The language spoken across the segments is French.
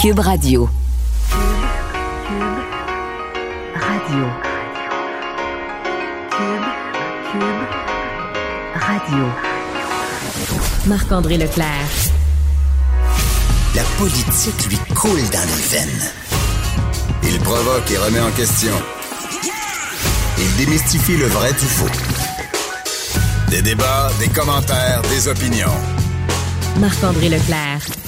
Cube Radio. Radio. Cube. Cube. Radio. Marc-André Leclerc. La politique lui coule dans les veines. Il provoque et remet en question. Il démystifie le vrai du faux. Des débats, des commentaires, des opinions. Marc-André Leclerc.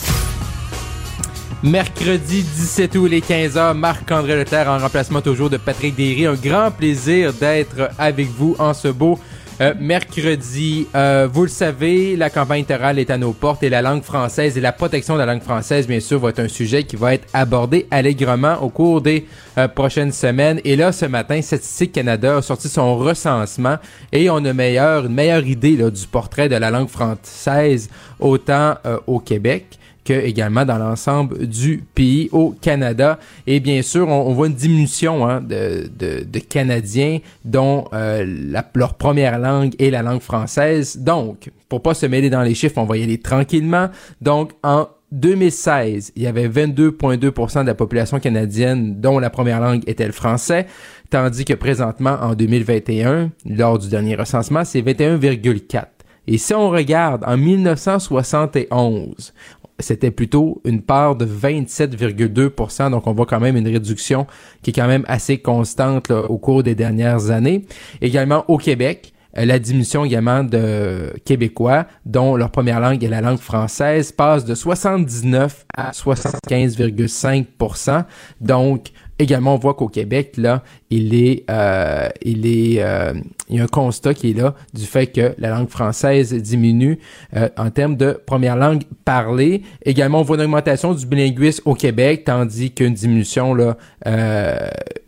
Mercredi 17 août, les 15h, Marc-André Leclerc en remplacement toujours de Patrick Derry. Un grand plaisir d'être avec vous en ce beau euh, mercredi. Euh, vous le savez, la campagne électorale est à nos portes et la langue française et la protection de la langue française, bien sûr, va être un sujet qui va être abordé allègrement au cours des euh, prochaines semaines. Et là, ce matin, Statistique Canada a sorti son recensement et on a meilleur, une meilleure idée du portrait de la langue française autant au Québec que également dans l'ensemble du pays au Canada. Et bien sûr, on, voit une diminution hein, de, de, de, Canadiens dont euh, la, leur première langue est la langue française. Donc, pour pas se mêler dans les chiffres, on va y aller tranquillement. Donc, en 2016, il y avait 22,2% de la population canadienne dont la première langue était le français, tandis que présentement, en 2021, lors du dernier recensement, c'est 21,4%. Et si on regarde en 1971, c'était plutôt une part de 27,2% donc on voit quand même une réduction qui est quand même assez constante au cours des dernières années. Également au Québec, euh, la diminution également de Québécois dont leur première langue est la langue française passe de 79 à 75,5% Donc également on voit qu'au Québec là, il est euh, euh, il y a un constat qui est là du fait que la langue française diminue euh, en termes de première langue parlée. Également, on voit une augmentation du bilinguisme au Québec, tandis qu'une diminution là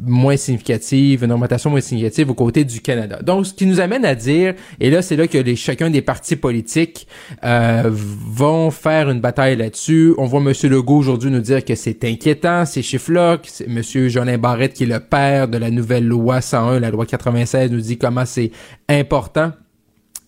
moins significative, une augmentation moins significative au côté du Canada. Donc, ce qui nous amène à dire, et là, c'est là que chacun des partis politiques vont faire une bataille là-dessus. On voit M. Legault aujourd'hui nous dire que c'est inquiétant, ces chiffres-là. M. Jolin Barrette, qui est le père de la nouvelle loi 101, la loi 96, nous dit comment c'est important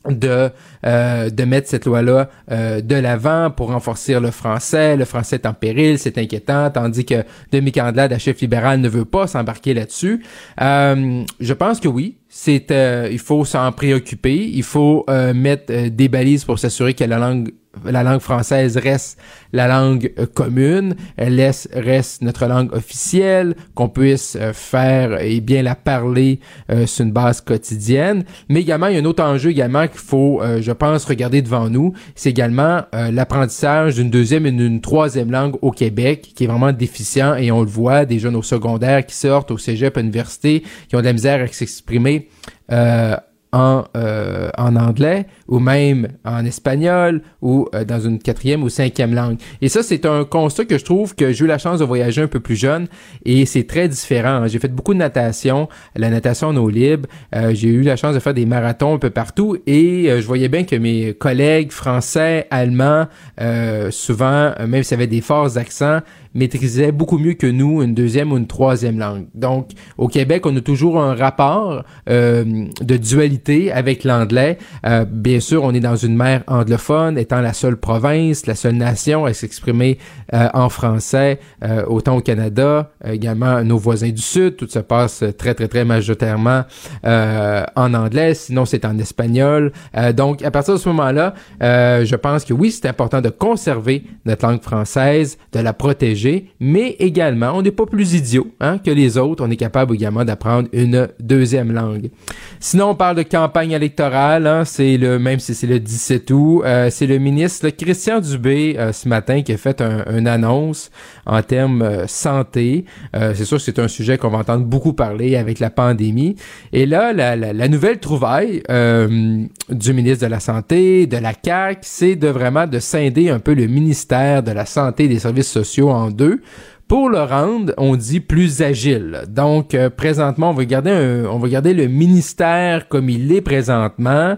de euh, de mettre cette loi-là euh, de l'avant pour renforcer le français. Le français est en péril, c'est inquiétant, tandis que Demi Candelade, la chef libérale, ne veut pas s'embarquer là-dessus. Euh, je pense que oui, c'est il faut s'en préoccuper, il faut mettre des balises pour s'assurer que la langue la langue française reste la langue euh, commune, elle reste notre langue officielle, qu'on puisse euh, faire et bien la parler euh, sur une base quotidienne. Mais également, il y a un autre enjeu également qu'il faut, je pense, regarder devant nous, c'est également l'apprentissage d'une deuxième et d'une troisième langue au Québec, qui est vraiment déficient et on le voit, des jeunes au secondaire qui sortent au cégep, à l'université, qui ont de la misère à s'exprimer en, euh, en anglais ou même en espagnol ou euh, dans une quatrième ou cinquième langue. Et ça, c'est un constat que je trouve que j'ai eu la chance de voyager un peu plus jeune et c'est très différent. J'ai fait beaucoup de natation, la natation en eau libre. Euh, j'ai eu la chance de faire des marathons un peu partout et je voyais bien que mes collègues français, allemands, souvent, même s'il y avait des forts accents, maîtrisaient beaucoup mieux que nous une deuxième ou une troisième langue. Donc, au Québec, on a toujours un rapport de dualité avec l'anglais. bien bien sûr, on est dans une mer anglophone, étant la seule province, la seule nation à s'exprimer euh, en français, euh, autant au Canada, euh, également nos voisins du Sud. Tout se passe très, très, très majoritairement en anglais, sinon c'est en espagnol. donc, à partir de ce moment-là, je pense que oui, c'est important de conserver notre langue française, de la protéger, mais également, on n'est pas plus idiot hein, que les autres. On est capable également d'apprendre une deuxième langue. Sinon, on parle de campagne électorale. Hein, c'est le même si c'est le 17 août. Euh, c'est le ministre Christian Dubé euh, ce matin qui a fait un, une annonce en termes euh, santé. c'est sûr que c'est un sujet qu'on va entendre beaucoup parler avec la pandémie. Et là, la, la, nouvelle trouvaille du ministre de la Santé, de la CAQ, c'est de vraiment de scinder un peu le ministère de la Santé et des Services sociaux en pour le rendre, on dit plus agile. Donc présentement, on va garder un, on va garder le ministère comme il est présentement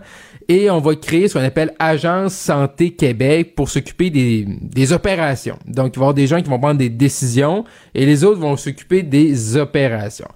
et on va créer ce qu'on appelle Agence Santé Québec pour s'occuper des, des opérations. Donc, il va y avoir des gens qui vont prendre des décisions et les autres vont s'occuper des opérations.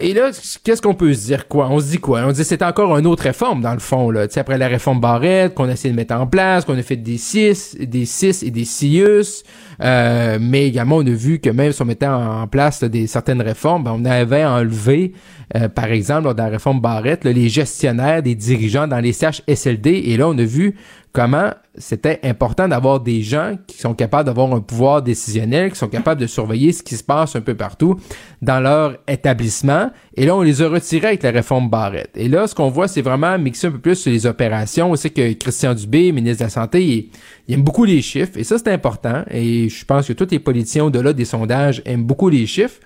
Et, là, qu'est-ce qu'on peut se dire quoi? On se dit quoi? On se dit c'est encore une autre réforme, dans le fond, là. sais après la réforme Barrette, qu'on a essayé de mettre en place, qu'on a fait des six, des six et des CIUS, euh, mais également, on a vu que même si on mettait en place des certaines réformes, ben, on avait enlevé, euh, par exemple, dans la réforme Barrette, les gestionnaires des dirigeants dans les CHSLD. Et là, on a vu comment c'était important d'avoir des gens qui sont capables d'avoir un pouvoir décisionnel, qui sont capables de surveiller ce qui se passe un peu partout dans leur établissement. Et là, on les a retirés avec la réforme Barrette. Et là, ce qu'on voit, c'est vraiment mixer un peu plus sur les opérations. On sait que Christian Dubé, ministre de la Santé, il, aime beaucoup les chiffres. Et ça, c'est important. Et je pense que tous les politiciens, au-delà des sondages, aiment beaucoup les chiffres.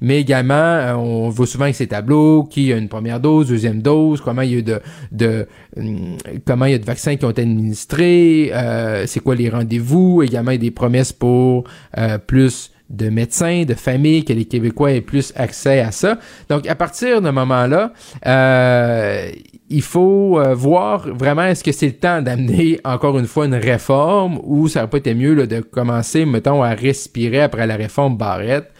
Mais également, euh, on voit souvent avec ces tableaux qui a une première dose, deuxième dose, comment il y a de, de hum, comment il y a de vaccins qui ont été administrés, euh, c'est quoi les rendez-vous, également des promesses pour euh, plus de médecins, de familles, que les Québécois aient plus accès à ça. Donc, à partir de moment-là, euh, il faut voir vraiment est-ce que c'est le temps d'amener encore une fois une réforme ou ça aurait pas été mieux de commencer, mettons, à respirer après la réforme Barrette.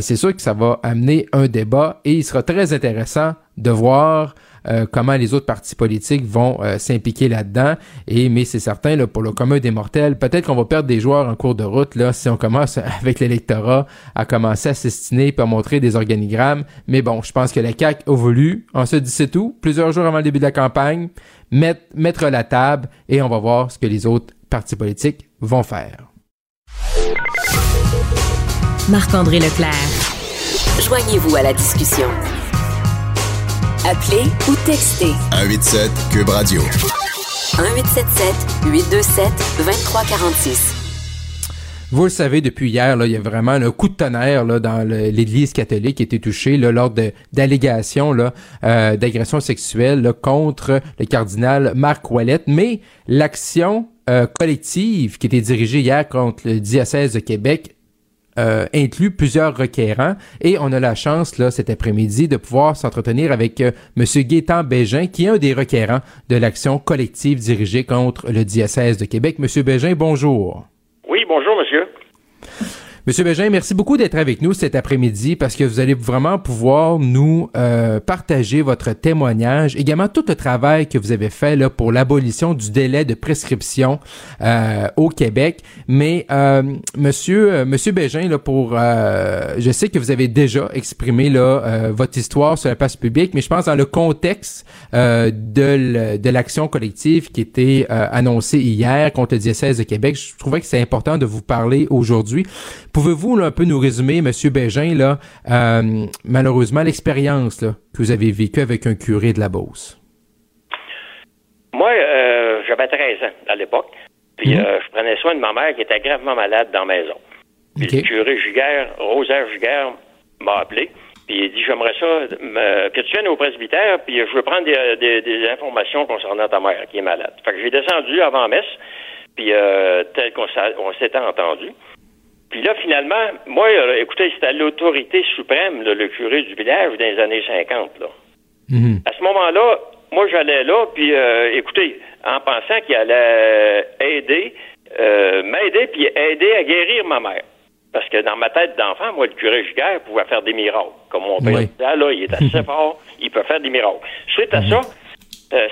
c'est sûr que ça va amener un débat et il sera très intéressant de voir euh, comment les autres partis politiques vont euh, s'impliquer là-dedans. Et mais c'est certain, là, pour le commun des mortels, peut-être qu'on va perdre des joueurs en cours de route là, si on commence avec l'électorat à commencer à s'estimer et à montrer des organigrammes. Mais bon, je pense que la CAQ a voulu, on se dit c'est tout, plusieurs jours avant le début de la campagne, mettre, mettre la table et on va voir ce que les autres partis politiques vont faire. Marc-André Leclerc. Joignez-vous à la discussion. Appelez ou textez. 187 Cube Radio. 1877 827 2346. Vous le savez, depuis hier, là, il y a vraiment un coup de tonnerre là, dans l'Église catholique qui a été touchée là, lors d'allégations euh, d'agression sexuelle contre le cardinal Marc Ouellette. Mais l'action euh, collective qui était dirigée hier contre le diocèse de Québec euh, inclut plusieurs requérants et on a la chance là cet après-midi de pouvoir s'entretenir avec euh, monsieur Gaétan Bégin qui est un des requérants de l'action collective dirigée contre le diocèse de Québec. Monsieur Bégin, bonjour. Oui, bonjour monsieur. Monsieur Bégin, merci beaucoup d'être avec nous cet après-midi parce que vous allez vraiment pouvoir nous euh, partager votre témoignage, également tout le travail que vous avez fait là pour l'abolition du délai de prescription euh, au Québec. Mais euh, Monsieur Monsieur Bégin, là pour, je sais que vous avez déjà exprimé là votre histoire sur la place publique, mais je pense dans le contexte de l'action collective qui était annoncée hier contre le diocèse de Québec, je trouvais que c'est important de vous parler aujourd'hui. Pouvez-vous un peu nous résumer, Monsieur Bégin, là, euh, malheureusement, l'expérience que vous avez vécue avec un curé de la Beauce? Moi, euh, j'avais 13 ans à l'époque. Puis mhm. euh, je prenais soin de ma mère qui était gravement malade dans la maison. Puis le curé Giguère, Rosaire Giguère, m'a appelé. Puis il dit J'aimerais ça que tu viennes au presbytère, puis je veux prendre des, informations concernant ta mère qui est malade. Fait que j'ai descendu avant messe, puis tel qu'on s'était entendu. Puis là, finalement, moi, euh, écoutez, c'était l'autorité suprême, le curé du village dans les années 50. Là. Mhm. À ce moment-là, moi, j'allais là, puis euh, écoutez, en pensant qu'il allait aider, euh, m'aider, puis aider à guérir ma mère. Parce que dans ma tête d'enfant, moi, le curé Giguère pouvait faire des miracles. Comme mon père là, il est assez fort, il peut faire des miracles. Suite à mhm. ça,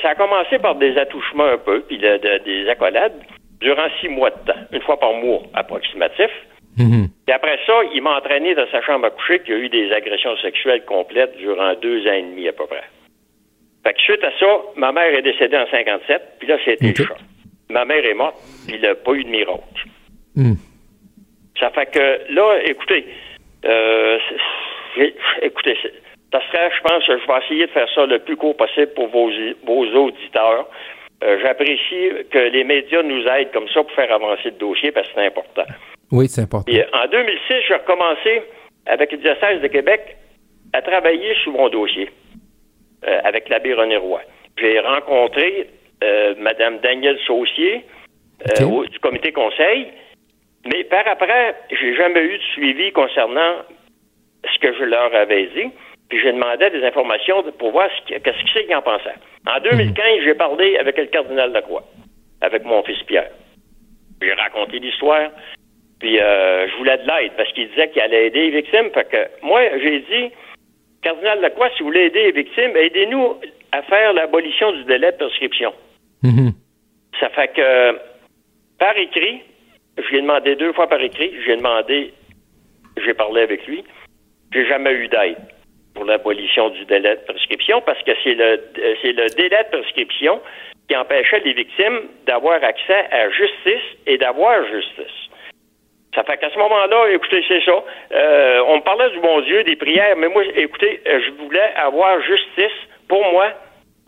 ça a commencé par des attouchements un peu, puis des accolades, durant six mois de temps, une fois par mois approximatif. Mhm. Et après ça, il m'a entraîné dans sa chambre à coucher qu'il y a eu des agressions sexuelles complètes durant deux ans et demi à peu près. Fait que suite à ça, ma mère est décédée en 57, puis là, c'était le choc. Ma mère est morte, puis il n'a pas eu de miracle. Mhm. Ça fait que là, écoutez, euh, écoutez, ça serait, je pense, je vais essayer de faire ça le plus court possible pour vos, vos auditeurs. Euh, j'apprécie que les médias nous aident comme ça pour faire avancer le dossier parce que c'est important. Oui, c'est important. en 2006, j'ai recommencé avec le diocèse de Québec à travailler sur mon dossier euh, avec l'abbé René Roy. J'ai rencontré euh, Mme Danielle Saucier euh, du comité conseil, mais par après, j'ai jamais eu de suivi concernant ce que je leur avais dit. Puis j'ai demandé des informations pour voir ce qu'est-ce que c'est qu'ils en pensaient. En 2015, mhm. j'ai parlé avec le cardinal Lacroix, avec mon fils Pierre. J'ai raconté l'histoire. Puis euh, je voulais de l'aide parce qu'il disait qu'il allait aider les victimes. Fait que moi, j'ai dit, Cardinal Lacroix, si vous voulez aider les victimes, aidez-nous à faire l'abolition du délai de prescription. Mhm. Ça fait que, par écrit, je lui ai demandé deux fois par écrit, j'ai demandé, j'ai parlé avec lui, j'ai jamais eu d'aide pour l'abolition du délai de prescription parce que c'est le, c'est le délai de prescription qui empêchait les victimes d'avoir accès à justice et d'avoir justice. Ça fait qu'à ce moment-là, écoutez, c'est ça. Euh, on me parlait du bon Dieu, des prières, mais moi, écoutez, euh, je voulais avoir justice pour moi,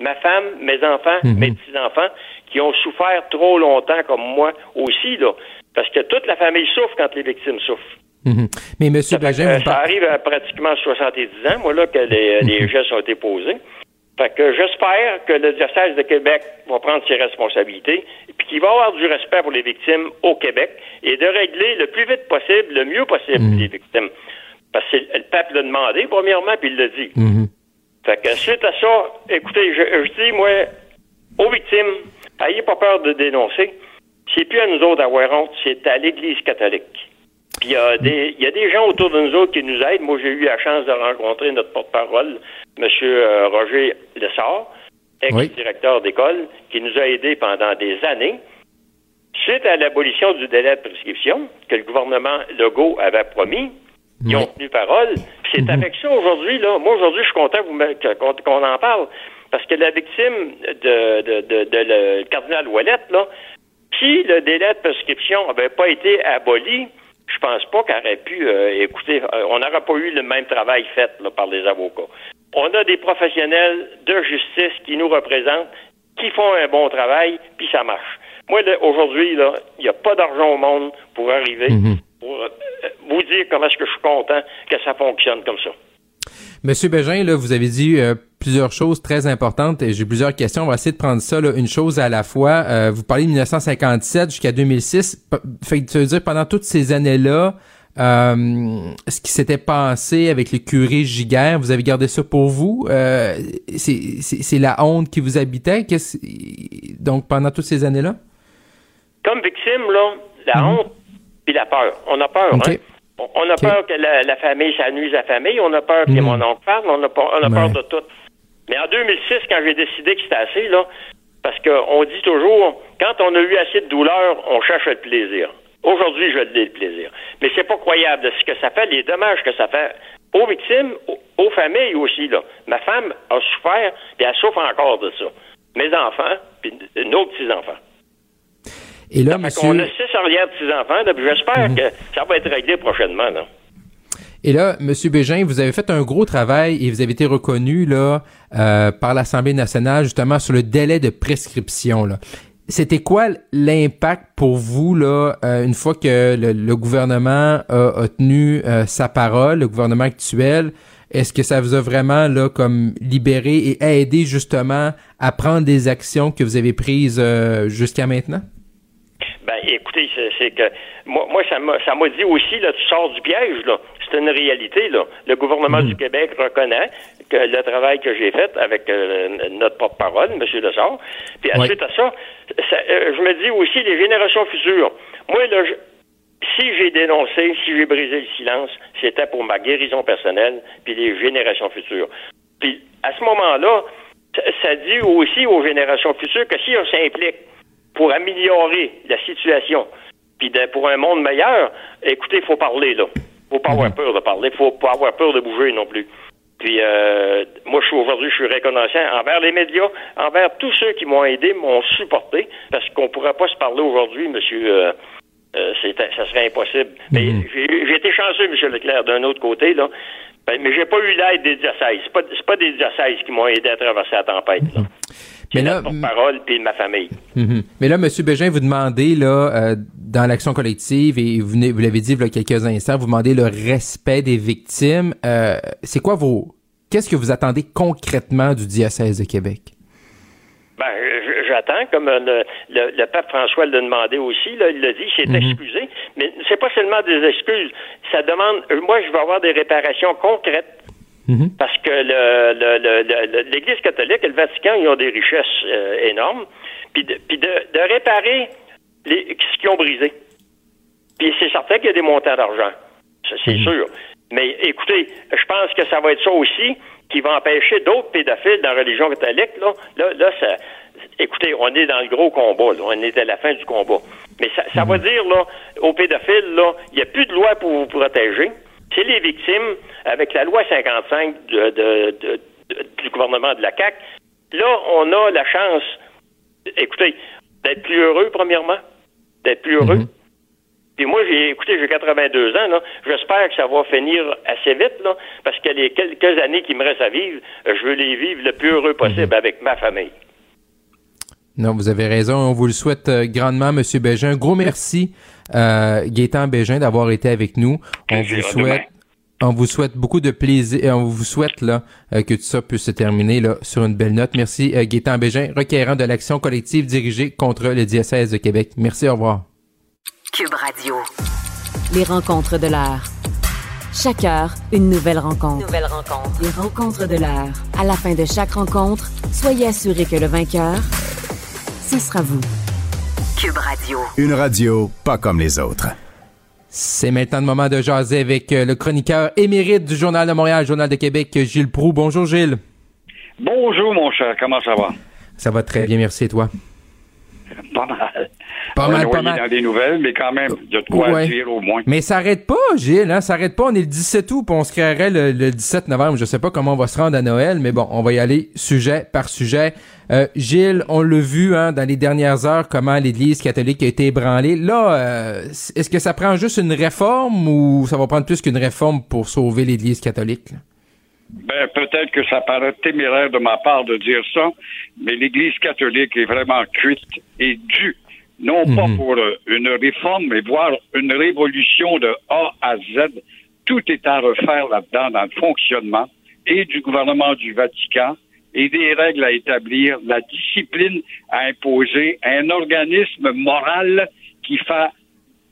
ma femme, mes enfants, Mhm. mes petits-enfants, qui ont souffert trop longtemps comme moi aussi, là. Parce que toute la famille souffre quand les victimes souffrent. Mhm. Mais Ça, que, vous ça arrive à pratiquement 70 ans, moi, là, que les, les gestes ont été posés. Fait que j'espère que le diocèse de Québec va prendre ses responsabilités et puis qu'il va avoir du respect pour les victimes au Québec et de régler le plus vite possible, le mieux possible les victimes. Parce que le pape l'a demandé, premièrement, puis il l'a dit. Mhm. Fait que suite à ça, écoutez, je, je dis, moi, aux victimes, ayez pas peur de dénoncer. C'est plus à nous autres d'avoir honte, c'est à l'Église catholique. Puis il y, a des- il y a des gens autour de nous autres qui nous aident. Moi, j'ai eu la chance de rencontrer notre porte-parole, M. Roger Lessard, ex-directeur d'école, qui nous a aidés pendant des années. Suite à l'abolition du délai de prescription que le gouvernement Legault avait promis, ils ont tenu parole. Puis c'est avec ça aujourd'hui, là. Moi, aujourd'hui, je suis content qu'on qu'on en parle. Parce que la victime de, de, de, de le cardinal Ouellette, là, si le délai de prescription n'avait pas été aboli, je pense pas qu'elle aurait pu euh, écouter. euh, on n'aurait pas eu le même travail fait là, par les avocats. On a des professionnels de justice qui nous représentent, qui font un bon travail, puis ça marche. Moi, aujourd'hui, il n'y a pas d'argent au monde pour arriver, pour euh, vous dire comment est-ce que je suis content que ça fonctionne comme ça. Monsieur Bégin, là, vous avez dit euh, plusieurs choses très importantes et j'ai plusieurs questions. On va essayer de prendre ça là, une chose à la fois. Euh, vous parlez de 1957 jusqu'à 2006. P- Fait que ça veut dire pendant toutes ces années-là, euh, ce qui s'était passé avec le curé Giguère, vous avez gardé ça pour vous? Euh, c'est- la honte qui vous habitait? Qu'est-ce- Donc pendant toutes ces années-là? Comme victime, là, la honte puis la peur. On a peur, hein? On- a peur que la, la famille, ça nuise à la famille. On a peur que Mhm. mon oncle parle. On a, peur- on a peur de tout. Mais en 2006, quand j'ai décidé que c'était assez, là, parce qu'on dit toujours, quand on a eu assez de douleur, on cherche le plaisir. Aujourd'hui, je l'ai le plaisir. Mais c'est pas croyable de ce que ça fait, les dommages que ça fait aux victimes, aux, aux familles aussi, là. Ma femme a souffert, et elle souffre encore de ça. Mes enfants, puis nos petits-enfants. Et là, monsieur. qu'on a six arrière petits-enfants, là, puis j'espère Mhm. que ça va être réglé prochainement, là. Et là, Monsieur Bégin, vous avez fait un gros travail et vous avez été reconnu là euh, par l'Assemblée nationale justement sur le délai de prescription. Là. C'était quoi l'impact pour vous là euh, une fois que le, le gouvernement a, a tenu euh, sa parole, le gouvernement actuel? Est-ce que ça vous a vraiment là comme libéré et aidé justement à prendre des actions que vous avez prises euh, jusqu'à maintenant? Ben, écoutez, c'est, que moi, moi ça m'a ça m'a dit aussi, là, tu sors du piège, là. C'est une réalité, là. Le gouvernement du Québec reconnaît que le travail que j'ai fait avec euh, notre porte-parole, M. Lessard. Puis Oui. ensuite à ça, ça, euh, je me dis aussi les générations futures. Moi, là, je- si j'ai dénoncé, si j'ai brisé le silence, c'était pour ma guérison personnelle puis les générations futures. Puis à ce moment-là, ça dit aussi aux générations futures que si on s'implique pour améliorer la situation, puis de- pour un monde meilleur, écoutez, il faut parler, là. faut pas avoir peur de parler, faut pas avoir peur de bouger non plus. Puis euh, moi, je suis aujourd'hui, je suis reconnaissant envers les médias, envers tous ceux qui m'ont aidé, m'ont supporté, parce qu'on pourrait pas se parler aujourd'hui, monsieur. euh, euh, ça serait impossible. Mais j'ai j'ai été chanceux, monsieur Leclerc, d'un autre côté, là. Ben, mais j'ai pas eu l'aide des diocèses. C'est pas, c'est pas des diocèses qui m'ont aidé à traverser la tempête, là. Mais C'est là, puis ma famille. Mhm. Mais là, Monsieur Bégin, vous demandez là euh, dans l'action collective et vous, l'avez dit il y a quelques instants, vous demandez le respect des victimes. Euh, c'est quoi vos Qu'est-ce que vous attendez concrètement du diocèse de Québec? Ben, j'attends, comme euh, le, le, le pape François l'a demandé aussi, là, il l'a dit, il s'est excusé, mais c'est pas seulement des excuses, ça demande, euh, moi, je veux avoir des réparations concrètes, parce que le, le, le- le- l'Église catholique et le Vatican, ils ont des richesses euh, énormes, puis de, puis de, de réparer les, ce qu'ils ont brisé. Puis c'est certain qu'il y a des montants d'argent, ça, c'est sûr. Mais écoutez, je pense que ça va être ça aussi qui va empêcher d'autres pédophiles dans la religion catholique. Là, là, là ça, écoutez, on est dans le gros combat. Là. On est à la fin du combat. Mais ça, ça va dire là, aux pédophiles, là, il n'y a plus de loi pour vous protéger. C'est les victimes, avec la loi 55 de, de, de, du gouvernement de la CAC. Là, on a la chance, écoutez, d'être plus heureux, premièrement, d'être plus heureux. Mhm. Puis moi, j'ai écoutez, j'ai 82 ans, là. J'espère que ça va finir assez vite, là, parce que les quelques années qui me restent à vivre, je veux les vivre le plus heureux possible avec ma famille. Non, vous avez raison. On vous le souhaite euh, grandement, Monsieur Bégin. Gros merci, euh, Gaétan Bégin, d'avoir été avec nous. On vous souhaite, on vous souhaite beaucoup de plaisir. et On vous souhaite là euh, que tout ça puisse se terminer là sur une belle note. Merci, euh, Gaétan Bégin, requérant de l'action collective dirigée contre le diocèse de Québec. Merci, au revoir. Cube Radio. Les rencontres de l'heure. Chaque heure, une nouvelle rencontre. Nouvelle rencontre. Les rencontres de l'heure. À la fin de chaque rencontre, soyez assurés que le vainqueur, ce sera vous. Cube Radio. Une radio pas comme les autres. C'est maintenant le moment de jaser avec euh, le chroniqueur émérite du Journal de Montréal, Journal de Québec, Gilles Proux. Bonjour, Gilles. Bonjour, mon cher. Comment ça va? Ça va très bien, merci, et toi? Pas mal. Pas mal, pas mal. dans les nouvelles, mais quand même, il y a de quoi Ouais. dire au moins. Mais ça arrête pas, Gilles, hein? Ça arrête pas. On est le 17 août, puis on se créerait le, le 17 novembre. Je sais pas comment on va se rendre à Noël, mais bon, on va y aller sujet par sujet. Euh, Gilles, on l'a vu hein, dans les dernières heures, comment l'Église catholique a été ébranlée. Là, euh, est-ce que ça prend juste une réforme ou ça va prendre plus qu'une réforme pour sauver l'Église catholique? là? Ben, peut-être que ça paraît téméraire de ma part de dire ça, mais l'Église catholique est vraiment cuite et due, non pas Mhm. pour euh, une réforme, mais voire une révolution de A à Z. Tout est à refaire là-dedans dans le fonctionnement et du gouvernement du Vatican et des règles à établir, la discipline à imposer, un organisme moral qui fait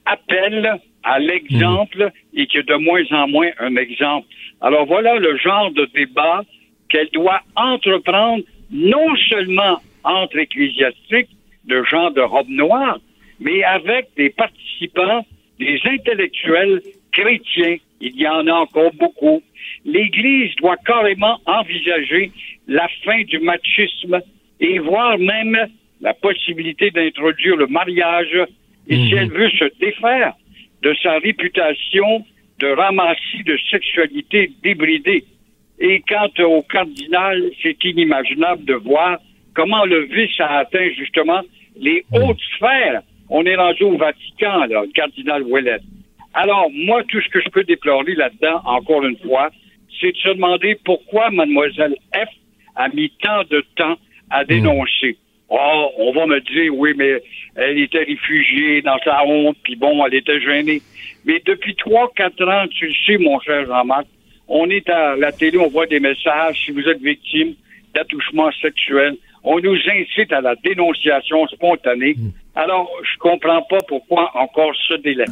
appel à l'exemple et qui est de moins en moins un exemple. Alors voilà le genre de débat qu'elle doit entreprendre non seulement entre ecclésiastiques, de gens de robe noire, mais avec des participants, des intellectuels chrétiens. Il y en a encore beaucoup. L'Église doit carrément envisager la fin du machisme et voir même la possibilité d'introduire le mariage. Et si elle veut se défaire de sa réputation de ramassis de sexualité débridée. Et quant au cardinal, c'est inimaginable de voir comment le vice a atteint justement les hautes sphères. On est rendu au Vatican, là, le cardinal Ouellet. Alors, moi, tout ce que je peux déplorer là-dedans, encore une fois, c'est de se demander pourquoi mademoiselle F a mis tant de temps à dénoncer. Oh, on va me dire, oui, mais elle était réfugiée dans sa honte, puis bon, elle était gênée. Mais depuis trois, quatre ans, tu le sais, mon cher Jean-Marc, on est à la télé, on voit des messages, si vous êtes victime d'attouchement sexuel, on nous incite à la dénonciation spontanée. Alors, je comprends pas pourquoi encore ce délai.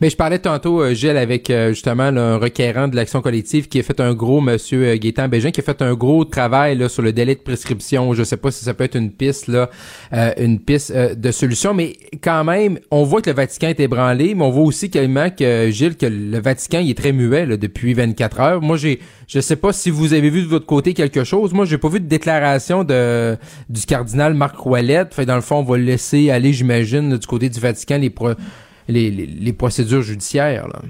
Mais je parlais tantôt, euh, Gilles, avec euh, justement là, un requérant de l'action collective qui a fait un gros, monsieur euh, Gaétan Bégin, qui a fait un gros travail là, sur le délai de prescription. Je sais pas si ça peut être une piste, là, euh, une piste euh, de solution, mais quand même, on voit que le Vatican est ébranlé, mais on voit aussi également que, Gilles, que le Vatican il est très muet là, depuis 24 heures. Moi, j'ai je sais pas si vous avez vu de votre côté quelque chose. Moi, j'ai pas vu de déclaration de du cardinal Marc Ouellette. Fait dans le fond, on va le laisser aller, j'imagine, du côté du Vatican, les pro- les, les, les procédures judiciaires. Là.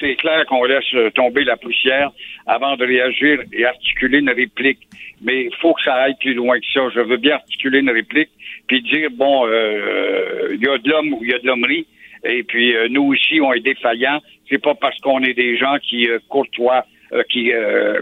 C'est clair qu'on laisse euh, tomber la poussière avant de réagir et articuler une réplique. Mais il faut que ça aille plus loin que ça. Je veux bien articuler une réplique puis dire, bon, euh, il y a de l'homme ou il y a de l'hommerie. Et puis, euh, nous aussi, on est défaillants. C'est pas parce qu'on est des gens qui euh, courtoient, qui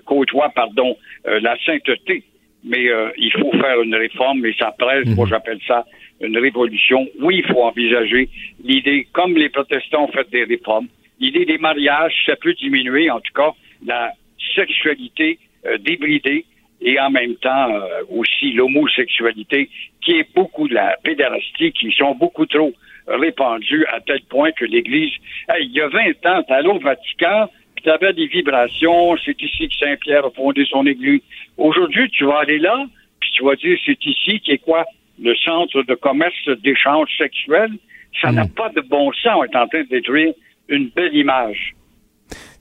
côtoient, pardon, la sainteté. Mais il faut faire une réforme, mais ça presse, moi j'appelle ça une révolution. Oui, il faut envisager l'idée, comme les protestants ont fait des réformes, l'idée des mariages, ça peut diminuer, en tout cas, la sexualité euh, débridée et en même temps euh, aussi l'homosexualité, qui est beaucoup de la pédérastie, qui sont beaucoup trop répandus à tel point que l'Église, Hey, il y a 20 ans, t'allais au Vatican, puis t'avais des vibrations, c'est ici que Saint-Pierre a fondé son Église. Aujourd'hui, tu vas aller là, puis tu vas dire, c'est ici qui est quoi? Le centre de commerce d'échange sexuel. Ça n'a pas de bon sens. On est en train de détruire une belle image.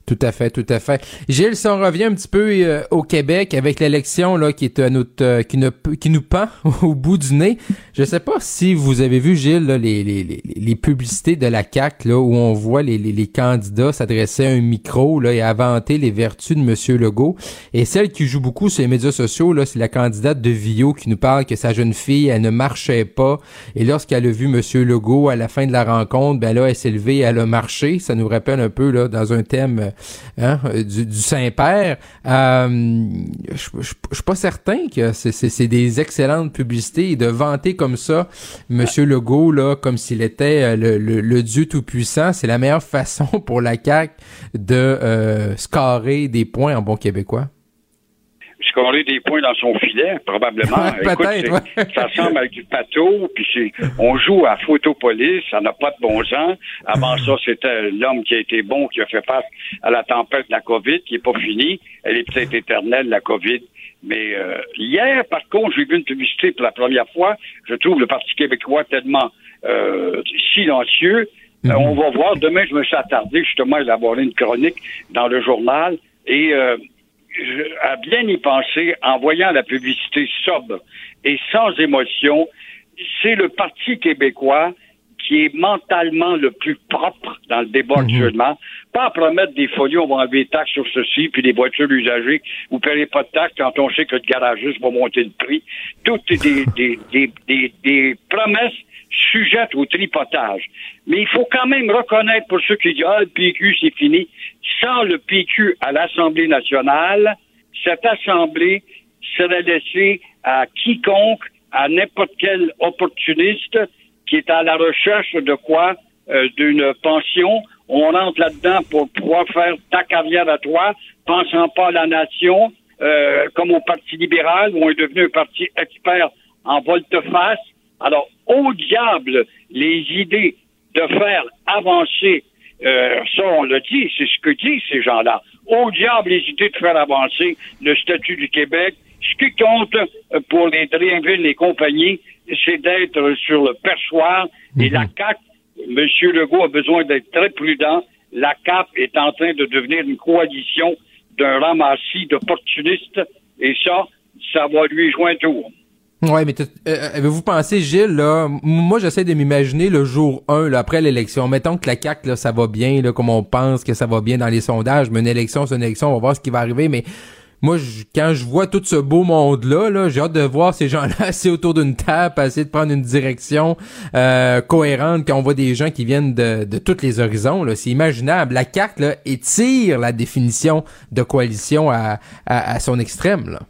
Tout à fait, tout à fait. Gilles, si on revient un petit peu euh, au Québec avec l'élection là qui est à notre euh, qui, ne, qui nous pend au bout du nez, je sais pas si vous avez vu Gilles là, les, les, les, publicités de la CAC là où on voit les, les, candidats s'adresser à un micro là et inventer les vertus de Monsieur Legault. Et celle qui joue beaucoup sur les médias sociaux là, c'est la candidate de Vio qui nous parle que sa jeune fille elle ne marchait pas et lorsqu'elle a vu Monsieur Legault à la fin de la rencontre, ben là elle s'est levée, elle a marché. Ça nous rappelle un peu là dans un thème Hein, du, Saint-Père. Euh, je ne suis pas certain que c'est des excellentes publicités et de vanter comme ça Monsieur Legault là, comme s'il était euh, le, le, Dieu tout-puissant, c'est la meilleure façon pour la CAQ de euh, scorer des points en bon québécois scorer des points dans son filet, probablement. Écoute, Ça ressemble à du pateau, puis on joue à photopolis, ça n'a pas de bon sens. Avant ça, c'était l'homme qui a été bon, qui a fait face à la tempête de la COVID, qui n'est pas finie. Elle est peut-être éternelle, la COVID. Mais euh, hier, par contre, j'ai vu une publicité pour la première fois. Je trouve le Parti québécois tellement euh, silencieux. Mhm. on va voir. Demain, je me suis attardé justement à élaborer une chronique dans le journal. Et euh, à bien y penser, en voyant la publicité sobre et sans émotion, c'est le Parti québécois qui est mentalement le plus propre dans le débat mhm. actuellement. Pas à promettre des folies, on va enlever des taxes sur ceci, puis des voitures usagées, vous ne paierez pas de taxes quand on sait que le garagiste va monter le prix. Toutes des, des, des, des, des promesses sujettes au tripotage. Mais il faut quand même reconnaître pour ceux qui disent Ah, le PQ, c'est fini. Sans le PQ à l'Assemblée nationale, cette Assemblée serait laissée à quiconque, à n'importe quel opportuniste qui est à la recherche de quoi? Euh, d'une pension. On rentre là-dedans pour pouvoir faire ta carrière à toi, pensant pas à la nation, euh, comme au Parti libéral, où on est devenu un parti expert en volte-face. Alors, au diable, les idées de faire avancer, euh, ça on le dit, c'est ce que disent ces gens-là. Au diable, les idées de faire avancer le statut du Québec. Ce qui compte pour les Drainville et compagnie, c'est d'être sur le perchoir. Et la mhm. CAP, M. Legault a besoin d'être très prudent. La CAP est en train de devenir une coalition d'un ramassis d'opportunistes. Et ça, ça va lui jouer un tour. Ouais, mais euh, avez-vous pensé, Gilles, là, moi j'essaie de m'imaginer le jour 1, là, après l'élection. Mettons que la CAQ, là, ça va bien, là, comme on pense que ça va bien dans les sondages, mais une élection, c'est une élection, on va voir ce qui va arriver, mais moi, quand je vois tout ce beau monde-là, -là, j'ai hâte de voir ces gens-là assis autour d'une table, essayer de prendre une direction euh, cohérente, quand on voit des gens qui viennent de, de tous les horizons. C'est imaginable. La carte là, étire la définition de coalition à, à, son extrême. Là.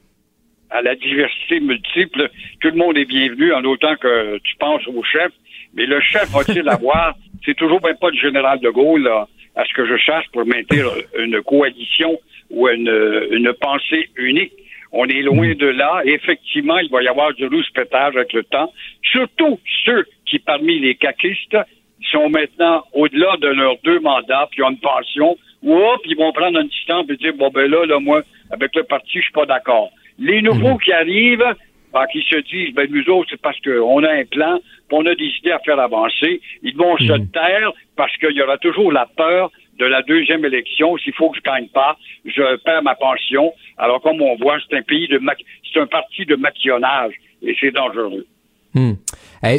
À la diversité multiple, tout le monde est bienvenu en autant que tu penses au chef. Mais le chef va-t-il avoir, c'est toujours même pas le général de Gaulle, là, à ce que je cherche pour maintenir une coalition ou une, une pensée unique. On est loin de là. effectivement, il va y avoir du rouspétage avec le temps. Surtout ceux qui, parmi les caquistes, sont maintenant au-delà de leurs deux mandats, puis ont une pension, ou hop, ils vont prendre un distance et dire, bon, ben là, là, moi, avec le parti, je suis pas d'accord. Les nouveaux mhm. qui arrivent, ben, qui se disent, ben, nous autres, c'est parce qu'on a un plan, on a décidé à faire avancer. Ils vont se mhm. taire parce qu'il y aura toujours la peur de la deuxième élection. S'il faut que je gagne pas, je perds ma pension. Alors, comme on voit, c'est un pays de c'est un parti de maquillonnage et c'est dangereux. Hmm.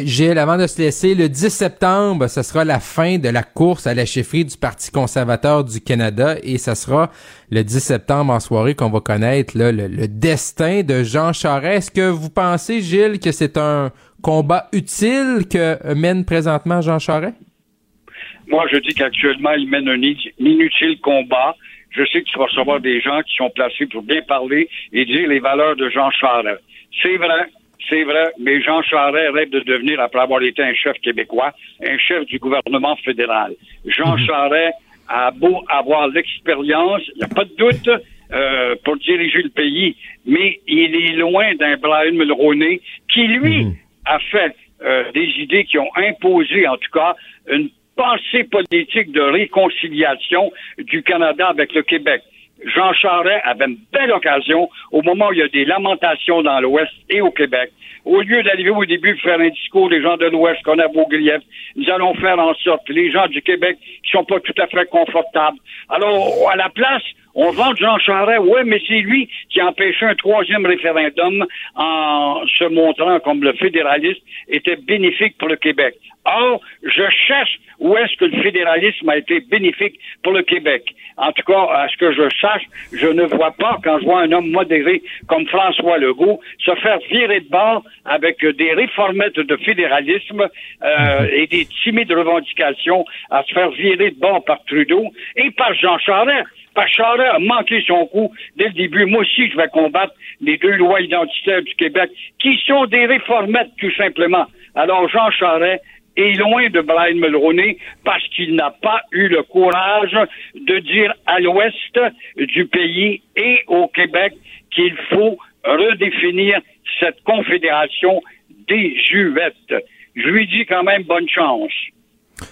Gilles, avant de se laisser, le 10 septembre, ce sera la fin de la course à la chefferie du Parti conservateur du Canada et ce sera le 10 septembre en soirée qu'on va connaître le, le, destin de Jean Charest. Est-ce que vous pensez, Gilles, que c'est un combat utile que mène présentement Jean Charest? Moi, je dis qu'actuellement, il mène un inutile combat. Je sais que tu vas recevoir des gens qui sont placés pour bien parler et dire les valeurs de Jean Charest. C'est vrai, c'est vrai, mais Jean Charest rêve de devenir, après avoir été un chef québécois, un chef du gouvernement fédéral. Jean mhm. Charest a beau avoir l'expérience, il n'y a pas de doute, euh, pour diriger le pays, mais il est loin d'un Brian Mulroney qui, lui, mhm. a fait euh, des idées qui ont imposé, en tout cas, une pensée politique de réconciliation du Canada avec le Québec. Jean Charest avait une belle occasion au moment où il y a des lamentations dans l'Ouest et au Québec. Au lieu d'arriver au début faire un discours des gens de l'Ouest qu'on a beau grief, nous allons faire en sorte que les gens du Québec qui sont pas tout à fait confortables. Alors, à la place, on vend Jean Charest, oui, mais c'est lui qui a empêché un troisième référendum en se montrant comme le fédéraliste était bénéfique pour le Québec. Or, je cherche où est-ce que le fédéralisme a été bénéfique pour le Québec. En tout cas, à ce que je sache, je ne vois pas, quand je vois un homme modéré comme François Legault, se faire virer de bord avec des réformettes de fédéralisme euh, et des timides revendications à se faire virer de bord par Trudeau et par Jean Charest. Par Charest a manqué son coup dès le début. Moi aussi, je vais combattre les deux lois identitaires du Québec, qui sont des réformettes, tout simplement. Alors, Jean Charest est loin de Brian Mulroney parce qu'il n'a pas eu le courage de dire à l'ouest du pays et au Québec qu'il faut redéfinir cette confédération des juvettes. Je lui dis quand même bonne chance.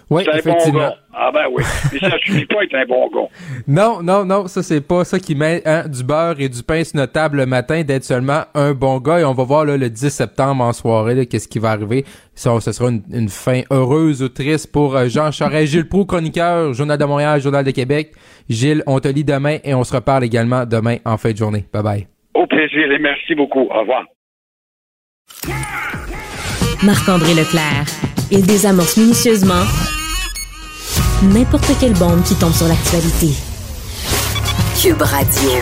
Oui, effectivement. ah ben oui. Mais ça suffit pas être un bon gars. Non, non, non, ça c'est pas ça qui met hein, du beurre et du pain sur notre table le matin d'être seulement un bon gars. Et on va voir là, le 10 septembre en soirée qu'est-ce qui va arriver. Ça, ce sera une, fin heureuse ou triste pour euh, Jean Charest, Gilles Proux, chroniqueur, Journal de Montréal, Journal de Québec. Gilles, on te lit demain et on se reparle également demain en fin de journée. Bye bye. Au plaisir et merci beaucoup. Au revoir. Marc-André Leclerc. Il désamorce minutieusement n'importe quelle bombe qui tombe sur l'actualité. Cube Radio.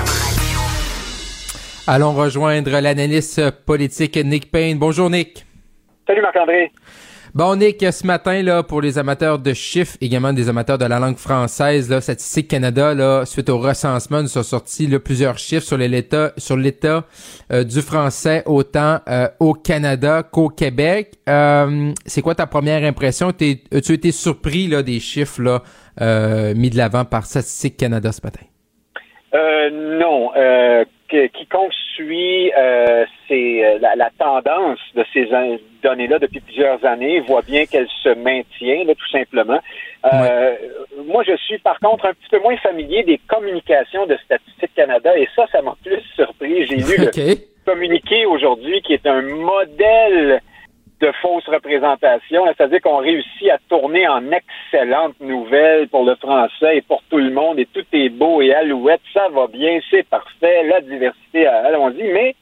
Allons rejoindre l'analyste politique Nick Payne. Bonjour Nick. Salut Marc-André. Bon, Nick, ce matin, là, pour les amateurs de chiffres, également des amateurs de la langue française, là, Statistique Canada, là, suite au recensement, nous sont sortis là, plusieurs chiffres sur l'état sur l'état euh, du français autant euh, au Canada qu'au Québec. Euh, c'est quoi ta première impression? As-tu été surpris là, des chiffres mis de l'avant par Statistique Canada ce matin? non quiconque suit euh, euh, la, tendance de ces données-là depuis plusieurs années voit bien qu'elle se maintient, tout simplement. Euh, moi, je suis par contre un petit peu moins familier des communications de Statistique Canada et ça, ça m'a plus surpris. J'ai lu le communiqué aujourd'hui qui est un modèle de fausses représentations. C'est-à-dire qu'on réussit à tourner en excellentes nouvelles pour le français et pour tout le monde, et tout est beau et alouette, ça va bien, c'est parfait, la diversité, euh, allons-y, mais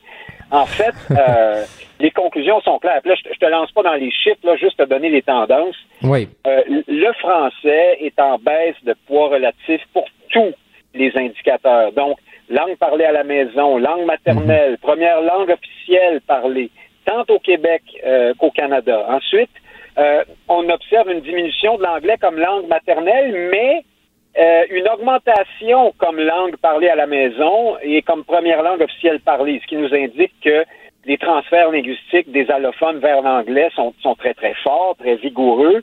en fait, euh, les conclusions sont claires. là, je, te lance pas dans les chiffres, là, juste te donner les tendances. Oui. Euh, le français est en baisse de poids relatif pour tous les indicateurs. Donc, langue parlée à la maison, langue maternelle, mhm. première langue officielle parlée, tant au Québec euh, qu'au Canada. Ensuite, euh, on observe une diminution de l'anglais comme langue maternelle, mais euh, une augmentation comme langue parlée à la maison et comme première langue officielle parlée, ce qui nous indique que les transferts linguistiques des allophones vers l'anglais sont, sont, très, très forts, très vigoureux.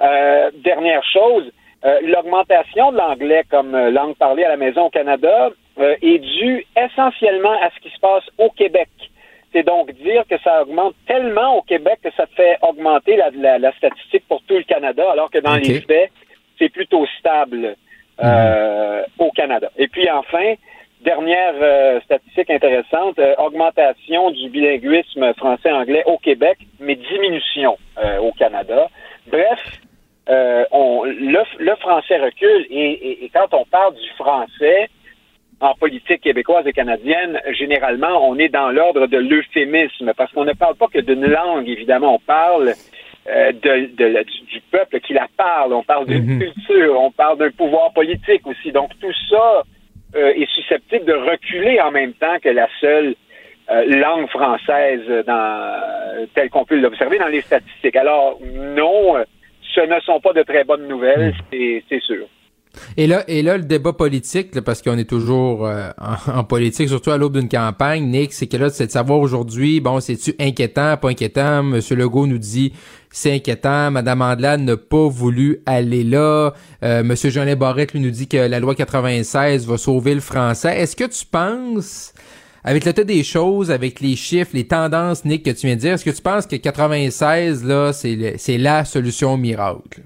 dernière chose, l'augmentation de l'anglais comme langue parlée à la maison au Canada est due essentiellement à ce qui se passe au Québec. C'est donc dire que ça augmente tellement au Québec que ça fait augmenter la, statistique pour tout le Canada, alors que dans les faits, c'est plutôt stable euh, au Canada. Et puis enfin, dernière euh, statistique intéressante, euh, augmentation du bilinguisme français-anglais au Québec, mais diminution au Canada. Bref, on, le, français recule et, et, quand on parle du français, en politique québécoise et canadienne, généralement, on est dans l'ordre de l'euphémisme, parce qu'on ne parle pas que d'une langue, évidemment, on parle euh, de, du, peuple qui la parle, on parle d'une mhm. culture, on parle d'un pouvoir politique aussi. Donc tout ça euh, est susceptible de reculer en même temps que la seule euh, langue française dans, telle qu'on peut l'observer dans les statistiques. Alors non, ce ne sont pas de très bonnes nouvelles, mhm. c'est sûr. Et là, et là, le débat politique, parce qu'on est toujours euh, en, politique, surtout à l'aube d'une campagne, Nick, c'est que là, c'est de savoir aujourd'hui, bon, c'est-tu inquiétant, pas inquiétant? Monsieur Legault nous dit c'est inquiétant. Madame Andelade n'a pas voulu aller là. Euh, Monsieur Jean lui nous dit que la loi 96 va sauver le français. Est-ce que tu penses, avec l'état des choses, avec les chiffres, les tendances, Nick, que tu viens de dire, est-ce que tu penses que 96, là, c'est la solution miracle?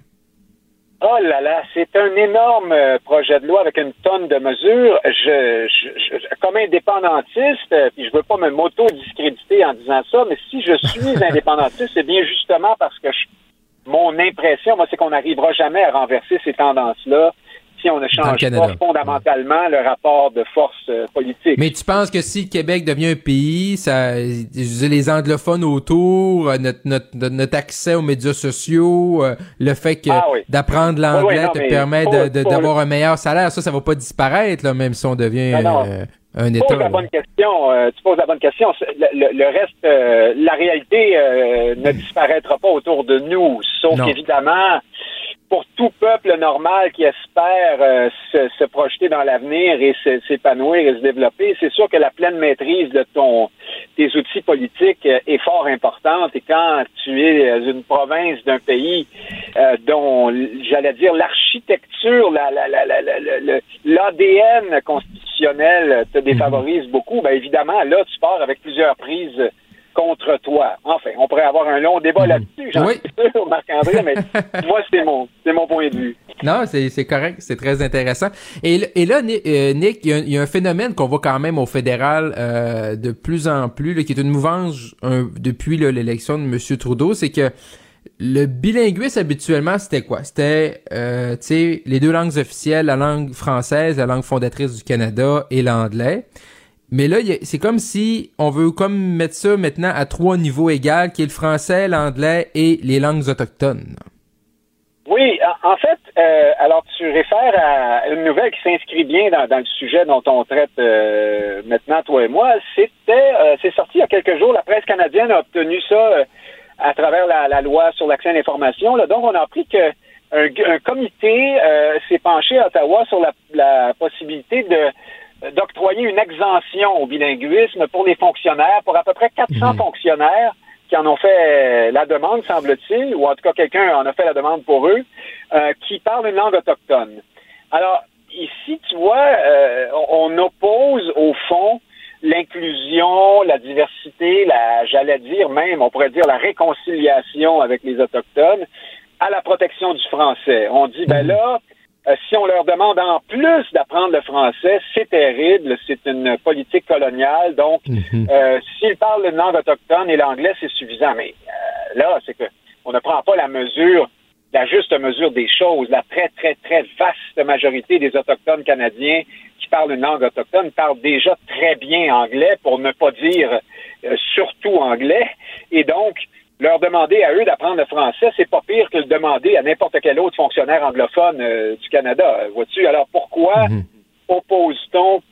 Oh là là, c'est un énorme euh, projet de loi avec une tonne de mesures. Je, je, comme indépendantiste, euh, puis je veux pas me m'auto-discréditer en disant ça, mais si je suis indépendantiste, c'est bien justement parce que mon impression, moi, c'est qu'on n'arrivera jamais à renverser ces tendances-là si on ne change pas fondamentalement le rapport de force euh, politique. Mais tu penses que si le Québec devient un pays, ça, les anglophones autour, euh, notre, notre, notre accès aux médias sociaux, euh, le fait que ah d'apprendre l'anglais te permet d'avoir un meilleur salaire, ça, ça va pas disparaître, là, même si on devient un État. Tu poses la bonne question. tu poses la bonne question. Le, reste, la réalité ne disparaîtra pas autour de nous, sauf évidemment pour tout peuple normal qui espère euh, se, projeter dans l'avenir et s'épanouir et se développer, c'est sûr que la pleine maîtrise de ton tes outils politiques euh, est fort importante. Et quand tu es euh, une province d'un pays dont, j'allais dire, l'architecture, l'ADN la, constitutionnel te défavorise mhm. beaucoup, ben évidemment, là, tu pars avec plusieurs prises contre toi. Enfin, on pourrait avoir un long débat mhm. là-dessus, j'en suis sûr, Marc-André, mais moi, c'est mon, mon point de vue. Non, c'est correct, c'est très intéressant. Et, et là, euh, Nick, il y, a un phénomène qu'on voit quand même au fédéral euh, de plus en plus, qui est une mouvance depuis l'élection de M. Trudeau, c'est que le bilinguisme habituellement c'était quoi? C'était euh, tu sais les deux langues officielles, la langue française, la langue fondatrice du Canada et l'anglais. Mais là, c'est comme si on veut comme mettre ça maintenant à trois niveaux égaux, qui est le français, l'anglais et les langues autochtones. Oui, en fait, euh, alors tu réfères à une nouvelle qui s'inscrit bien dans, le sujet dont on traite euh, maintenant, toi et moi. C'était, euh, c'est sorti il y a quelques jours. La presse canadienne a obtenu ça à travers la, loi sur l'accès à l'information. Donc, on a appris que un, comité s'est penché à Ottawa sur la possibilité de d'octroyer une exemption au bilinguisme pour les fonctionnaires, pour à peu près 400 mhm. fonctionnaires qui en ont fait la demande, semble-t-il, ou en tout cas quelqu'un en a fait la demande pour eux, euh, qui parlent une langue autochtone. Alors, ici, tu vois, euh, on oppose au fond l'inclusion, la diversité, la, j'allais dire même, on pourrait dire la réconciliation avec les Autochtones à la protection du français. On dit, ben mhm. là, euh, si on leur demande en plus d'apprendre le français, c'est terrible, c'est une politique coloniale. Donc, mhm. euh, s'ils parlent une langue autochtone et l'anglais, c'est suffisant. Mais euh, là, c'est que on ne prend pas la mesure, la juste mesure des choses. La très, très, très vaste majorité des Autochtones canadiens qui parlent une langue autochtone parlent déjà très bien anglais, pour ne pas dire surtout anglais. Et donc, leur demander à eux d'apprendre le français, c'est pas pire que le demander à n'importe quel autre fonctionnaire anglophone euh, du Canada. Vois-tu? Alors pourquoi mhm. oppose-t-on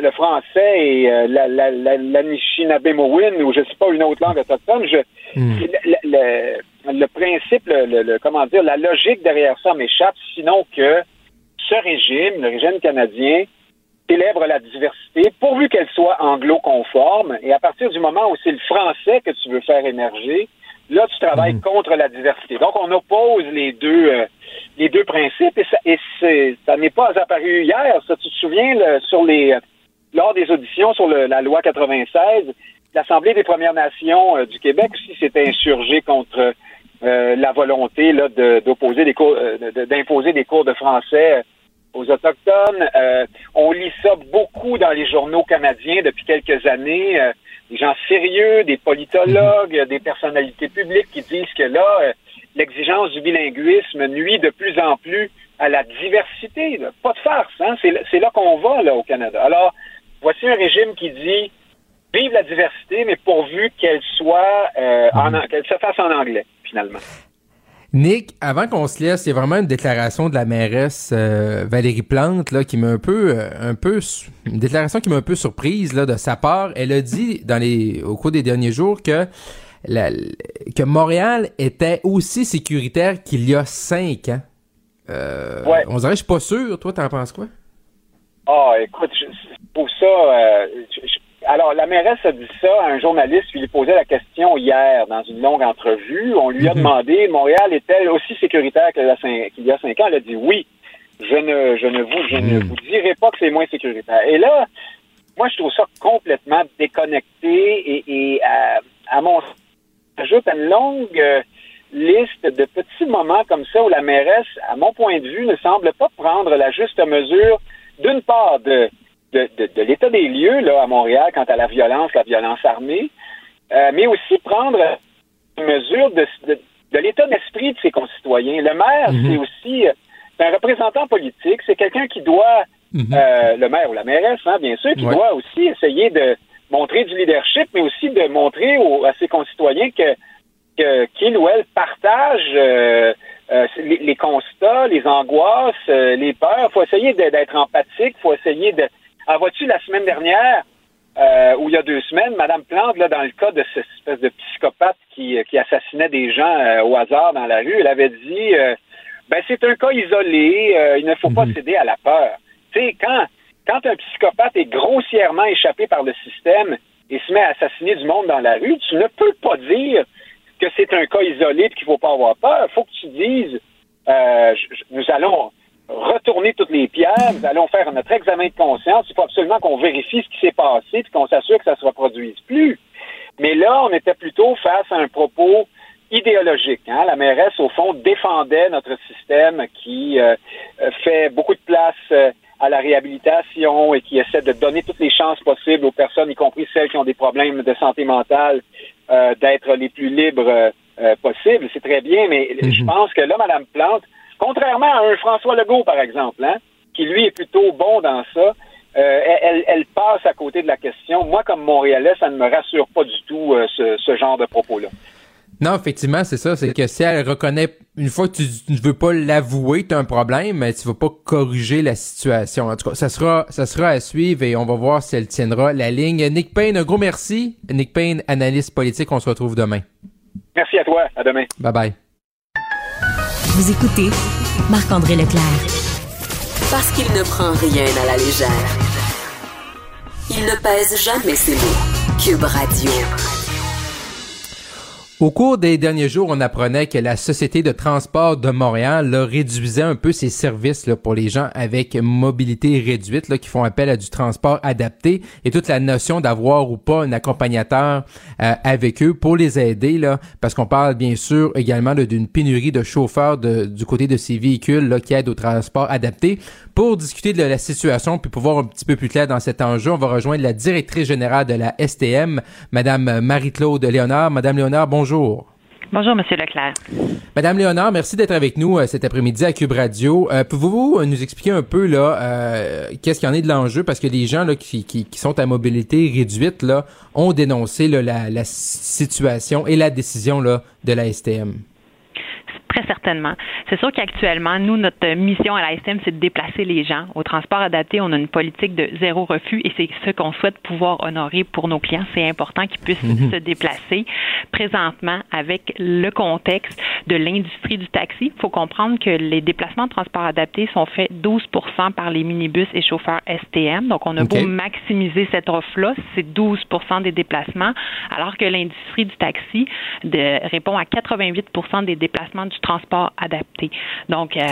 le français et euh, la, la, la, ou je sais pas une autre langue autochtone? Mhm. le, principe, le, comment dire, la logique derrière ça m'échappe, sinon que ce régime, le régime canadien, célèbre la diversité, pourvu qu'elle soit anglo-conforme, et à partir du moment où c'est le français que tu veux faire émerger, Là, tu travailles mhm. contre la diversité. Donc, on oppose les deux, euh, les deux principes et ça, et ça n'est pas apparu hier. Ça, tu te souviens, sur les, lors des auditions sur la loi 96, l'Assemblée des Premières Nations euh, du Québec aussi s'est insurgée contre euh, la volonté là d'opposer des cours, d'imposer des cours de français aux autochtones. on lit ça beaucoup dans les journaux canadiens depuis quelques années des gens sérieux, des politologues, mhm. des personnalités publiques qui disent que là, euh, l'exigence du bilinguisme nuit de plus en plus à la diversité. Pas de farce, hein? c'est là qu'on va là au Canada. Alors, voici un régime qui dit vive la diversité, mais pourvu qu'elle soit euh, en mhm. qu'elle se fasse en anglais, finalement. Nick, avant qu'on se laisse, il y a vraiment une déclaration de la mairesse euh, Valérie Plante là qui m'a un peu euh, un peu une déclaration qui m'a un peu surprise là de sa part. Elle a dit dans les au cours des derniers jours que la, que Montréal était aussi sécuritaire qu'il y a cinq ans. Euh, On dirait, je suis pas sûr. Toi, t'en penses quoi? Ah, écoute, pour ça, euh, alors, la mairesse a dit ça à un journaliste qui lui posait la question hier dans une longue entrevue. On lui a mhm. demandé, Montréal est-elle aussi sécuritaire qu'il y a cinq ans? Elle a dit oui. Je ne, je ne vous, je ne mhm. vous dirai pas que c'est moins sécuritaire. Et là, moi, je trouve ça complètement déconnecté et, et à, à mon ajoute une longue, liste de petits moments comme ça où la mairesse, à mon point de vue, ne semble pas prendre la juste mesure, d'une part, de, de, de, l'état des lieux là, à Montréal quant à la violence, la violence armée, euh, mais aussi prendre mesure de, de, l'état d'esprit de ses concitoyens. Le maire, mhm. c'est aussi euh, un représentant politique, c'est quelqu'un qui doit, mhm. euh, le maire ou la mairesse, hein, bien sûr, qui doit aussi essayer de montrer du leadership, mais aussi de montrer à ses concitoyens que qu'il ou elle partage euh, euh, les, constats, les angoisses, euh, les peurs. Il faut essayer d'être empathique, il faut essayer de... Ah, vois-tu, la semaine dernière, ou il y a deux semaines, Madame Plante, là, dans le cas de cette espèce de psychopathe qui, qui assassinait des gens au hasard dans la rue, elle avait dit ben c'est un cas isolé, il ne faut pas mhm. céder à la peur. Tu sais, quand, quand un psychopathe est grossièrement échappé par le système et se met à assassiner du monde dans la rue, tu ne peux pas dire que c'est un cas isolé et qu'il ne faut pas avoir peur. Il faut que tu dises, euh, nous allons retourner toutes les pierres, nous allons faire notre examen de conscience. Il faut absolument qu'on vérifie ce qui s'est passé et qu'on s'assure que ça ne se reproduise plus. Mais là, on était plutôt face à un propos idéologique. Hein? La mairesse, au fond, défendait notre système qui euh, fait beaucoup de place euh, à la réhabilitation et qui essaie de donner toutes les chances possibles aux personnes, y compris celles qui ont des problèmes de santé mentale, euh, d'être les plus libres possibles. C'est très bien, mais mhm. je pense que là, Mme Plante, contrairement à un François Legault, par exemple, hein, qui lui est plutôt bon dans ça, elle, elle, passe à côté de la question. Moi, comme Montréalais, ça ne me rassure pas du tout ce, ce genre de propos-là. Non, effectivement, c'est ça. C'est que si elle reconnaît, une fois que tu ne veux pas l'avouer, tu as un problème, mais tu vas pas corriger la situation. En tout cas, ça sera, ça sera à suivre et on va voir si elle tiendra la ligne. Nick Payne, un gros merci. Nick Payne, analyste politique. On se retrouve demain. Merci à toi. À demain. Bye bye. Vous écoutez Marc-André Leclerc. Parce qu'il ne prend rien à la légère. Il ne pèse jamais ses mots. Cube Radio. Au cours des derniers jours, on apprenait que la Société de transport de Montréal réduisait un peu ses services là, pour les gens avec mobilité réduite là, qui font appel à du transport adapté et toute la notion d'avoir ou pas un accompagnateur euh, avec eux pour les aider, là, parce qu'on parle bien sûr également d'une pénurie de chauffeurs du côté de ces véhicules là, qui aident au transport adapté. Pour discuter de la situation puis pour voir un petit peu plus clair dans cet enjeu, on va rejoindre la directrice générale de la STM, Madame Marie-Claude Léonard. Madame Léonard, bonjour. Bonjour, Monsieur Leclerc. Madame Léonard, merci d'être avec nous euh, cet après-midi à Cube Radio. Euh, pouvez-vous nous expliquer un peu là euh, qu'est-ce qu'il y en est de l'enjeu? Parce que les gens là qui, qui, sont à mobilité réduite là ont dénoncé la, la situation et la décision là de la STM. Très certainement. C'est sûr qu'actuellement, nous, notre mission à la SM, c'est de déplacer les gens. Au transport adapté, on a une politique de zéro refus et c'est ce qu'on souhaite pouvoir honorer pour nos clients. C'est important qu'ils puissent mhm. se déplacer. Présentement, avec le contexte de l'industrie du taxi, il faut comprendre que les déplacements de transport adapté sont faits 12% par les minibus et chauffeurs STM. Donc, on a beau maximiser cette offre-là, c'est 12% des déplacements, alors que l'industrie du taxi de, répond à 88% des déplacements du transport adapté. Donc, euh,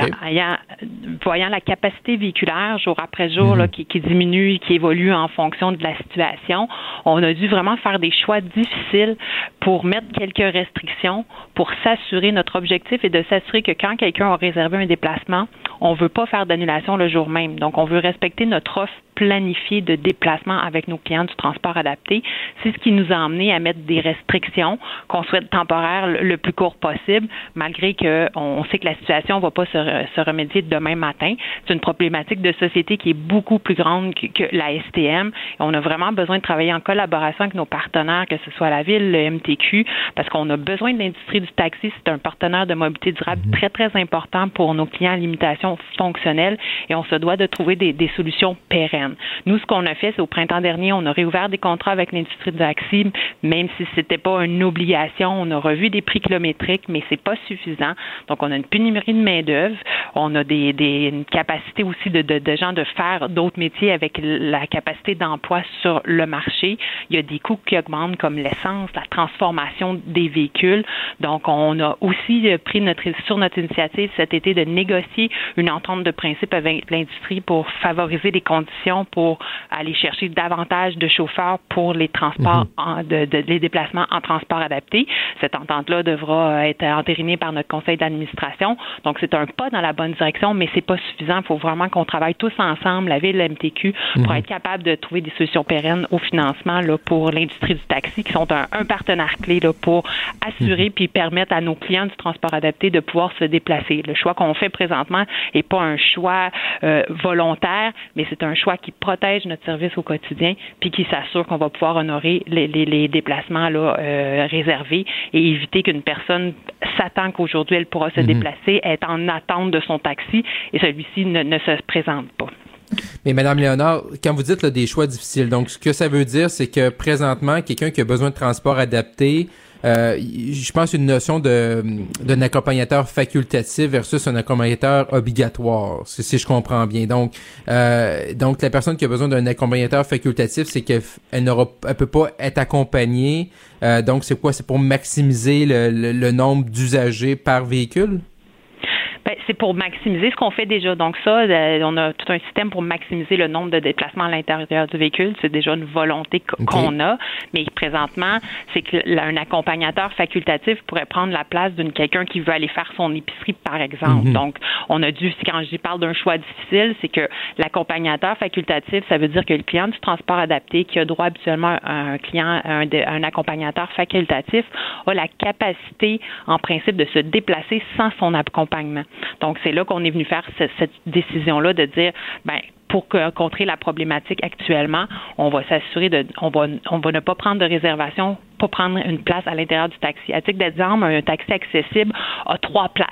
voyant la capacité véhiculaire jour après jour là, mhm. qui, qui, diminue, qui évolue en fonction de la situation, on a dû vraiment faire des choix difficiles pour mettre quelques restrictions, pour s'assurer, notre objectif est de s'assurer que quand quelqu'un a réservé un déplacement, on ne veut pas faire d'annulation le jour même. Donc, on veut respecter notre offre planifiée de déplacement avec nos clients du transport adapté. C'est ce qui nous a amené à mettre des restrictions qu'on souhaite temporaires le plus court possible, malgré qu'on sait que la situation ne va pas se, remédier demain matin. C'est une problématique de société qui est beaucoup plus grande que, la STM. on a vraiment besoin de travailler en collaboration avec nos partenaires, que ce soit la ville, le MTQ, parce qu'on a besoin de l'industrie du taxi. C'est un partenaire de mobilité durable mhm. très, très important pour nos clients à limitation fonctionnelle et on se doit de trouver des, des solutions pérennes. Nous, ce qu'on a fait, c'est au printemps dernier, on a réouvert des contrats avec l'industrie du taxi, même si c'était pas une obligation. On a revu des prix kilométriques, mais c'est pas suffisant. Donc, on a une pénurie de main-d'œuvre. On a des, des, une capacité aussi de, de, de gens de faire d'autres métiers avec la capacité d'emploi sur le marché. Il y a des coûts qui augmentent comme l'essence, la transformation des véhicules. Donc, on a aussi pris notre, sur notre initiative cet été de négocier une entente de principe avec l'industrie pour favoriser les conditions pour aller chercher davantage de chauffeurs pour les transports, mhm. en, de, de, les déplacements en transport adapté. Cette entente-là devra être entérinée par notre conseil d'administration. Donc, c'est un pas dans la bonne direction, mais c'est pas suffisant. Il faut vraiment qu'on travaille tous ensemble, la ville, la MTQ, pour mhm. être capable de trouver des solutions pérennes au financement là, pour l'industrie du taxi, qui sont un, partenaire clé là, pour assurer mhm. puis permettre à nos clients du transport adapté de pouvoir se déplacer. Le choix qu'on fait présentement n'est pas un choix euh, volontaire, mais c'est un choix qui protège notre service au quotidien puis qui s'assure qu'on va pouvoir honorer les, les, déplacements là, euh, réservés et éviter qu'une personne s'attend qu'aujourd'hui elle pourra se mhm. déplacer, est en attente de son taxi et celui-ci ne, ne se présente pas. Mais Madame Léonard, quand vous dites là, des choix difficiles, donc ce que ça veut dire, c'est que présentement, quelqu'un qui a besoin de transport adapté, euh, je pense une notion de d'un accompagnateur facultatif versus un accompagnateur obligatoire, si, je comprends bien. Donc, euh, donc la personne qui a besoin d'un accompagnateur facultatif, c'est qu'elle elle n'aura, elle peut pas être accompagnée. Euh, donc, c'est quoi? C'est pour maximiser le, le nombre d'usagers par véhicule? C'est pour maximiser ce qu'on fait déjà. Donc ça, euh, on a tout un système pour maximiser le nombre de déplacements à l'intérieur du véhicule. C'est déjà une volonté qu'on a. Mais présentement, c'est qu'un accompagnateur facultatif pourrait prendre la place d'une quelqu'un qui veut aller faire son épicerie, par exemple. Mhm. Donc, on a dû, quand je parle d'un choix difficile, c'est que l'accompagnateur facultatif, ça veut dire que le client du transport adapté, qui a droit habituellement à un client, un, un accompagnateur facultatif, a la capacité, en principe, de se déplacer sans son accompagnement. Donc, c'est là qu'on est venu faire cette, décision-là de dire, ben, pour contrer la problématique actuellement, on va s'assurer de, on va, on va ne pas prendre de réservation, pas prendre une place à l'intérieur du taxi. À titre d'exemple, un taxi accessible a trois places.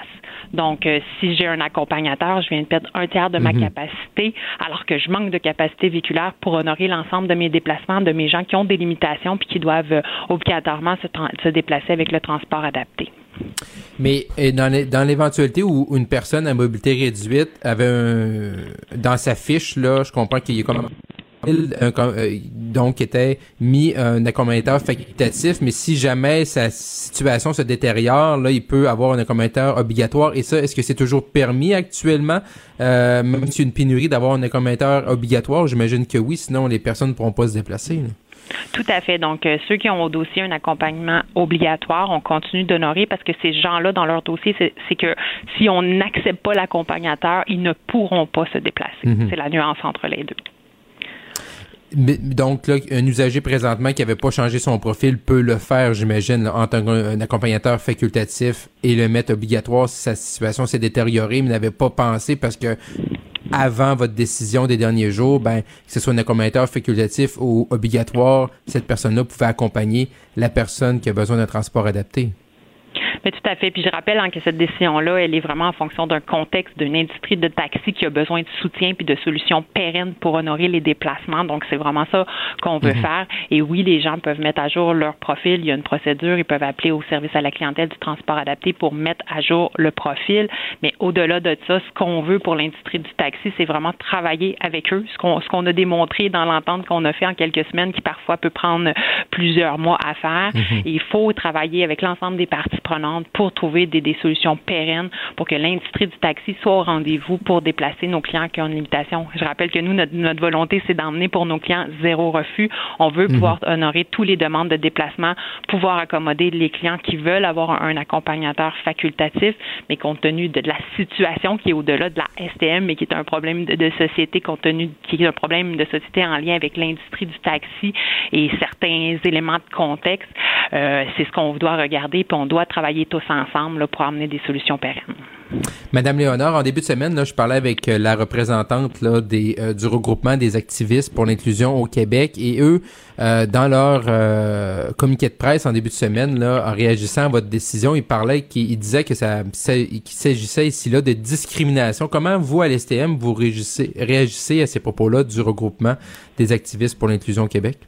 Donc, euh, si j'ai un accompagnateur, je viens de perdre un tiers de ma mhm. capacité, alors que je manque de capacité véhiculaire pour honorer l'ensemble de mes déplacements, de mes gens qui ont des limitations puis qui doivent euh, obligatoirement se, se déplacer avec le transport adapté. Mais dans l'éventualité où une personne à mobilité réduite avait un dans sa fiche là, je comprends qu'il y a comme un, euh, donc était mis un accompagnateur facultatif, mais si jamais sa situation se détériore, là, il peut avoir un accompagnateur obligatoire. Et ça, est-ce que c'est toujours permis actuellement, euh, même a une pénurie, d'avoir un accompagnateur obligatoire? J'imagine que oui, sinon les personnes ne pourront pas se déplacer. Tout à fait. Donc, euh, ceux qui ont au dossier un accompagnement obligatoire, on continue d'honorer parce que ces gens-là, dans leur dossier, c'est que si on n'accepte pas l'accompagnateur, ils ne pourront pas se déplacer. Mhm. C'est la nuance entre les deux. Donc, là, un usager présentement qui n'avait pas changé son profil peut le faire, j'imagine, en tant qu'un accompagnateur facultatif et le mettre obligatoire si sa situation s'est détériorée, mais n'avait pas pensé parce que avant votre décision des derniers jours, ben, que ce soit un accompagnateur facultatif ou obligatoire, cette personne-là pouvait accompagner la personne qui a besoin d'un transport adapté. Mais tout à fait. Puis je rappelle hein, que cette décision-là, elle est vraiment en fonction d'un contexte d'une industrie de taxi qui a besoin de soutien puis de solutions pérennes pour honorer les déplacements. Donc c'est vraiment ça qu'on veut mhm. faire. Et oui, les gens peuvent mettre à jour leur profil. Il y a une procédure. Ils peuvent appeler au service à la clientèle du transport adapté pour mettre à jour le profil. Mais au-delà de ça, ce qu'on veut pour l'industrie du taxi, c'est vraiment travailler avec eux. Ce qu'on ce qu'on a démontré dans l'entente qu'on a fait en quelques semaines, qui parfois peut prendre plusieurs mois à faire. Mhm. il faut travailler avec l'ensemble des parties prenantes pour trouver des, des solutions pérennes pour que l'industrie du taxi soit au rendez-vous pour déplacer nos clients qui ont une limitation. Je rappelle que nous, notre, notre volonté, c'est d'emmener pour nos clients zéro refus. On veut mhm. pouvoir honorer toutes les demandes de déplacement, pouvoir accommoder les clients qui veulent avoir un, accompagnateur facultatif, mais compte tenu de, la situation qui est au-delà de la STM, mais qui est un problème de, société, compte tenu qui est un problème de société en lien avec l'industrie du taxi et certains éléments de contexte, euh, c'est ce qu'on doit regarder, puis on doit travailler tous ensemble pour amener des solutions pérennes. Madame Léonard, en début de semaine, je parlais avec euh, la représentante euh, du regroupement des activistes pour l'inclusion au Québec et eux, euh, dans leur communiqué de presse en début de semaine, en réagissant à votre décision, ils parlaient, qu'ils disaient qu'il s'agissait ici là de discrimination. Comment vous, à l'STM, vous réagissez à ces propos-là du regroupement des activistes pour l'inclusion au Québec?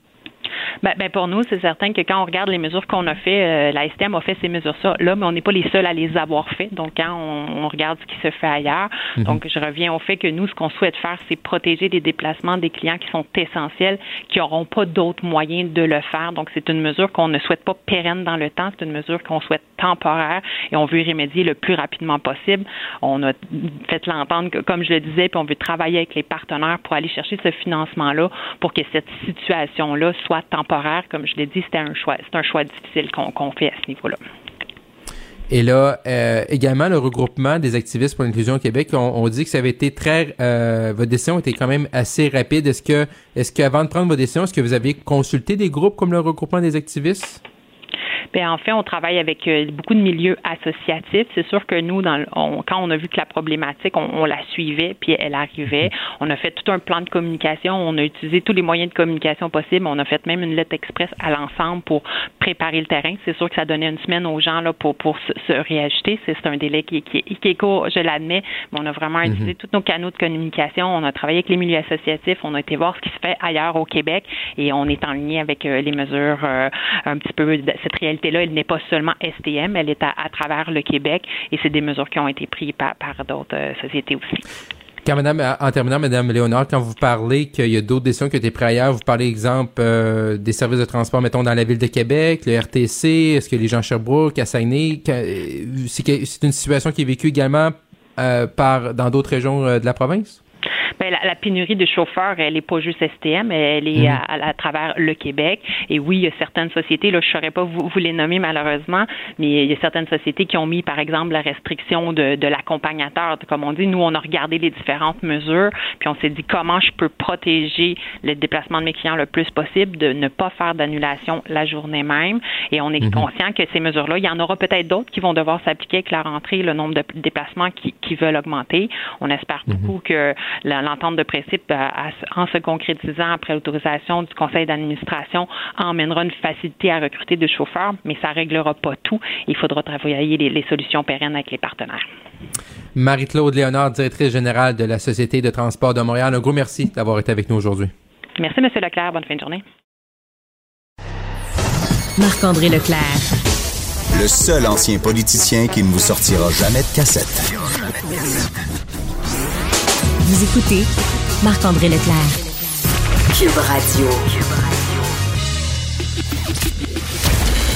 Ben, ben, pour nous, c'est certain que quand on regarde les mesures qu'on a fait, euh, la STM a fait ces mesures-là, là, mais on n'est pas les seuls à les avoir fait. Donc, quand on, regarde ce qui se fait ailleurs, mhm. donc je reviens au fait que nous, ce qu'on souhaite faire, c'est protéger les déplacements des clients qui sont essentiels, qui n'auront pas d'autres moyens de le faire. Donc, c'est une mesure qu'on ne souhaite pas pérenne dans le temps, c'est une mesure qu'on souhaite temporaire et on veut y remédier le plus rapidement possible. On a fait l'entendre, comme je le disais, puis on veut travailler avec les partenaires pour aller chercher ce financement-là pour que cette situation-là soit temporaire. Comme je l'ai dit, c'était un choix, c'est un choix difficile qu'on fait à ce niveau-là. Et là, euh, également, le regroupement des activistes pour l'inclusion au Québec, on, dit que ça avait été très... Euh, votre décision était quand même assez rapide. Est-ce que, est-ce qu'avant de prendre vos décisions, est-ce que vous avez consulté des groupes comme le regroupement des activistes? Bien, en fait, on travaille avec euh, beaucoup de milieux associatifs. C'est sûr que nous, dans, quand on a vu que la problématique, on, la suivait, puis elle arrivait, on a fait tout un plan de communication, on a utilisé tous les moyens de communication possibles, on a fait même une lettre express à l'ensemble pour préparer le terrain. C'est sûr que ça donnait une semaine aux gens là, pour, pour se, réajuster. C'est un délai qui, qui, qui est court, je l'admets, mais on a vraiment mhm. utilisé tous nos canaux de communication. On a travaillé avec les milieux associatifs, on a été voir ce qui se fait ailleurs au Québec et on est en lien avec euh, les mesures euh, un petit peu de cette réalité là elle n'est pas seulement STM, elle est à, travers le Québec et c'est des mesures qui ont été prises par, d'autres euh, sociétés aussi. Madame, en terminant, Madame Léonard, quand vous parlez qu'il y a d'autres décisions qui ont été prises ailleurs, vous parlez, exemple, euh, des services de transport, mettons, dans la ville de Québec, le RTC, est-ce que les gens Sherbrooke, à euh, c'est une situation qui est vécue également dans d'autres régions de la province? Bien, la, pénurie de chauffeurs, elle n'est pas juste STM, elle est mhm. à, travers le Québec. Et oui, il y a certaines sociétés, là, je ne saurais pas vous, vous, les nommer malheureusement, mais il y a certaines sociétés qui ont mis, par exemple, la restriction de, de l'accompagnateur. Comme on dit, nous, on a regardé les différentes mesures, puis on s'est dit comment je peux protéger le déplacement de mes clients le plus possible, de ne pas faire d'annulation la journée même. Et on est mhm. conscient que ces mesures-là, il y en aura peut-être d'autres qui vont devoir s'appliquer avec la rentrée, le nombre de déplacements qui, qui veulent augmenter. On espère mhm. beaucoup que la, l'entente de principe, euh, en se concrétisant après l'autorisation du conseil d'administration, emmènera une facilité à recruter des chauffeurs, mais ça ne réglera pas tout. Il faudra travailler les, solutions pérennes avec les partenaires. Marie-Claude Léonard, directrice générale de la Société de transport de Montréal, un gros merci d'avoir été avec nous aujourd'hui. Merci, M. Leclerc. Bonne fin de journée. Marc-André Leclerc. Le seul ancien politicien qui ne vous sortira jamais de cassette. Vous écoutez Marc-André Leclerc. Cube Radio.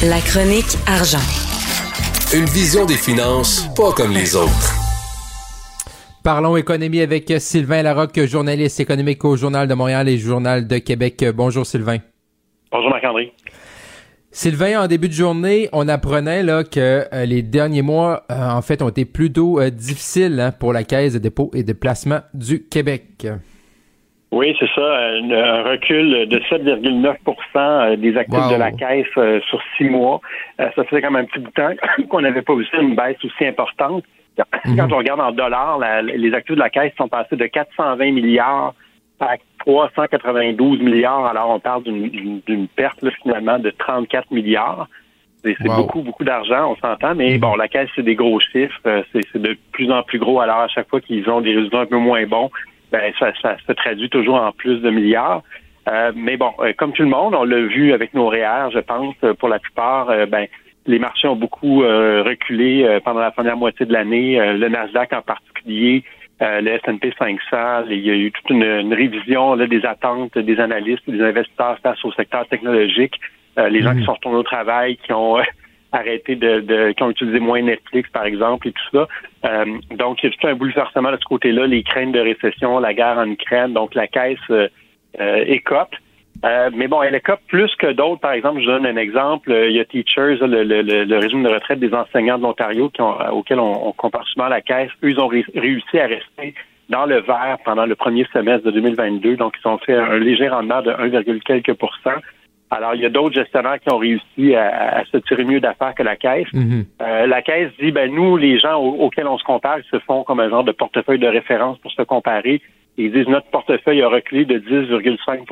La chronique argent. Une vision des finances pas comme les autres. Parlons économie avec Sylvain Larocque, journaliste économique au Journal de Montréal et Journal de Québec. Bonjour Sylvain. Bonjour Marc-André. Sylvain, en début de journée, on apprenait là que euh, les derniers mois, euh, en fait, ont été plutôt euh, difficiles hein, pour la Caisse de dépôt et de placement du Québec. Oui, c'est ça, un, recul de 7,9% des actifs de la Caisse sur six mois. ça faisait quand même un petit bout de temps qu'on n'avait pas vu une baisse aussi importante. Mhm. Quand on regarde en dollars, les actifs de la Caisse sont passés de 420 milliards à 392 milliards. Alors, on parle d'une perte finalement de 34 milliards. C'est beaucoup, beaucoup d'argent, on s'entend, mais bon, la caisse, c'est des gros chiffres. Euh, c'est de plus en plus gros. Alors, à chaque fois qu'ils ont des résultats un peu moins bons, ben, ça, se traduit toujours en plus de milliards. Euh, mais bon, euh, comme tout le monde, on l'a vu avec nos REER, je pense, pour la plupart, ben, les marchés ont beaucoup reculé pendant la première moitié de l'année. le Nasdaq en particulier, euh, le S&P 500, il y a eu toute une, révision des attentes des analystes, des investisseurs face au secteur technologique. Euh, les gens qui mhm. sont retournés au travail, qui ont euh, arrêté de, qui ont utilisé moins Netflix, par exemple, et tout ça. donc, il y a tout un bouleversement de ce côté-là, les craintes de récession, la guerre en Ukraine. Donc, la caisse écope. Euh, mais bon, elle écope plus que d'autres. Par exemple, je donne un exemple. Il y a Teachers, le, régime de retraite des enseignants de l'Ontario, euh, auquel on, compare souvent la caisse. Eux, ils ont réussi à rester dans le vert pendant le premier semestre de 2022. Donc, ils ont fait un léger rendement de 1, quelques Alors, il y a d'autres gestionnaires qui ont réussi à, se tirer mieux d'affaires que la Caisse. Mm-hmm. Euh, la Caisse dit, ben nous, les gens auxquels on se compare, ils se font comme un genre de portefeuille de référence pour se comparer. Ils disent, notre portefeuille a reculé de 10,5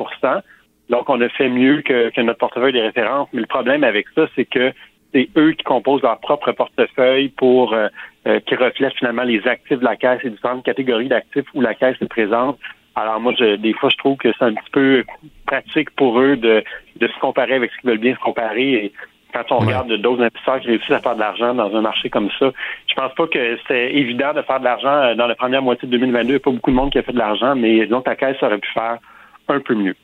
donc, on a fait mieux que, notre portefeuille des références. Mais le problème avec ça, c'est que c'est eux qui composent leur propre portefeuille pour euh, euh, qui reflètent finalement les actifs de la caisse et différentes catégories d'actifs où la caisse est présente. Alors moi, je, des fois, je trouve que c'est un petit peu pratique pour eux de, de se comparer avec ce qu'ils veulent bien se comparer. Et quand on regarde d'autres investisseurs qui réussissent à faire de l'argent dans un marché comme ça, je pense pas que c'est évident de faire de l'argent euh, dans la première moitié de 2022. Il n'y a pas beaucoup de monde qui a fait de l'argent, mais donc la caisse aurait pu faire un peu mieux.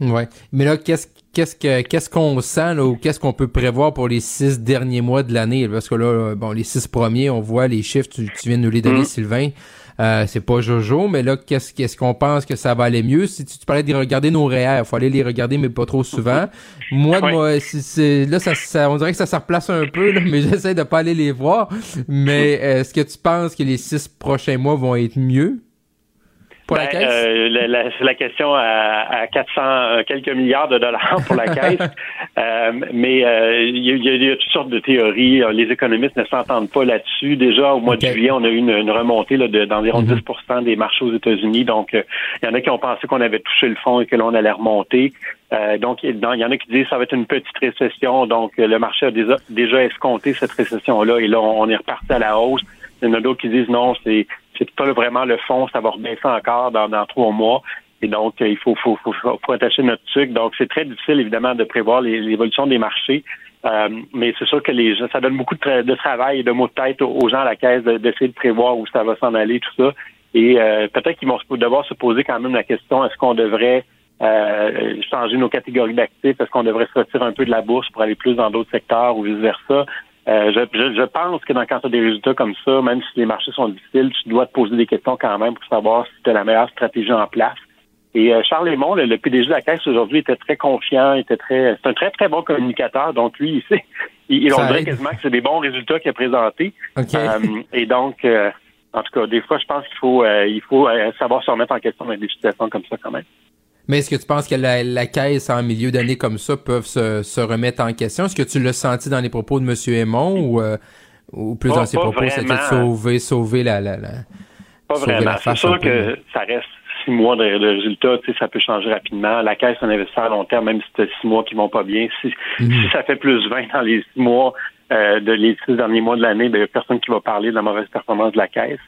Ouais. Mais là, qu'est-ce qu'est-ce que qu'est-ce qu'on sent là, ou qu'est-ce qu'on peut prévoir pour les six derniers mois de l'année? Parce que là, bon, les six premiers, on voit les chiffres, tu, viens de nous les donner, mm-hmm. Sylvain. Euh, c'est pas Jojo, mais là, qu'est-ce qu'est-ce qu'on pense que ça va aller mieux? Si tu, parlais de regarder nos réels, faut aller les regarder, mais pas trop souvent. Moi, moi, c'est, là, ça, on dirait que ça se replace un peu, là, mais j'essaie de pas aller les voir. Mais est-ce que tu penses que les six prochains mois vont être mieux? Pour la ben, caisse? Euh, c'est la question à, 400 euh, quelques milliards de dollars pour la caisse. Euh, mais il y, a toutes sortes de théories. Les économistes ne s'entendent pas là-dessus. Déjà, au mois de juillet, on a eu une, remontée là, d'environ 10 mhm. des marchés aux États-Unis. Donc, il y en a qui ont pensé qu'on avait touché le fond et que l'on allait remonter. donc, il y en a qui disent que ça va être une petite récession. Donc, le marché a déjà, déjà escompté cette récession-là. Et là, on est reparti à la hausse. Il y en a d'autres qui disent non, c'est c'est pas vraiment le fond, ça va rebaisser encore dans, dans trois mois. Et donc, euh, il faut, faut, faut, faut attacher notre sucre. Donc, c'est très difficile, évidemment, de prévoir l'évolution des marchés. Euh, mais c'est sûr que les ça donne beaucoup de, travail et de mots de tête aux, gens à la caisse d'essayer de, prévoir où ça va s'en aller, tout ça. Et euh, peut-être qu'ils vont devoir se poser quand même la question est-ce qu'on devrait changer nos catégories d'actifs? Est-ce qu'on devrait se retirer un peu de la bourse pour aller plus dans d'autres secteurs ou vice versa euh, je, pense que dans, quand tu as des résultats comme ça, même si les marchés sont difficiles, tu dois te poser des questions quand même pour savoir si tu as la meilleure stratégie en place. Et euh, Charles Lemont, le, PDG de la Caisse aujourd'hui, était très confiant, était très, c'est un très très bon communicateur. Donc lui, il sait, il, on dirait quasiment que c'est des bons résultats qu'il a présentés. Euh, et donc, en tout cas, des fois, je pense qu'il faut, il faut savoir se remettre en question dans des situations comme ça quand même. Mais est-ce que tu penses que la, caisse en milieu d'année comme ça peuvent se, remettre en question? Est-ce que tu l'as senti dans les propos de M. Aymon ou, euh, ou plus dans ses propos, c'était de sauver, sauver la, la, Pas vraiment. C'est sûr que ça reste six mois de, résultats, tu sais, ça peut changer rapidement. La caisse, un investisseur à long terme, même si c'est six mois qui vont pas bien. Si, si ça fait plus 20 dans les six mois euh, de les six derniers mois de l'année, ben, il n'y a personne qui va parler de la mauvaise performance de la caisse.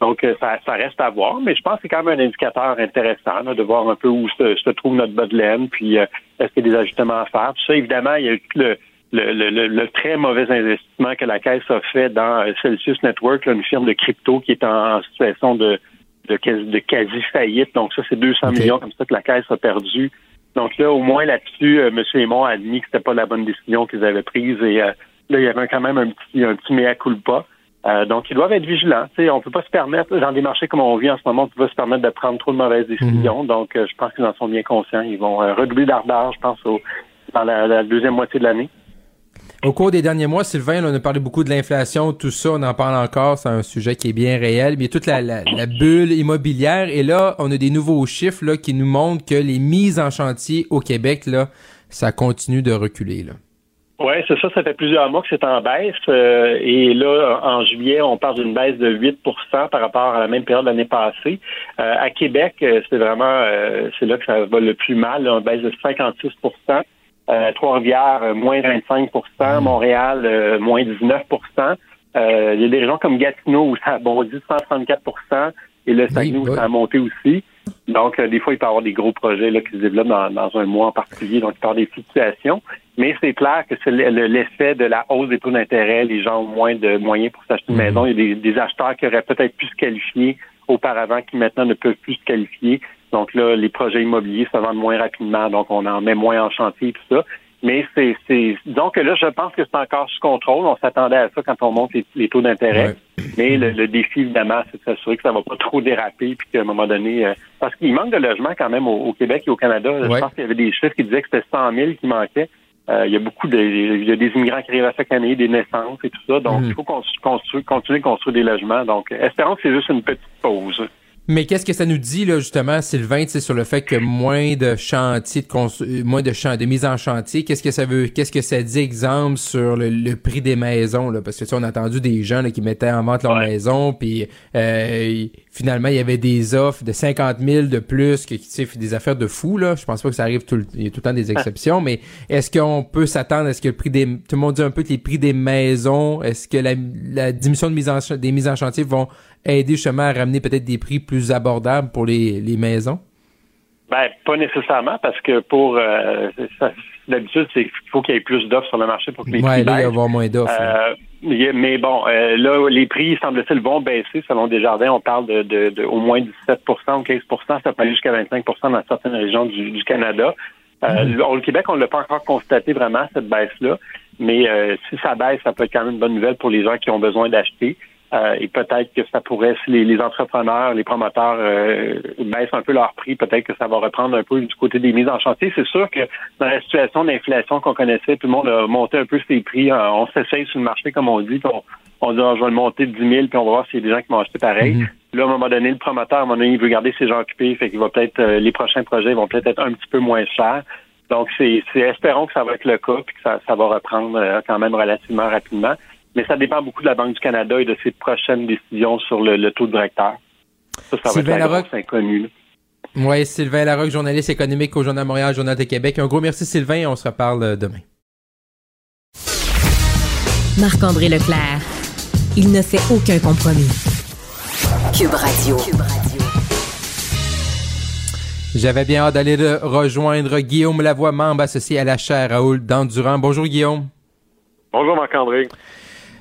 Donc, euh, ça, ça, reste à voir, mais je pense que c'est quand même un indicateur intéressant de voir un peu où se, trouve notre bas de laine, puis euh, est-ce qu'il y a des ajustements à faire. Tout ça, évidemment, il y a eu le, le, le, très mauvais investissement que la Caisse a fait dans euh, Celsius Network, une firme de crypto qui est en, situation de, de, quasi, quasi faillite. Donc, ça, c'est 200 millions comme ça que la Caisse a perdu. Donc là, au moins là-dessus, M. Aymon a admis que c'était pas la bonne décision qu'ils avaient prise et là, il y avait quand même un petit, un petit mea culpa. Euh, donc, ils doivent être vigilants. sais, on ne peut pas se permettre, dans des marchés comme on vit en ce moment, on peut pas se permettre de prendre trop de mauvaises décisions. Mhm. Donc, euh, je pense qu'ils en sont bien conscients. Ils vont euh, redoubler d'ardeur, je pense, dans la, deuxième moitié de l'année. Au cours des derniers mois, Sylvain, on a parlé beaucoup de l'inflation, tout ça, on en parle encore, c'est un sujet qui est bien réel, mais toute la, la, bulle immobilière, et là, on a des nouveaux chiffres là, qui nous montrent que les mises en chantier au Québec, là, ça continue de reculer. Là. Oui, c'est ça. Ça fait plusieurs mois que c'est en baisse. Euh, et là, en juillet, on parle d'une baisse de 8% par rapport à la même période de l'année passée. Euh, à Québec, euh, c'est vraiment, c'est là que ça va le plus mal. Là, une baisse de 56 Trois-Rivières, moins 25% mmh. Montréal, moins 19% Il y a des régions comme Gatineau où ça a bondi 134% et le Saguenay où ça a monté aussi. Donc, des fois, il peut y avoir des gros projets là, qui se développent dans, dans un mois en particulier. Donc, il peut y avoir des fluctuations. Mais c'est clair que c'est l'effet de la hausse des taux d'intérêt. Les gens ont moins de moyens pour s'acheter une mhm. maison. Il y a des, acheteurs qui auraient peut-être pu se qualifier auparavant qui maintenant ne peuvent plus se qualifier. Donc là, les projets immobiliers se vendent moins rapidement, donc on en met moins en chantier et tout ça. Mais c'est, que là, je pense que c'est encore sous contrôle. On s'attendait à ça quand on monte les, taux d'intérêt. Mais le, défi, évidemment, c'est de s'assurer que ça va pas trop déraper, puis qu'à un moment donné, euh, parce qu'il manque de logements quand même au, Québec et au Canada. Je pense qu'il y avait des chiffres qui disaient que c'était 100 000 qui manquaient. Euh, il y a beaucoup de, il y a des immigrants qui arrivent à chaque année, des naissances et tout ça. Donc, mhm. il faut construire, continuer de construire des logements. Donc, espérons que c'est juste une petite pause. Mais qu'est-ce que ça nous dit là justement, Sylvain, sur le fait que moins de chantiers de moins de de mise en chantier, qu'est-ce que ça veut, qu'est-ce que ça dit exemple sur le, prix des maisons là, parce que tu sais, on a entendu des gens qui mettaient en vente leur maison, puis euh, finalement il y avait des offres de 50 000 de plus, que tu sais, des affaires de fou là. Je pense pas que ça arrive tout le, il y a tout le temps des exceptions, mais est-ce qu'on peut s'attendre, est-ce que le prix des, tout le monde dit un peu que les prix des maisons, est-ce que la, diminution de mise en, des mises en chantier vont aider justement à ramener peut-être des prix plus abordables pour les, les maisons? Ben, pas nécessairement, parce que pour euh, d'habitude, c'est qu'il faut qu'il y ait plus d'offres sur le marché pour que les ouais, prix là, il va y avoir moins d'offres. Euh, mais bon, euh, là, les prix, semble-t-il, vont baisser selon Desjardins. On parle de, de, de au moins 17 ou 15% ça peut aller jusqu'à 25% dans certaines régions du, du Canada. Euh, mm-hmm. Au Québec, on ne l'a pas encore constaté vraiment, cette baisse-là. Mais euh, si ça baisse, ça peut être quand même une bonne nouvelle pour les gens qui ont besoin d'acheter. Euh, et peut-être que ça pourrait, si les, entrepreneurs, les promoteurs euh, baissent un peu leur prix, peut-être que ça va reprendre un peu du côté des mises en chantier. C'est sûr que dans la situation d'inflation qu'on connaissait, tout le monde a monté un peu ses prix. Euh, on s'essaye sur le marché, comme on dit, on, on dit on va le monter de 10 000, puis on va voir s'il y a des gens qui vont acheter pareil. Mm-hmm. Là, à un moment donné, le promoteur, à un moment donné, il veut garder ses gens occupés, fait qu'il va peut-être, les prochains projets vont peut-être être un petit peu moins chers. Donc, c'est, espérons que ça va être le cas, puis que ça, ça va reprendre quand même relativement rapidement mais ça dépend beaucoup de la Banque du Canada et de ses prochaines décisions sur le, taux directeur. Ça, ça Sylvain va être inconnu. Oui, Sylvain Larocque, journaliste économique au Journal Montréal, Journal de Québec. Un gros merci Sylvain et on se reparle euh, demain. Marc-André Leclerc, il ne fait aucun compromis. Cube Radio. J'avais bien hâte d'aller rejoindre Guillaume Lavoie, membre associé à la chaire Raoul d'Endurant. Bonjour Guillaume. Bonjour Marc-André.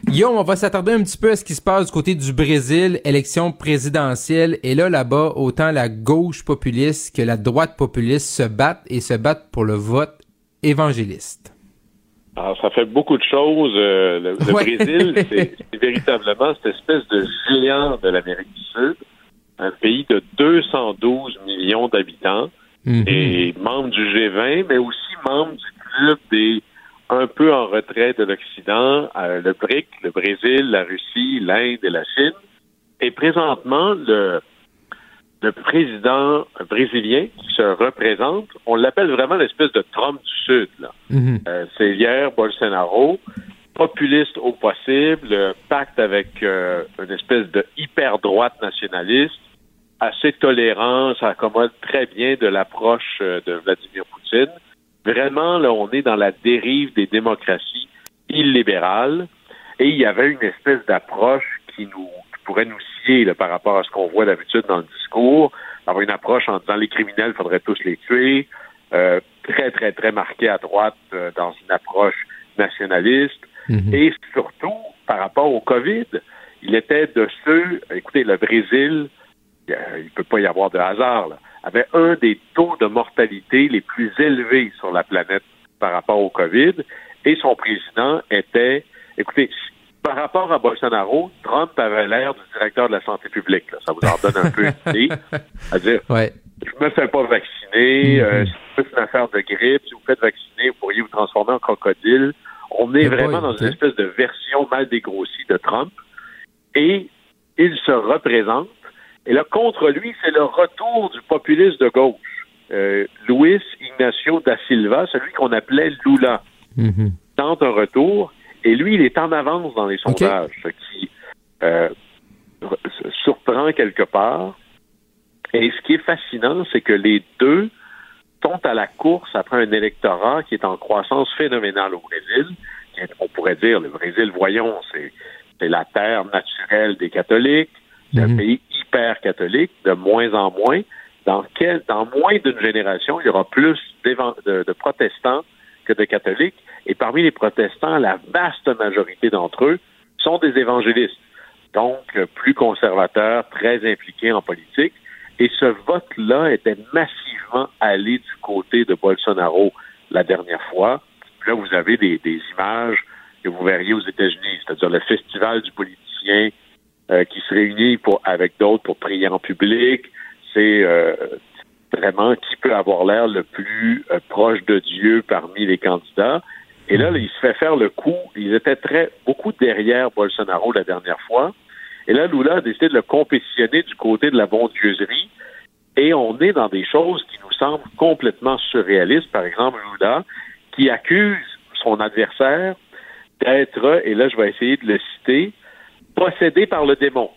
Guillaume, on va s'attarder un petit peu à ce qui se passe du côté du Brésil, élection présidentielle. Et là, là-bas, autant la gauche populiste que la droite populiste se battent et se battent pour le vote évangéliste. Alors, ça fait beaucoup de choses. Euh, le, Brésil, c'est véritablement cette espèce de géant de l'Amérique du Sud, un pays de 212 millions d'habitants mhm. et membre du G20, mais aussi membre du club des un peu en retrait de l'Occident, euh, le BRIC, le Brésil, la Russie, l'Inde et la Chine. Et présentement, le, le président brésilien qui se représente, on l'appelle vraiment l'espèce de Trump du Sud. Là. Mhm. Euh, c'est hier Bolsonaro, populiste au possible, pacte avec euh, une espèce de hyper-droite nationaliste, assez tolérant, ça accommode très bien de l'approche de Vladimir Poutine. Vraiment, là, on est dans la dérive des démocraties illibérales. Et il y avait une espèce d'approche qui nous pourrait nous scier par rapport à ce qu'on voit d'habitude dans le discours. Avoir une approche en disant les criminels, il faudrait tous les tuer. Euh, très, très, très marqué à droite euh, dans une approche nationaliste. Mhm. Et surtout, par rapport au COVID, il était de ceux, écoutez, le Brésil, il ne peut pas y avoir de hasard. Là avait un des taux de mortalité les plus élevés sur la planète par rapport au COVID, et son président était, écoutez, par rapport à Bolsonaro, Trump avait l'air du directeur de la santé publique. Ça vous en donne un peu une idée. À dire, ouais. je me fais pas vacciner, mm-hmm. euh, c'est une affaire de grippe, si vous faites vacciner, vous pourriez vous transformer en crocodile. On est vraiment dans une espèce de version mal dégrossie de Trump. Et il se représente et là, contre lui, c'est le retour du populiste de gauche, euh, Luis Ignacio da Silva, celui qu'on appelait Lula. Mm Tente un retour, et lui, il est en avance dans les sondages, ce qui euh, surprend quelque part. Et ce qui est fascinant, c'est que les deux sont à la course après un électorat qui est en croissance phénoménale au Brésil. On pourrait dire, le Brésil, voyons, c'est la terre naturelle des catholiques, c'est un mhm. pays hyper catholique, de moins en moins. Dans, dans moins d'une génération, il y aura plus de, de, protestants que de catholiques. Et parmi les protestants, la vaste majorité d'entre eux sont des évangélistes, donc plus conservateurs, très impliqués en politique. Et ce vote-là était massivement allé du côté de Bolsonaro la dernière fois. là, vous avez des images que vous verriez aux États-Unis, c'est-à-dire le festival du politicien euh, qui se réunit pour, avec d'autres pour prier en public. C'est euh, vraiment qui peut avoir l'air le plus euh, proche de Dieu parmi les candidats. Et là, il se fait faire le coup. Ils étaient très beaucoup derrière Bolsonaro la dernière fois. Et là, Lula a décidé de le compétitionner du côté de la bondieuserie. Et on est dans des choses qui nous semblent complètement surréalistes. Par exemple, Lula, qui accuse son adversaire d'être, et là, je vais essayer de le citer, possédé par le démon.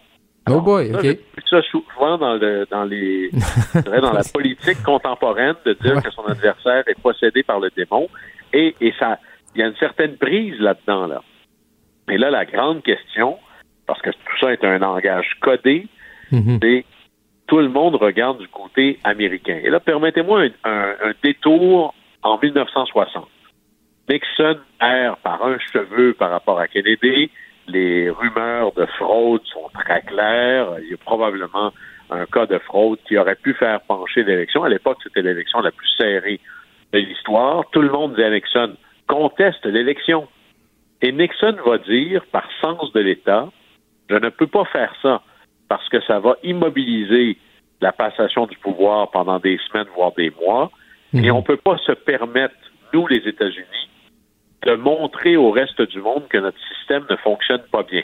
oh boy, OK. Ça, souvent dans, le, dans les, dans la politique contemporaine de dire que son adversaire est possédé par le démon. Et, et ça, il y a une certaine prise là-dedans, là. Et là, la grande question, parce que tout ça est un langage codé, Mhm. c'est tout le monde regarde du côté américain. Et là, permettez-moi un, un- un détour en 1960. Nixon erre par un cheveu par rapport à Kennedy. Les rumeurs de fraude sont très claires. Il y a probablement un cas de fraude qui aurait pu faire pencher l'élection. À l'époque, c'était l'élection la plus serrée de l'histoire. Tout le monde disait à Nixon, conteste l'élection. Et Nixon va dire, par sens de l'État, je ne peux pas faire ça parce que ça va immobiliser la passation du pouvoir pendant des semaines, voire des mois. Et on ne peut pas se permettre, nous, les États-Unis, de montrer au reste du monde que notre système ne fonctionne pas bien.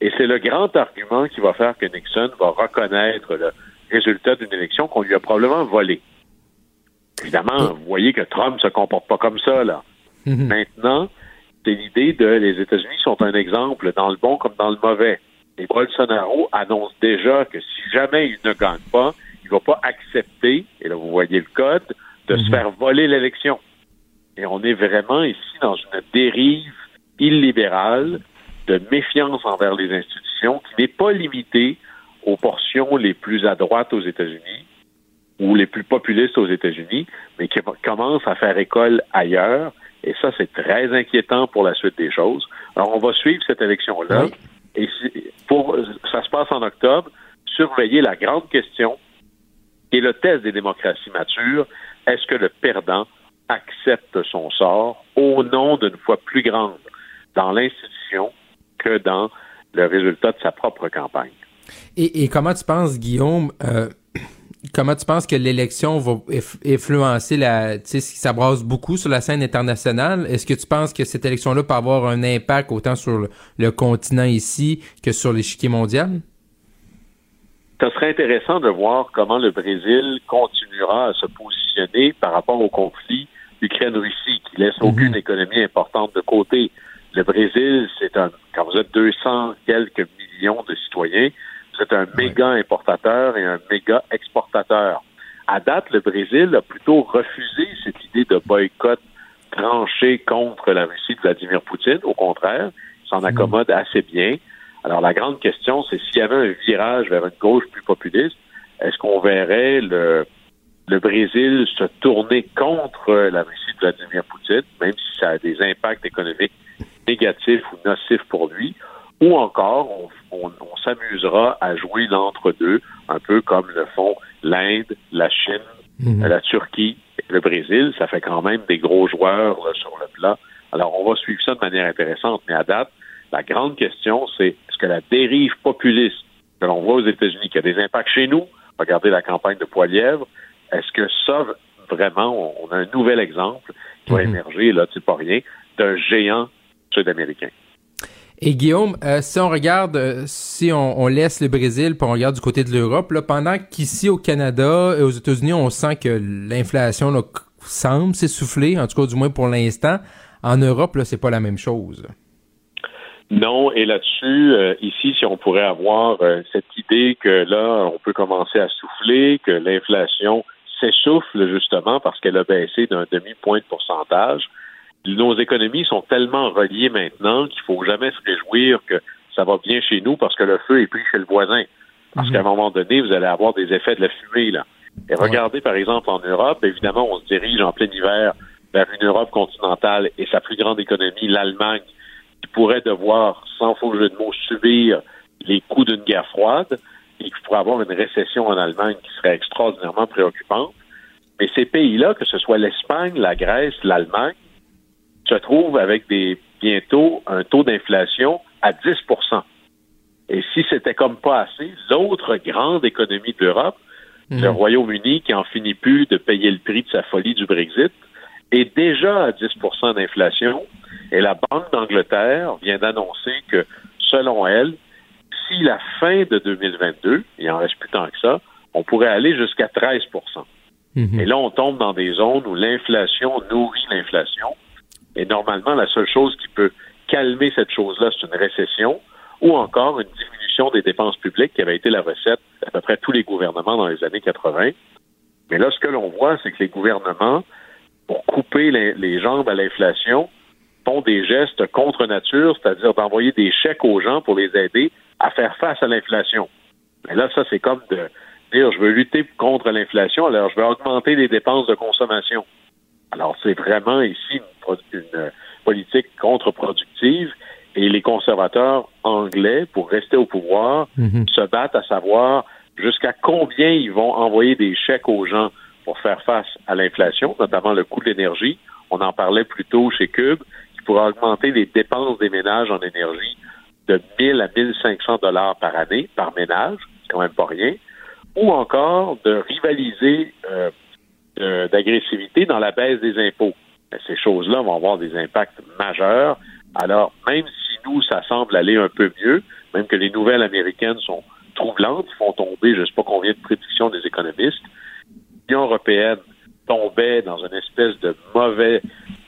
Et c'est le grand argument qui va faire que Nixon va reconnaître le résultat d'une élection qu'on lui a probablement volé. Évidemment, vous voyez que Trump se comporte pas comme ça, là. Maintenant, c'est l'idée de les États-Unis sont un exemple dans le bon comme dans le mauvais. Et Bolsonaro annonce déjà que si jamais il ne gagne pas, il va pas accepter, et là vous voyez le code, de se faire voler l'élection. Et on est vraiment ici dans une dérive illibérale de méfiance envers les institutions qui n'est pas limitée aux portions les plus à droite aux États-Unis ou les plus populistes aux États-Unis, mais qui commence à faire école ailleurs. Et ça, c'est très inquiétant pour la suite des choses. Alors, on va suivre cette élection-là. Et si- pour, ça se passe en octobre. Surveiller la grande question et le test des démocraties matures. Est-ce que le perdant accepte son sort au nom d'une foi plus grande dans l'institution que dans le résultat de sa propre campagne? Et, et comment tu penses, Guillaume, euh, comment tu penses que l'élection va influencer la, tu sais, ça brasse beaucoup sur la scène internationale? Est-ce que tu penses que cette élection-là peut avoir un impact autant sur le, le continent ici que sur l'échiquier mondial? Ça serait intéressant de voir comment le Brésil continuera à se positionner par rapport au conflit Ukraine-Russie, qui laisse aucune économie importante de côté. Le Brésil, c'est un, quand vous êtes 200 quelques millions de citoyens, vous êtes un méga importateur et un méga exportateur. À date, le Brésil a plutôt refusé cette idée de boycott tranché contre la Russie de Vladimir Poutine. Au contraire, il s'en accommode assez bien. Alors, la grande question, c'est s'il y avait un virage vers une gauche plus populiste, est-ce qu'on verrait le, le Brésil se tourner contre la Russie de Vladimir Poutine, même si ça a des impacts économiques négatifs ou nocifs pour lui, ou encore on, on- on s'amusera à jouer l'entre-deux, un peu comme le font l'Inde, la Chine, la Turquie, le Brésil. Ça fait quand même des gros joueurs là, sur le plat. Alors, on va suivre ça de manière intéressante, mais à date, la grande question, c'est est-ce que la dérive populiste que l'on voit aux États-Unis, qui a des impacts chez nous, regardez la campagne de Poilièvre, est-ce que ça, vraiment, on a un nouvel exemple qui va émerger, là, c'est pas rien, d'un géant sud-américain? Et Guillaume, euh, si on regarde, euh, si on, on laisse le Brésil, puis on regarde du côté de l'Europe, là, pendant qu'ici au Canada et aux États-Unis, on sent que l'inflation semble s'essouffler, en tout cas du moins pour l'instant, en Europe, là, c'est pas la même chose. Non, et là-dessus, euh, ici, si on pourrait avoir cette idée que là, on peut commencer à souffler, que l'inflation s'essouffle justement parce qu'elle a baissé d'un demi-point de pourcentage. Nos économies sont tellement reliées maintenant qu'il faut jamais se réjouir que ça va bien chez nous parce que le feu est pris chez le voisin. Parce qu'à un moment donné, vous allez avoir des effets de la fumée, là. Et regardez, par exemple, en Europe, évidemment, on se dirige en plein hiver vers une Europe continentale et sa plus grande économie, l'Allemagne, qui pourrait devoir, sans faux jeu de mots, subir les coups d'une guerre froide et qui pourrait avoir une récession en Allemagne qui serait extraordinairement préoccupante. Mais ces pays-là, que ce soit l'Espagne, la Grèce, l'Allemagne, se trouvent avec des bientôt un taux d'inflation à 10% Et si c'était comme pas assez, l'autre grande économie de l'Europe, le Royaume-Uni, qui en finit plus de payer le prix de sa folie du Brexit, est déjà à 10% d'inflation. Et la Banque d'Angleterre vient d'annoncer que, selon elle, la fin de 2022, il en reste plus tant que ça, on pourrait aller jusqu'à 13% Et là, on tombe dans des zones où l'inflation nourrit l'inflation. Et normalement, la seule chose qui peut calmer cette chose-là, c'est une récession ou encore une diminution des dépenses publiques qui avait été la recette d'à peu près tous les gouvernements dans les années 80. Mais là, ce que l'on voit, c'est que les gouvernements, pour couper les, les jambes à l'inflation, font des gestes contre nature, c'est-à-dire d'envoyer des chèques aux gens pour les aider à faire face à l'inflation. Mais là, ça, c'est comme de dire, je veux lutter contre l'inflation, alors je vais augmenter les dépenses de consommation. Alors, c'est vraiment ici une, politique contre-productive et les conservateurs anglais, pour rester au pouvoir, mhm. se battent à savoir jusqu'à combien ils vont envoyer des chèques aux gens pour faire face à l'inflation, notamment le coût de l'énergie. On en parlait plus tôt chez Cube, qui pourrait augmenter les dépenses des ménages en énergie de 1000 à 1500 dollars par année par ménage, c'est quand même pas rien, ou encore de rivaliser euh, d'agressivité dans la baisse des impôts. ces choses-là vont avoir des impacts majeurs. Alors, même si nous, ça semble aller un peu mieux, même que les nouvelles américaines sont troublantes, font tomber, je ne sais pas combien de prédictions des économistes, l'Union européenne tombait dans une espèce de mauvais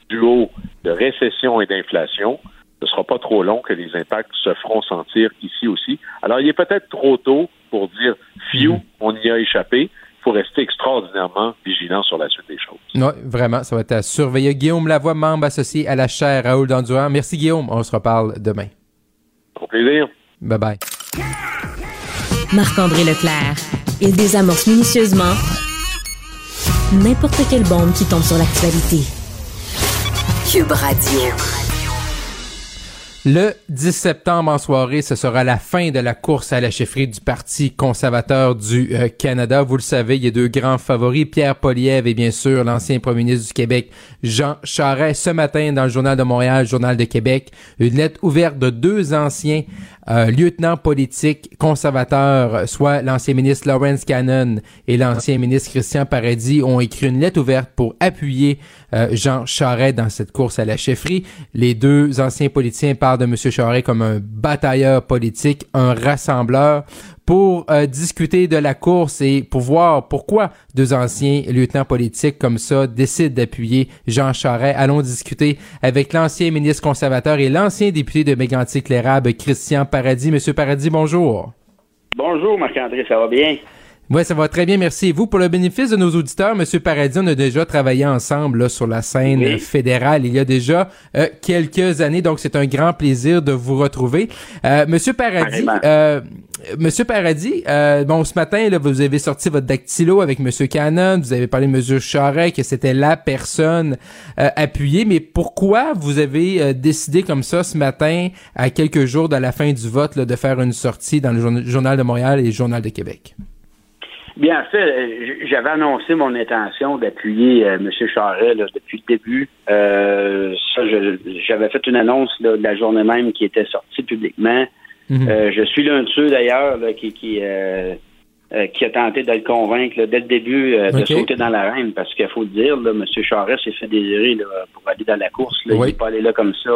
duo de récession et d'inflation, ce ne sera pas trop long que les impacts se feront sentir ici aussi. Alors, il est peut-être trop tôt pour dire fiou, on y a échappé. Il faut rester extraordinairement vigilant sur la suite des choses. Oui, vraiment, ça va être à surveiller. Guillaume Lavoie, membre associé à la chaire Raoul Dandurand. Merci Guillaume, on se reparle demain. Au plaisir. Bye bye. Marc-André Leclerc. Il désamorce minutieusement n'importe quelle bombe qui tombe sur l'actualité. Cube Radio. Le 10 septembre en soirée, ce sera la fin de la course à la chefferie du Parti conservateur du euh, Canada. Vous le savez, il y a deux grands favoris, Pierre Poliev et bien sûr l'ancien premier ministre du Québec, Jean Charest. Ce matin, dans le Journal de Montréal, Journal de Québec, une lettre ouverte de deux anciens euh, lieutenants politiques conservateurs, soit l'ancien ministre Lawrence Cannon et l'ancien ministre Christian Paradis, ont écrit une lettre ouverte pour appuyer euh, Jean Charest dans cette course à la chefferie. Les deux anciens politiciens parlent de M. Charest comme un batailleur politique, un rassembleur pour euh, discuter de la course et pour voir pourquoi deux anciens lieutenants politiques comme ça décident d'appuyer Jean Charest. Allons discuter avec l'ancien ministre conservateur et l'ancien député de Mégantic-Lérable, Christian Paradis. Monsieur Paradis, bonjour. Bonjour, Marc-André, ça va bien? Oui, ça va très bien, merci. vous, pour le bénéfice de nos auditeurs, Monsieur Paradis, on a déjà travaillé ensemble sur la scène fédérale il y a déjà euh, quelques années, donc c'est un grand plaisir de vous retrouver. Euh, Monsieur Paradis, euh, Monsieur Paradis, euh, bon, ce matin, là, vous avez sorti votre dactylo avec Monsieur Cannon, vous avez parlé de Monsieur Charret, que c'était la personne appuyée, mais pourquoi vous avez décidé comme ça ce matin, à quelques jours de la fin du vote, de faire une sortie dans le Journal de Montréal et le Journal de Québec? Bien, en fait, j'avais annoncé mon intention d'appuyer euh, M. Charret depuis le début. Euh, j'avais fait une annonce la journée même qui était sortie publiquement. Mhm. Euh, je suis l'un de ceux d'ailleurs qui, qui, euh, qui a tenté de le convaincre dès le début de sauter dans l'arène parce qu'il faut le dire, là, M. Charest s'est fait désirer pour aller dans la course. Il n'est pas allé là comme ça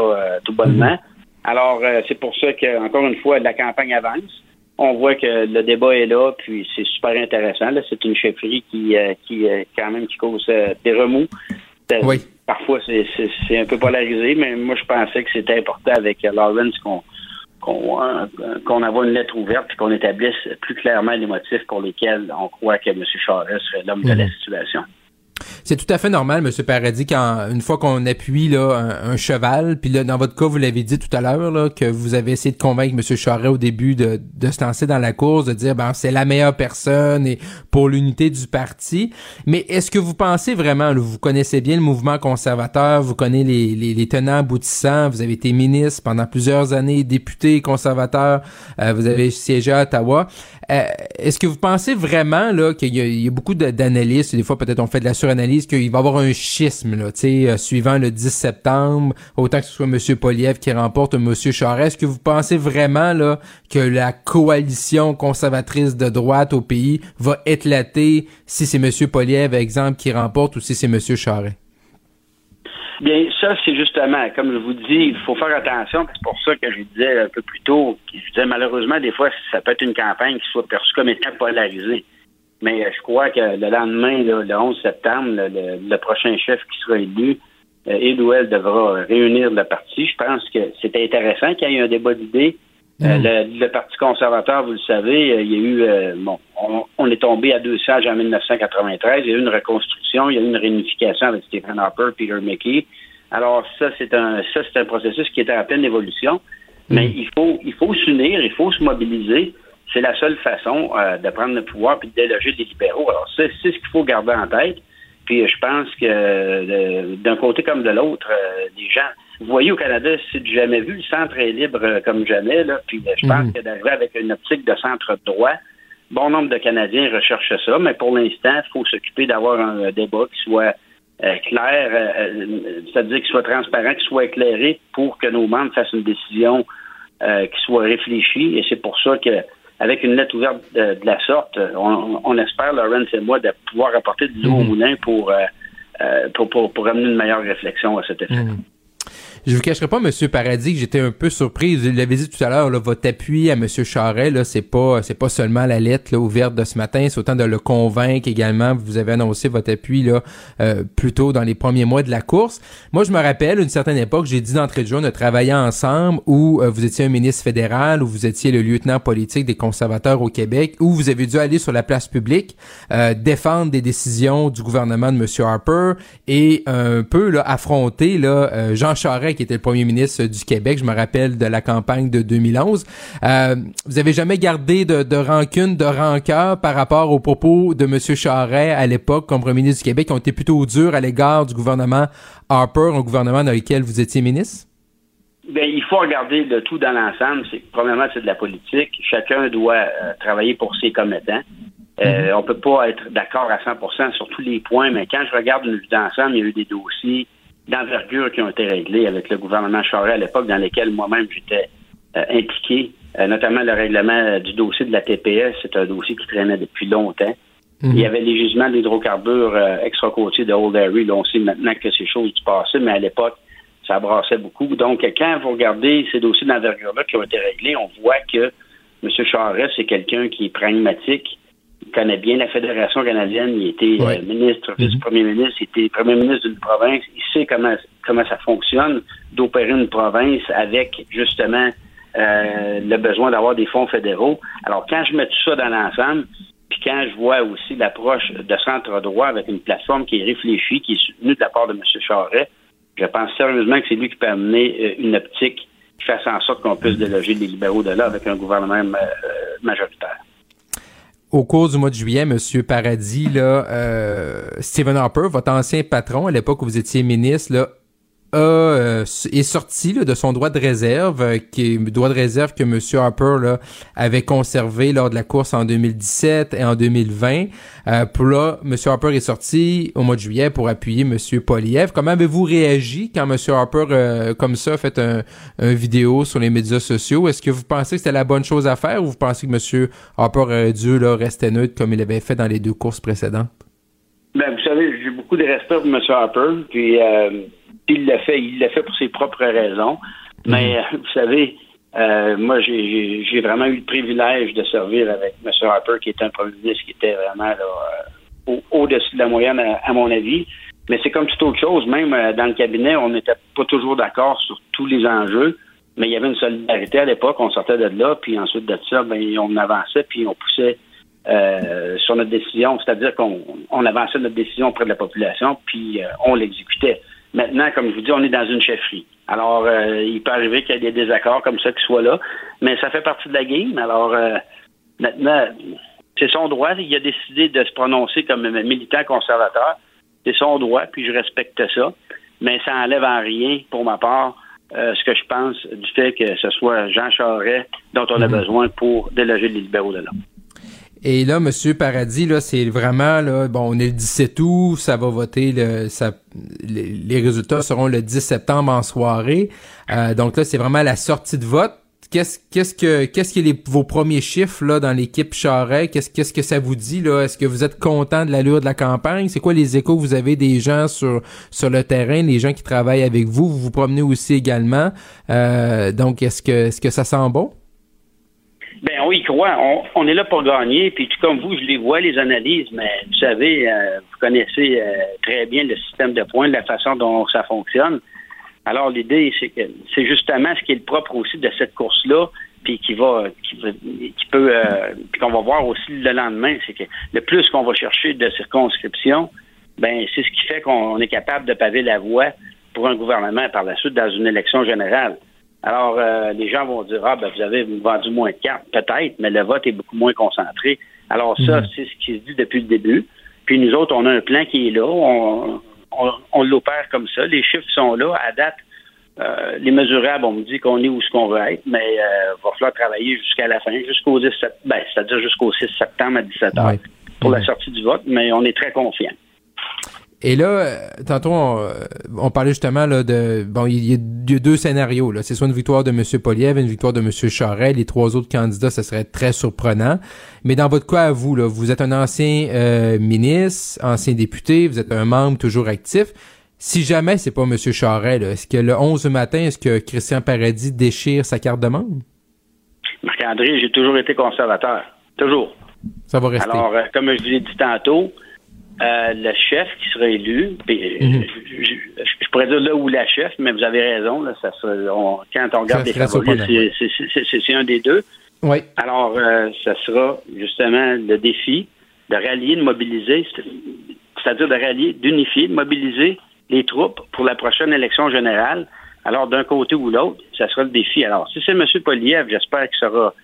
tout bonnement. Mhm. Alors, c'est pour ça que, encore une fois, la campagne avance on voit que le débat est là, puis c'est super intéressant. C'est une chefferie qui, euh, qui euh, quand même qui cause euh, des remous. Oui. Parfois, c'est un peu polarisé, mais moi, je pensais que c'était important avec Lawrence qu'on qu'on envoie une lettre ouverte et qu'on établisse plus clairement les motifs pour lesquels on croit que M. Charest serait l'homme de la mhm. situation. C'est tout à fait normal, Monsieur Paradis, quand une fois qu'on appuie là un, cheval, puis là dans votre cas, vous l'avez dit tout à l'heure là que vous avez essayé de convaincre Monsieur Charest au début de, de se lancer dans la course, de dire ben c'est la meilleure personne et pour l'unité du parti. Mais est-ce que vous pensez vraiment, vous connaissez bien le mouvement conservateur, vous connaissez les, les, les tenants aboutissants, vous avez été ministre pendant plusieurs années, député conservateur, euh, vous avez siégé à Ottawa. Euh, est-ce que vous pensez vraiment là qu'il y, y, a beaucoup d'analystes, des fois peut-être on fait de la suranalyse, qu'il va y avoir un schisme là, euh, suivant le 10 septembre, autant que ce soit M. Poliev qui remporte M. Charest. Est-ce que vous pensez vraiment là que la coalition conservatrice de droite au pays va éclater si c'est M. Poliev, exemple, qui remporte ou si c'est M. Charest? Bien, ça, c'est justement, comme je vous dis, il faut faire attention. C'est pour ça que je disais un peu plus tôt, je disais malheureusement, des fois, ça peut être une campagne qui soit perçue comme étant polarisée. Mais je crois que le lendemain, le 11 septembre, le, prochain chef qui sera élu, euh, il ou elle devra réunir le parti. Je pense que c'est intéressant qu'il y ait un débat d'idées. Euh, mm. le, Parti conservateur, vous le savez, euh, il y a eu, bon, on, est tombé à deux sages en 1993. Il y a eu une reconstruction, il y a eu une réunification avec Stephen Harper, Peter Mickey. Alors ça, c'est un, ça c'est un processus qui est en pleine évolution. Mais il faut il faut s'unir, il faut se mobiliser. C'est la seule façon euh, de prendre le pouvoir puis de déloger les libéraux. Alors, c'est ce qu'il faut garder en tête. Puis je pense que d'un côté comme de l'autre, les gens vous voyez, au Canada, c'est du jamais vu. Le centre est libre euh, comme jamais. Là. Puis euh, je pense mm. que d'arriver avec une optique de centre droit, bon nombre de Canadiens recherchent ça, mais pour l'instant, il faut s'occuper d'avoir un débat qui soit euh, clair, c'est-à-dire qu'il soit transparent, qu'il soit éclairé pour que nos membres fassent une décision qui soit réfléchie. Et c'est pour ça que avec une lettre ouverte de, la sorte, on, espère, Laurence et moi, de pouvoir apporter de l'eau au mm. moulin pour, pour, pour, amener une meilleure réflexion à cet effet. Mm. Je vous cacherai pas, Monsieur Paradis, que j'étais un peu surpris. Vous l'avez dit tout à l'heure, votre appui à Monsieur Charret, là, c'est pas, c'est pas seulement la lettre ouverte de ce matin, c'est autant de le convaincre également. Vous avez annoncé votre appui là, euh, dans les premiers mois de la course. Moi, je me rappelle, une certaine époque, j'ai dit d'entrée de jeu, on a ensemble, où euh, vous étiez un ministre fédéral, où vous étiez le lieutenant politique des conservateurs au Québec, où vous avez dû aller sur la place publique euh, défendre des décisions du gouvernement de Monsieur Harper et un peu affronter là, euh, Jean Charest qui était le premier ministre du Québec. Je me rappelle de la campagne de 2011. Euh, vous avez jamais gardé de, de, rancune, de rancœur par rapport aux propos de M. Charret à l'époque comme premier ministre du Québec qui ont été plutôt durs à l'égard du gouvernement Harper, un gouvernement dans lequel vous étiez ministre? Bien, il faut regarder le tout dans l'ensemble. C'est premièrement, c'est de la politique. Chacun doit euh, travailler pour ses commettants. Euh, mhm. On peut pas être d'accord à 100% sur tous les points, mais quand je regarde une vue d'ensemble, il y a eu des dossiers d'envergure qui ont été réglés avec le gouvernement Charest à l'époque, dans lesquels moi-même j'étais euh, impliqué, euh, notamment le règlement euh, du dossier de la TPS, c'est un dossier qui traînait depuis longtemps. Mhm. Il y avait les gisements d'hydrocarbures extra-côtiers de Old Harry. on sait maintenant que ces choses du passé, mais à l'époque, ça brassait beaucoup. Donc, quand vous regardez ces dossiers d'envergure-là qui ont été réglés, on voit que M. Charest, c'est quelqu'un qui est pragmatique, connaît bien la Fédération canadienne. Il était euh, ministre, mhm. vice-premier ministre, il était premier ministre d'une province. Il sait comment, comment ça fonctionne d'opérer une province avec justement euh, le besoin d'avoir des fonds fédéraux. Alors, quand je mets tout ça dans l'ensemble, puis quand je vois aussi l'approche de centre droit avec une plateforme qui est réfléchie, qui est soutenue de la part de M. Charret, je pense sérieusement que c'est lui qui peut amener euh, une optique qui fasse en sorte qu'on puisse déloger les libéraux de là avec un gouvernement majoritaire au cours du mois de juillet, Monsieur Paradis, là, euh, Stephen Harper, votre ancien patron à l'époque où vous étiez ministre, là, euh, est sorti de son droit de réserve, euh, qui est droit de réserve que M. Harper là, avait conservé lors de la course en 2017 et en 2020. Euh, pour là, M. Harper est sorti au mois de juillet pour appuyer M. Poliev. Comment avez-vous réagi quand M. Harper, euh, comme ça, fait un, vidéo sur les médias sociaux? Est-ce que vous pensez que c'était la bonne chose à faire ou vous pensez que M. Harper aurait dû là, rester neutre comme il avait fait dans les deux courses précédentes? Ben, vous savez, j'ai beaucoup de respect pour M. Harper, puis il l'a fait, il l'a fait pour ses propres raisons. Mais mhm. vous savez, euh, moi, j'ai vraiment eu le privilège de servir avec M. Harper, qui est un premier ministre qui était vraiment euh, au-dessus de la moyenne, à, mon avis. Mais c'est comme toute autre chose. Même euh, dans le cabinet, on n'était pas toujours d'accord sur tous les enjeux, mais il y avait une solidarité à l'époque. On sortait de là, puis ensuite de ça, ben, on avançait, puis on poussait sur notre décision. C'est-à-dire qu'on on avançait notre décision auprès de la population, puis on l'exécutait. Maintenant, comme je vous dis, on est dans une chefferie. Alors, euh, il peut arriver qu'il y ait des désaccords comme ça qui soient là, mais ça fait partie de la game. Alors, euh, maintenant, c'est son droit. Il a décidé de se prononcer comme militant conservateur. C'est son droit, puis je respecte ça. Mais ça enlève en rien, pour ma part, euh, ce que je pense du fait que ce soit Jean Charest dont on a mhm. besoin pour déloger les libéraux de là. Et là, Monsieur Paradis, là, c'est vraiment là, bon, on est le 17 août, ça va voter, le, ça, les, résultats seront le 10 septembre en soirée. Euh, donc là, c'est vraiment la sortie de vote. Qu'est-ce, qu'est-ce que, qu'est-ce qui est les, vos premiers chiffres là dans l'équipe Charret Qu'est-ce, qu'est-ce que ça vous dit là? Est-ce que vous êtes content de l'allure de la campagne? C'est quoi les échos? Que vous avez des gens sur sur le terrain, les gens qui travaillent avec vous Vous vous promenez aussi également. Euh, donc, est-ce que, est-ce que ça sent bon? On y. On, est là pour gagner. Puis tout comme vous, je les vois, les analyses, mais vous savez, euh, vous connaissez euh, très bien le système de points, la façon dont ça fonctionne. Alors l'idée, c'est que c'est justement ce qui est le propre aussi de cette course-là, puis qui va, qui, peut, euh, puis qu'on va voir aussi le lendemain, c'est que le plus qu'on va chercher de circonscription, ben c'est ce qui fait qu'on est capable de paver la voie pour un gouvernement par la suite dans une élection générale. Alors, euh, les gens vont dire, ah, ben, vous avez vendu moins de cartes, peut-être, mais le vote est beaucoup moins concentré. Alors, ça, mhm. c'est ce qui se dit depuis le début. Puis nous autres, on a un plan qui est là. On, on, l'opère comme ça. Les chiffres sont là. À date, euh, les mesurables, on me dit qu'on est où ce qu'on veut être, mais il euh, va falloir travailler jusqu'à la fin, jusqu'au 17, ben, c'est-à-dire jusqu'au 6 septembre à 17 h pour la sortie du vote, mais on est très confiants. Et là, euh, tantôt, euh, on, parlait justement là, de... Bon, il y, a deux scénarios. Là. C'est soit une victoire de M. Poliev, une victoire de M. Charest. Les trois autres candidats, ça serait très surprenant. Mais dans votre cas, à vous, là, vous êtes un ancien euh, ministre, ancien député, vous êtes un membre toujours actif. Si jamais c'est pas M. Charest, est-ce que le 11 matin, est-ce que Christian Paradis déchire sa carte de membre? Marc-André, j'ai toujours été conservateur. Toujours. Ça va rester. Alors, comme je vous l'ai dit tantôt, euh, le chef qui sera élu, mhm. je, pourrais dire là où la chef, mais vous avez raison, là, ça quand on regarde les favoris, c'est un des deux. Oui. Alors, euh, ça sera justement le défi de rallier, de mobiliser, c'est-à-dire de rallier, d'unifier, de mobiliser les troupes pour la prochaine élection générale. Alors, d'un côté ou l'autre, ça sera le défi. Alors, si c'est M. Poliev, j'espère qu'il sera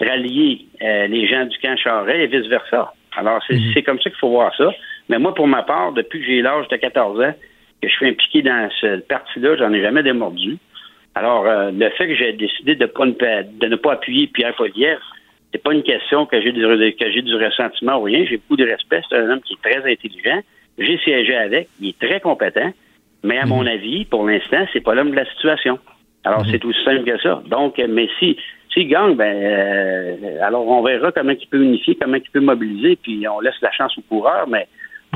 rallier euh, les gens du camp Charret et vice-versa. Alors, mhm. c'est comme ça qu'il faut voir ça. Mais moi, pour ma part, depuis que j'ai l'âge de 14 ans, que je suis impliqué dans ce parti-là, j'en ai jamais démordu. Alors, euh, le fait que j'ai décidé de, pas de ne pas appuyer Pierre Poliev, c'est pas une question que j'ai du, que j'ai du ressentiment ou rien. J'ai beaucoup de respect. C'est un homme qui est très intelligent. J'ai siégé avec. Il est très compétent. Mais à mon mhm. avis, pour l'instant, c'est pas l'homme de la situation. Alors, mhm. c'est aussi simple que ça. Donc, mais si s'il gagne, ben euh, alors on verra comment il peut unifier, comment il peut mobiliser, puis on laisse la chance au coureur, mais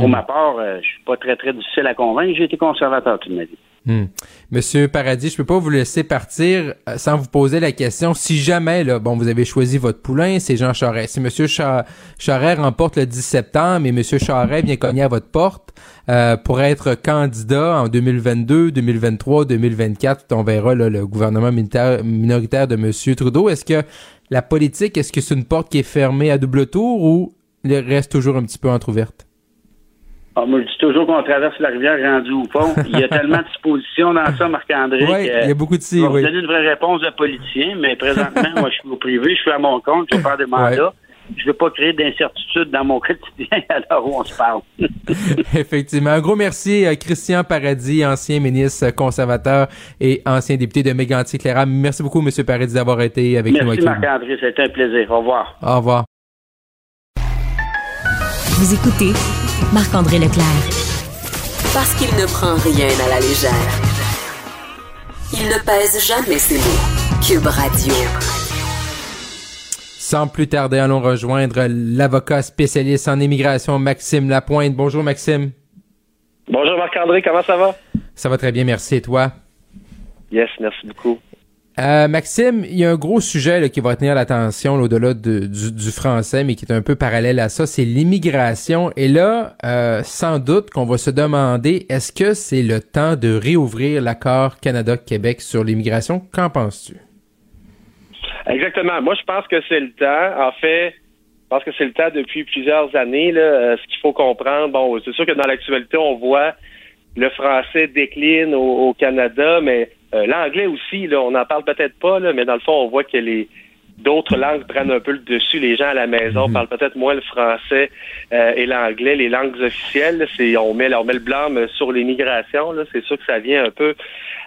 pour ma part, je euh, je suis pas très, très difficile à convaincre. J'ai été conservateur toute ma vie. Hmm. Monsieur Paradis, je peux pas vous laisser partir euh, sans vous poser la question. Si jamais, là, bon, vous avez choisi votre poulain, c'est Jean Charest. Si Monsieur Charest remporte le 10 septembre et Monsieur Charest vient cogner à votre porte euh, pour être candidat en 2022, 2023, 2024, on verra le gouvernement minoritaire de Monsieur Trudeau. Est-ce que la politique, est-ce que c'est une porte qui est fermée à double tour ou elle reste toujours un petit peu entrouverte? Ah, moi, je dis toujours qu'on traverse la rivière rendue au fond. Il y a tellement de dispositions dans ça, Marc-André. Oui, il y a beaucoup de si, Je vais donner une vraie réponse de politicien, mais présentement, moi, je suis au privé, je suis à mon compte, je vais faire des mandats. Je ne veux pas créer d'incertitude dans mon quotidien à l'heure où on se parle. Effectivement. Un gros merci à Christian Paradis, ancien ministre conservateur et ancien député de Mégantic-Cléram. Merci beaucoup, M. Paradis, d'avoir été avec nous. Merci, Marc-André. C'était un plaisir. Au revoir. Au revoir. Vous écoutez Marc-André Leclerc. Parce qu'il ne prend rien à la légère. Il ne pèse jamais ses mots. Cube Radio. Sans plus tarder, allons rejoindre l'avocat spécialiste en immigration, Maxime Lapointe. Bonjour, Maxime. Bonjour, Marc-André. Comment ça va? Ça va très bien, merci. Et toi? Yes, merci beaucoup. Euh, Maxime, il y a un gros sujet qui va retenir l'attention au-delà du, français, mais qui est un peu parallèle à ça, c'est l'immigration. Et là, euh, sans doute qu'on va se demander, est-ce que c'est le temps de réouvrir l'accord Canada-Québec sur l'immigration? Qu'en penses-tu? Exactement. Moi, je pense que c'est le temps. En fait, je pense que c'est le temps depuis plusieurs années. Euh, ce qu'il faut comprendre, bon, c'est sûr que dans l'actualité, on voit le français décline au Canada, mais euh, l'anglais aussi, là, on n'en parle peut-être pas, là, mais dans le fond, on voit que les d'autres langues prennent un peu le dessus. Les gens à la maison mhm. parlent peut-être moins le français euh, et l'anglais, les langues officielles. C'est on met, on met le blâme sur l'immigration. C'est sûr que ça vient un peu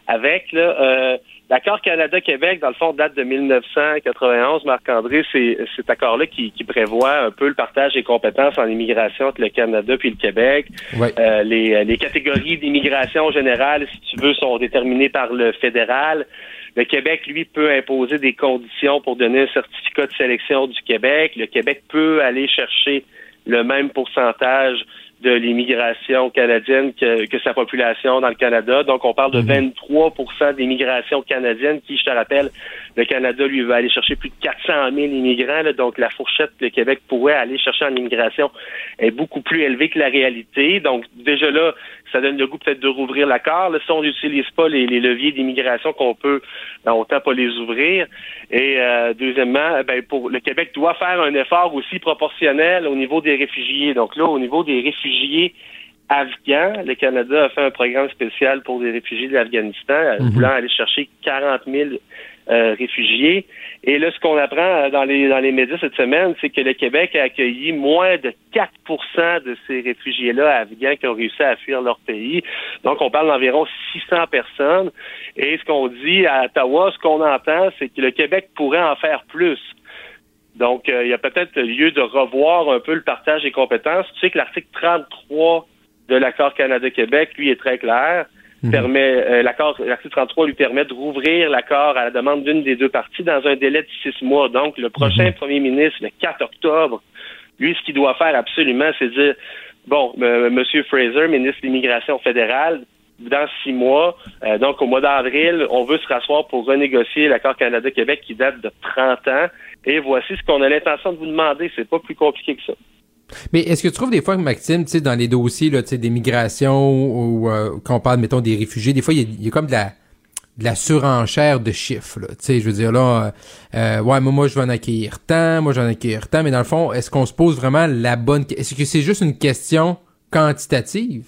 avec. Là, euh, L'accord Canada-Québec, dans le fond, date de 1991. Marc-André, c'est cet accord-là qui, prévoit un peu le partage des compétences en immigration entre le Canada puis le Québec. Euh, les, les catégories d'immigration générale, si tu veux, sont déterminées par le fédéral. Le Québec, lui, peut imposer des conditions pour donner un certificat de sélection du Québec. Le Québec peut aller chercher le même pourcentage de l'immigration canadienne que, que, sa population dans le Canada. Donc, on parle de 23 mhm. d'immigration canadienne qui, je te rappelle, le Canada, lui, va aller chercher plus de 400 000 immigrants. donc, la fourchette que le Québec pourrait aller chercher en immigration est beaucoup plus élevée que la réalité. Donc, déjà là, ça donne le goût peut-être de rouvrir l'accord. Si on n'utilise pas les, leviers d'immigration qu'on peut, ben, autant pas les ouvrir. Et euh, deuxièmement, ben, pour le Québec doit faire un effort aussi proportionnel au niveau des réfugiés. Donc là, au niveau des réfugiés afghans. Le Canada a fait un programme spécial pour les réfugiés de l'Afghanistan, mhm. voulant aller chercher 40 000 euh, réfugiés. Et là, ce qu'on apprend euh, dans les dans les médias cette semaine, c'est que le Québec a accueilli moins de 4% de ces réfugiés-là afghans qui ont réussi à fuir leur pays. Donc, on parle d'environ 600 personnes. Et ce qu'on dit à Ottawa, ce qu'on entend, c'est que le Québec pourrait en faire plus. Donc, euh, il y a peut-être lieu de revoir un peu le partage des compétences. Tu sais que l'article 33 de l'accord Canada-Québec, lui, est très clair. Mhm. permet euh, l'accord l'article 33 lui permet de rouvrir l'accord à la demande d'une des deux parties dans un délai de six mois. Donc, le prochain mhm. premier ministre, le 4 octobre, lui, ce qu'il doit faire absolument, c'est dire bon, euh, Monsieur Fraser, ministre de l'immigration fédérale, dans six mois, euh, donc au mois d'avril, on veut se rasseoir pour renégocier l'accord Canada-Québec qui date de 30 ans. Et voici ce qu'on a l'intention de vous demander. C'est pas plus compliqué que ça. Mais est-ce que tu trouves des fois que Maxime, tu sais, dans les dossiers là, des migrations ou euh, quand on parle, mettons, des réfugiés, des fois, il y, a comme de la de la surenchère de chiffres. Tu sais, je veux dire là, euh, euh, ouais, mais moi je vais en accueillir tant, moi je vais accueillir tant, mais dans le fond, est-ce qu'on se pose vraiment la bonne Est-ce que c'est juste une question quantitative?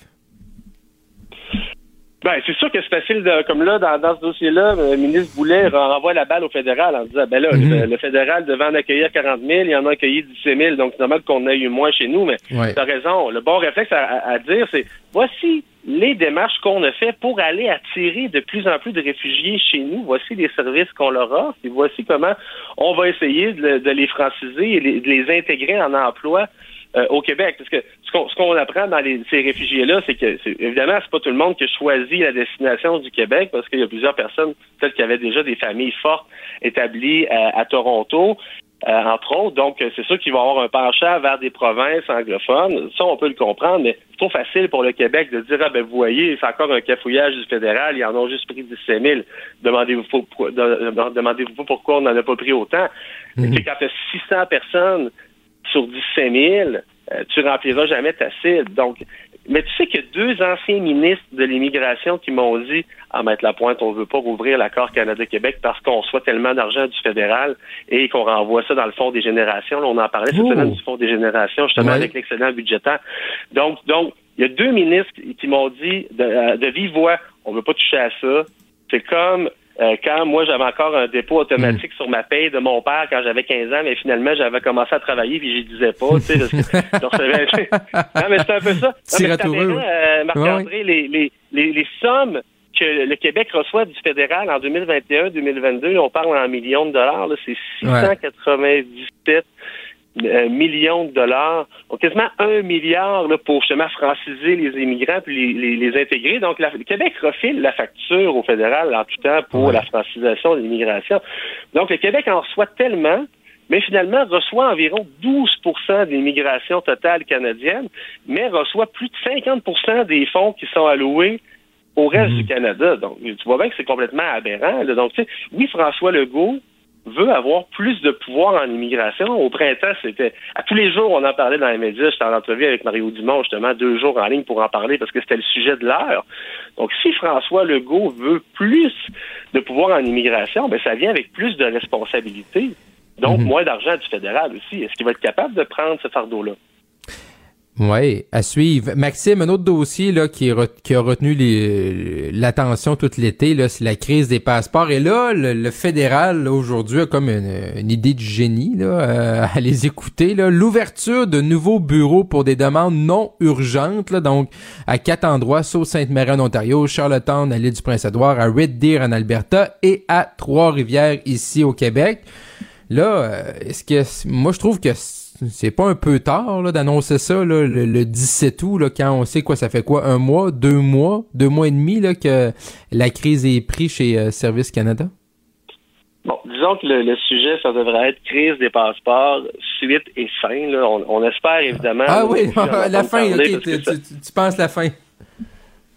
Ben, c'est sûr que c'est facile de, comme là, dans, dans ce dossier-là, le ministre Boulet renvoie la balle au fédéral en disant, ben là, mhm. le, fédéral devait en accueillir 40 000, il en a accueilli 17 000, donc c'est normal qu'on ait eu moins chez nous, mais ouais. tu as raison. Le bon réflexe à, dire, c'est, voici les démarches qu'on a fait pour aller attirer de plus en plus de réfugiés chez nous. Voici les services qu'on leur offre et voici comment on va essayer de, les franciser et de les intégrer en emploi euh, au Québec. Parce que ce qu'on apprend dans les, ces réfugiés-là, c'est que évidemment, c'est pas tout le monde qui a choisi la destination du Québec, parce qu'il y a plusieurs personnes, peut-être qui avaient déjà des familles fortes établies à, Toronto. Euh, entre autres. Donc, c'est sûr qu'ils vont avoir un penchant vers des provinces anglophones. Ça, on peut le comprendre, mais c'est trop facile pour le Québec de dire, ah ben, vous voyez, c'est encore un cafouillage du fédéral, ils en ont juste pris 17 000. Demandez-vous demandez-vous pourquoi on n'en a pas pris autant. Mm Quand tu as 600 personnes sur 17 000, euh, tu rempliras jamais ta cible. Donc, mais tu sais qu'il y a deux anciens ministres de l'immigration qui m'ont dit à mettre la pointe, on veut pas rouvrir l'accord Canada-Québec parce qu'on reçoit tellement d'argent du fédéral et qu'on renvoie ça dans le fonds des générations. Là, on en parlait cette semaine du fonds des générations, justement, avec l'excédent budgétaire. Donc, donc, il y a deux ministres qui m'ont dit de, euh, de vive voix, on veut pas toucher à ça. C'est comme euh, quand moi j'avais encore un dépôt automatique sur ma paye de mon père quand j'avais 15 ans, mais finalement j'avais commencé à travailler puis je disais pas, tu sais. non mais c'est un peu ça. Non, euh, Marc-André, les, les, les, les sommes que le Québec reçoit du fédéral en 2021-2022, on parle en millions de dollars, c'est 697 euh, millions de dollars, donc quasiment un milliard là, pour justement franciser les immigrants puis les, les, intégrer. Donc, le Québec refile la facture au fédéral en tout temps pour la francisation de l'immigration. Donc, le Québec en reçoit tellement mais finalement reçoit environ 12% de l'immigration totale canadienne, mais reçoit plus de 50% des fonds qui sont alloués au reste du mhm. Canada. Donc, tu vois bien que c'est complètement aberrant. Donc, tu sais, oui, François Legault veut avoir plus de pouvoir en immigration. Au printemps, c'était à tous les jours, on en parlait dans les médias. J'étais en entrevue avec Mario Dumont, justement, deux jours en ligne pour en parler parce que c'était le sujet de l'heure. Donc, si François Legault veut plus de pouvoir en immigration, ben ça vient avec plus de responsabilités. Donc, mhm. moins d'argent du fédéral aussi. Est-ce qu'il va être capable de prendre ce fardeau-là? Oui, à suivre. Maxime, un autre dossier là qui, qui a retenu l'attention tout l'été, c'est la crise des passeports. Et là, le, fédéral aujourd'hui a comme une, idée de génie là, euh, à les écouter. L'ouverture de nouveaux bureaux pour des demandes non urgentes, là, donc à quatre endroits, sauf Sainte-Marie en Ontario, Charlottetown à l'île du Prince-Édouard, à Red Deer en Alberta et à Trois-Rivières ici au Québec. Là, euh, est-ce que moi je trouve que c'est pas un peu tard d'annoncer ça le, 17 août là, quand on sait quoi ça fait quoi un mois, deux mois, deux mois et demi là, que la crise est prise chez euh, Service Canada? Bon, disons que le, sujet, ça devrait être crise des passeports, suite et fin. On, espère évidemment. Ah oui, la fin, ok, tu, penses la fin.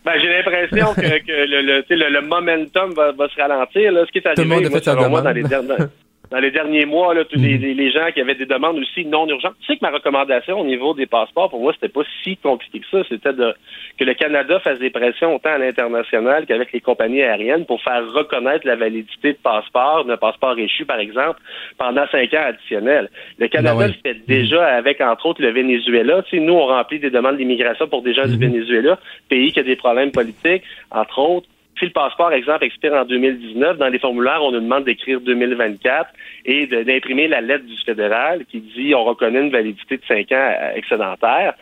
Ben, j'ai l'impression que, le, le, momentum va, se ralentir. Là. Ce qui est arrivé, moi, selon moi, dans les dernières... dans les derniers mois, là, tous les, mhm. les, gens qui avaient des demandes aussi non urgentes. Tu sais que ma recommandation au niveau des passeports, pour moi, c'était pas si compliqué que ça. C'était de que le Canada fasse des pressions autant à l'international qu'avec les compagnies aériennes pour faire reconnaître la validité de passeport, d'un passeport échu, par exemple, pendant cinq ans additionnels. Le Canada ben le fait déjà avec, entre autres, le Venezuela. Tu sais, nous, on remplit des demandes d'immigration pour des gens du mhm. Venezuela, pays qui a des problèmes politiques, entre autres. Si le passeport, exemple, expire en 2019, dans les formulaires, on nous demande d'écrire 2024 et d'imprimer la lettre du fédéral qui dit on reconnaît une validité de 5 ans euh, excédentaire.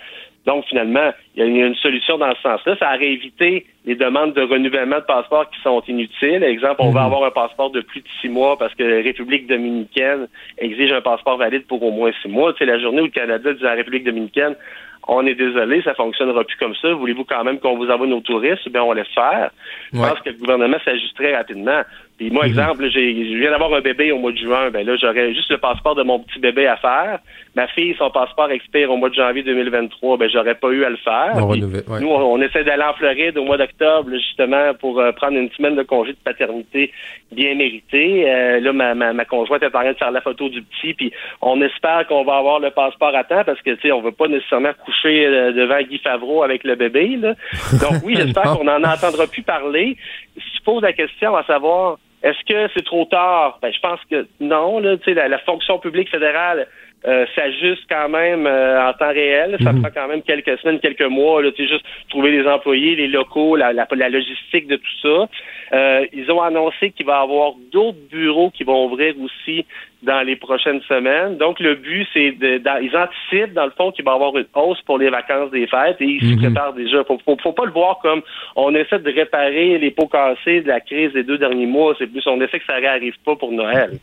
Donc, finalement, il y a une solution dans ce sens-là. Ça aurait évité les demandes de renouvellement de passeport qui sont inutiles. Exemple, on va mhm. avoir un passeport de plus de six mois parce que la République dominicaine exige un passeport valide pour au moins six mois. C'est la journée où le Canada dit à la République dominicaine on est désolé, ça fonctionnera plus comme ça. Voulez-vous quand même qu'on vous envoie nos touristes? Bien, on laisse faire. Je pense que le gouvernement s'ajusterait rapidement. Puis moi, mhm. exemple, j'ai, je viens d'avoir un bébé au mois de juin. Ben là, j'aurais juste le passeport de mon petit bébé à faire. Ma fille, son passeport expire au mois de janvier 2023. Ben, j'aurais pas eu à le faire. Nous, on, essaie d'aller en Floride au mois d'octobre, justement, pour euh, prendre une semaine de congé de paternité bien méritée. Euh, là, ma, ma, ma, conjointe est en train de faire la photo du petit. Puis on espère qu'on va avoir le passeport à temps parce que, tu sais, on veut pas nécessairement coucher euh, devant Guy Favreau avec le bébé. Là. Donc oui, j'espère qu'on en entendra plus parler. Si tu poses la question à savoir est-ce que c'est trop tard? Ben, je pense que non. Là, la, la fonction publique fédérale euh, s'ajuste quand même euh, en temps réel. Ça mhm. prend quand même quelques semaines, quelques mois. Là, juste trouver les employés, les locaux, la, la, logistique de tout ça. Euh, ils ont annoncé qu'il va y avoir d'autres bureaux qui vont ouvrir aussi dans les prochaines semaines. Donc, le but, c'est de, ils anticipent, dans le fond, qu'il va y avoir une hausse pour les vacances des fêtes et ils se mhm. préparent déjà. Faut, faut, faut, pas le voir comme on essaie de réparer les pots cassés de la crise des deux derniers mois. C'est plus, on essaie que ça réarrive pas pour Noël.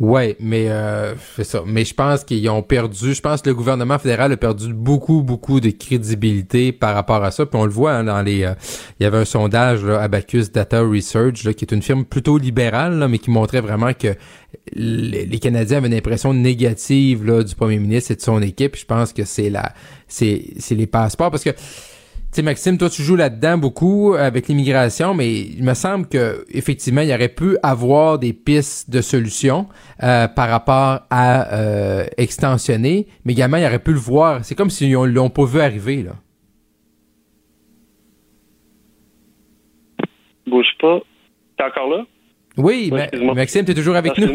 Ouais, mais euh, c'est ça. Mais je pense qu'ils ont perdu. Je pense que le gouvernement fédéral a perdu beaucoup, beaucoup de crédibilité par rapport à ça. Puis on le voit hein, dans les. Euh, il y avait un sondage là, Abacus Data Research, là, qui est une firme plutôt libérale, mais qui montrait vraiment que les, Canadiens avaient une impression négative là, du premier ministre et de son équipe. Je pense que c'est la, c'est, c'est les passeports parce que sais, Maxime, toi, tu joues là-dedans beaucoup avec l'immigration, mais il me semble que effectivement, il y aurait pu avoir des pistes de solutions euh, par rapport à euh, extensionner, mais également, il aurait pu le voir. C'est comme si on l'ont pas vu arriver, là. Bouge pas. T'es encore là? Oui, mais Maxime, t'es toujours avec nous.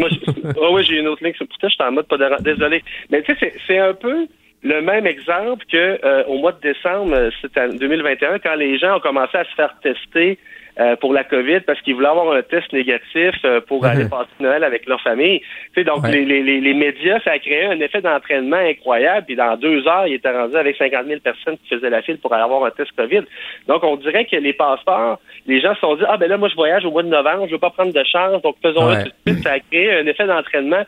oh, oui, j'ai une autre ligne. Putain, je suis en mode pas Désolé. Mais tu sais, c'est un peu le même exemple que euh, au mois de décembre, euh, c'était 2021, quand les gens ont commencé à se faire tester euh, pour la COVID parce qu'ils voulaient avoir un test négatif pour aller passer Noël avec leur famille. Donc les, les, les, médias, ça a créé un effet d'entraînement incroyable. Puis dans deux heures, ils étaient rendus avec 50 000 personnes qui faisaient la file pour aller avoir un test COVID. Donc on dirait que les passeports, les gens se sont dit ah ben là moi je voyage au mois de novembre, je veux pas prendre de chance, donc faisons-le tout de suite. Ça a créé un effet d'entraînement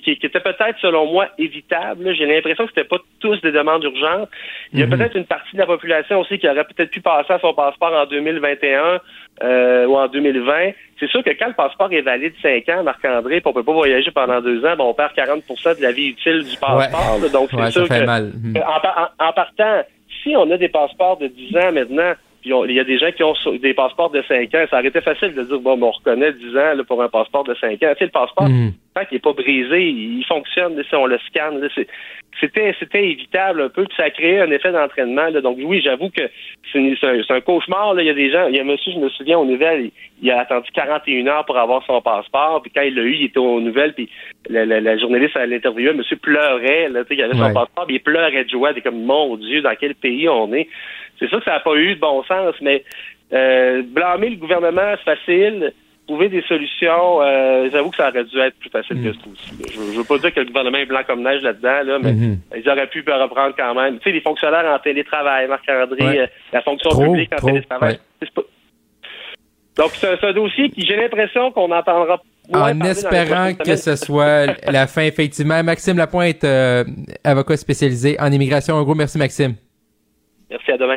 qui, qui, était peut-être, selon moi, évitable. J'ai l'impression que c'était pas tous des demandes urgentes. Il y a mhm. peut-être une partie de la population aussi qui aurait peut-être pu passer à son passeport en 2021 euh, ou en 2020. C'est sûr que quand le passeport est valide 5 ans, Marc-André, puis on peut pas voyager pendant deux ans, ben on perd 40% de la vie utile du passeport. donc, c'est sûr que, mhm. en, en partant, si on a des passeports de 10 ans maintenant, il y a des gens qui ont des passeports de 5 ans. Ça aurait été facile de dire, bon, ben, on reconnaît 10 ans là, pour un passeport de 5 ans. Tu sais, le passeport, mm. tant qu'il n'est pas brisé, il fonctionne si on le scanne. C'était, c'était évitable un peu, puis ça a créé un effet d'entraînement. Donc oui, j'avoue que c'est, un, cauchemar. Là. Il y a des gens, il y a un monsieur, je me souviens, aux nouvelles, il, a attendu 41 heures pour avoir son passeport, puis quand il l'a eu, il était aux nouvelles, puis la, journaliste à l'interview, monsieur pleurait, là, il avait son passeport, puis il pleurait de joie, il était comme, mon Dieu, dans quel pays on est? C'est sûr que ça n'a pas eu de bon sens, mais euh, blâmer le gouvernement, c'est facile. Trouver des solutions, euh, j'avoue que ça aurait dû être plus facile que ça aussi. Je, ne veux pas dire que le gouvernement est blanc comme neige là-dedans, là, mais mhm. ils auraient pu reprendre quand même. Tu sais, les fonctionnaires en télétravail, Marc-André, euh, la fonction publique en télétravail. Donc, c'est un, dossier qui, j'ai l'impression qu'on entendra en espérant que ce soit la fin, effectivement. Maxime Lapointe, euh, avocat spécialisé en immigration. Un gros merci, Maxime. Merci, à demain.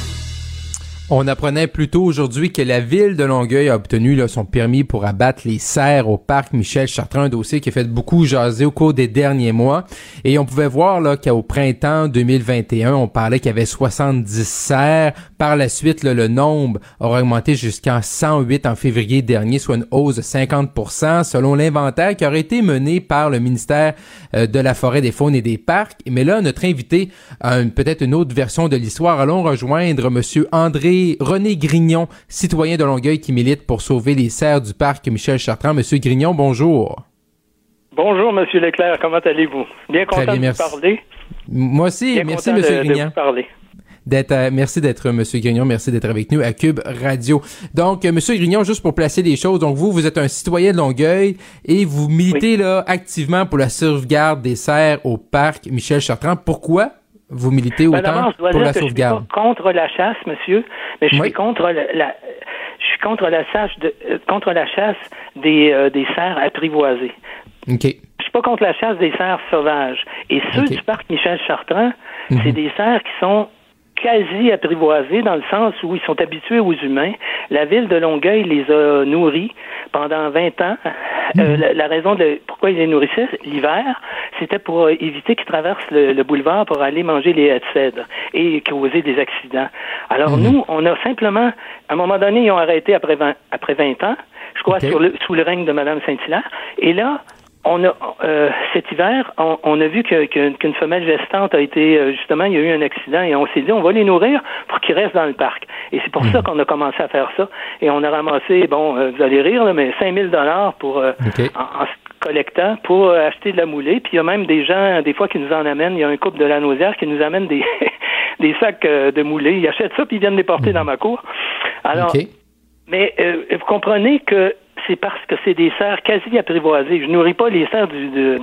On apprenait plus tôt aujourd'hui que la ville de Longueuil a obtenu son permis pour abattre les cerfs au parc Michel Chartrand, un dossier qui a fait beaucoup jaser au cours des derniers mois. Et on pouvait voir là qu'au printemps 2021, on parlait qu'il y avait 70 cerfs. Par la suite, le nombre aurait augmenté jusqu'à 108 en février dernier, soit une hausse de 50% selon l'inventaire qui aurait été mené par le ministère euh, de la Forêt, des Faunes et des Parcs. Mais là, notre invité a peut-être une autre version de l'histoire. Allons rejoindre Monsieur André René Grignon, citoyen de Longueuil qui milite pour sauver les serres du parc Michel Chartrand. Monsieur Grignon, bonjour. Bonjour, Monsieur Leclerc. Comment allez-vous? Bien content de vous parler. Moi aussi. merci, Monsieur Grignon. d'être euh, merci d'être euh, monsieur Grignon, merci d'être avec nous à Cube Radio. Donc euh, monsieur Grignon juste pour placer les choses, donc vous vous êtes un citoyen de Longueuil et vous militez là activement pour la sauvegarde des serres au parc Michel Chartrand. Pourquoi? Vous militez ben, autant pour la sauvegarde. Je suis contre la chasse, monsieur, mais je suis contre la, je suis contre la chasse de, euh, contre la chasse des, euh, des cerfs apprivoisés. OK. Je suis pas contre la chasse des cerfs sauvages. Et ceux du parc Michel Chartrand, c'est mhm. des cerfs qui sont quasi apprivoisés dans le sens où ils sont habitués aux humains. La ville de Longueuil les a nourris pendant 20 ans. Euh, mhm. la, raison de pourquoi ils les nourrissaient l'hiver, c'était pour éviter qu'ils traversent le, boulevard pour aller manger les haies de cèdre et causer des accidents. Alors mhm. nous, on a simplement, à un moment donné, ils ont arrêté après 20, après 20 ans, je crois, sous le règne de Mme Saint-Hilaire. Et là, on a euh, cet hiver, on, a vu qu'une femelle gestante a été euh, justement, il y a eu un accident et on s'est dit on va les nourrir pour qu'ils restent dans le parc. Et c'est pour ça hmm. qu'on a commencé à faire ça. Et on a ramassé, bon, euh, vous allez rire, là, mais 5000 dollars pour en, collectant pour acheter de la moulée. Puis il y a même des gens, des fois, qui nous en amènent. Il y a un couple de la nausière qui nous amène des des sacs de moulée. Ils achètent ça puis ils viennent les porter hmm. dans ma cour. Alors, mais vous comprenez que c'est parce que c'est des serres quasi apprivoisées. Je nourris pas les serres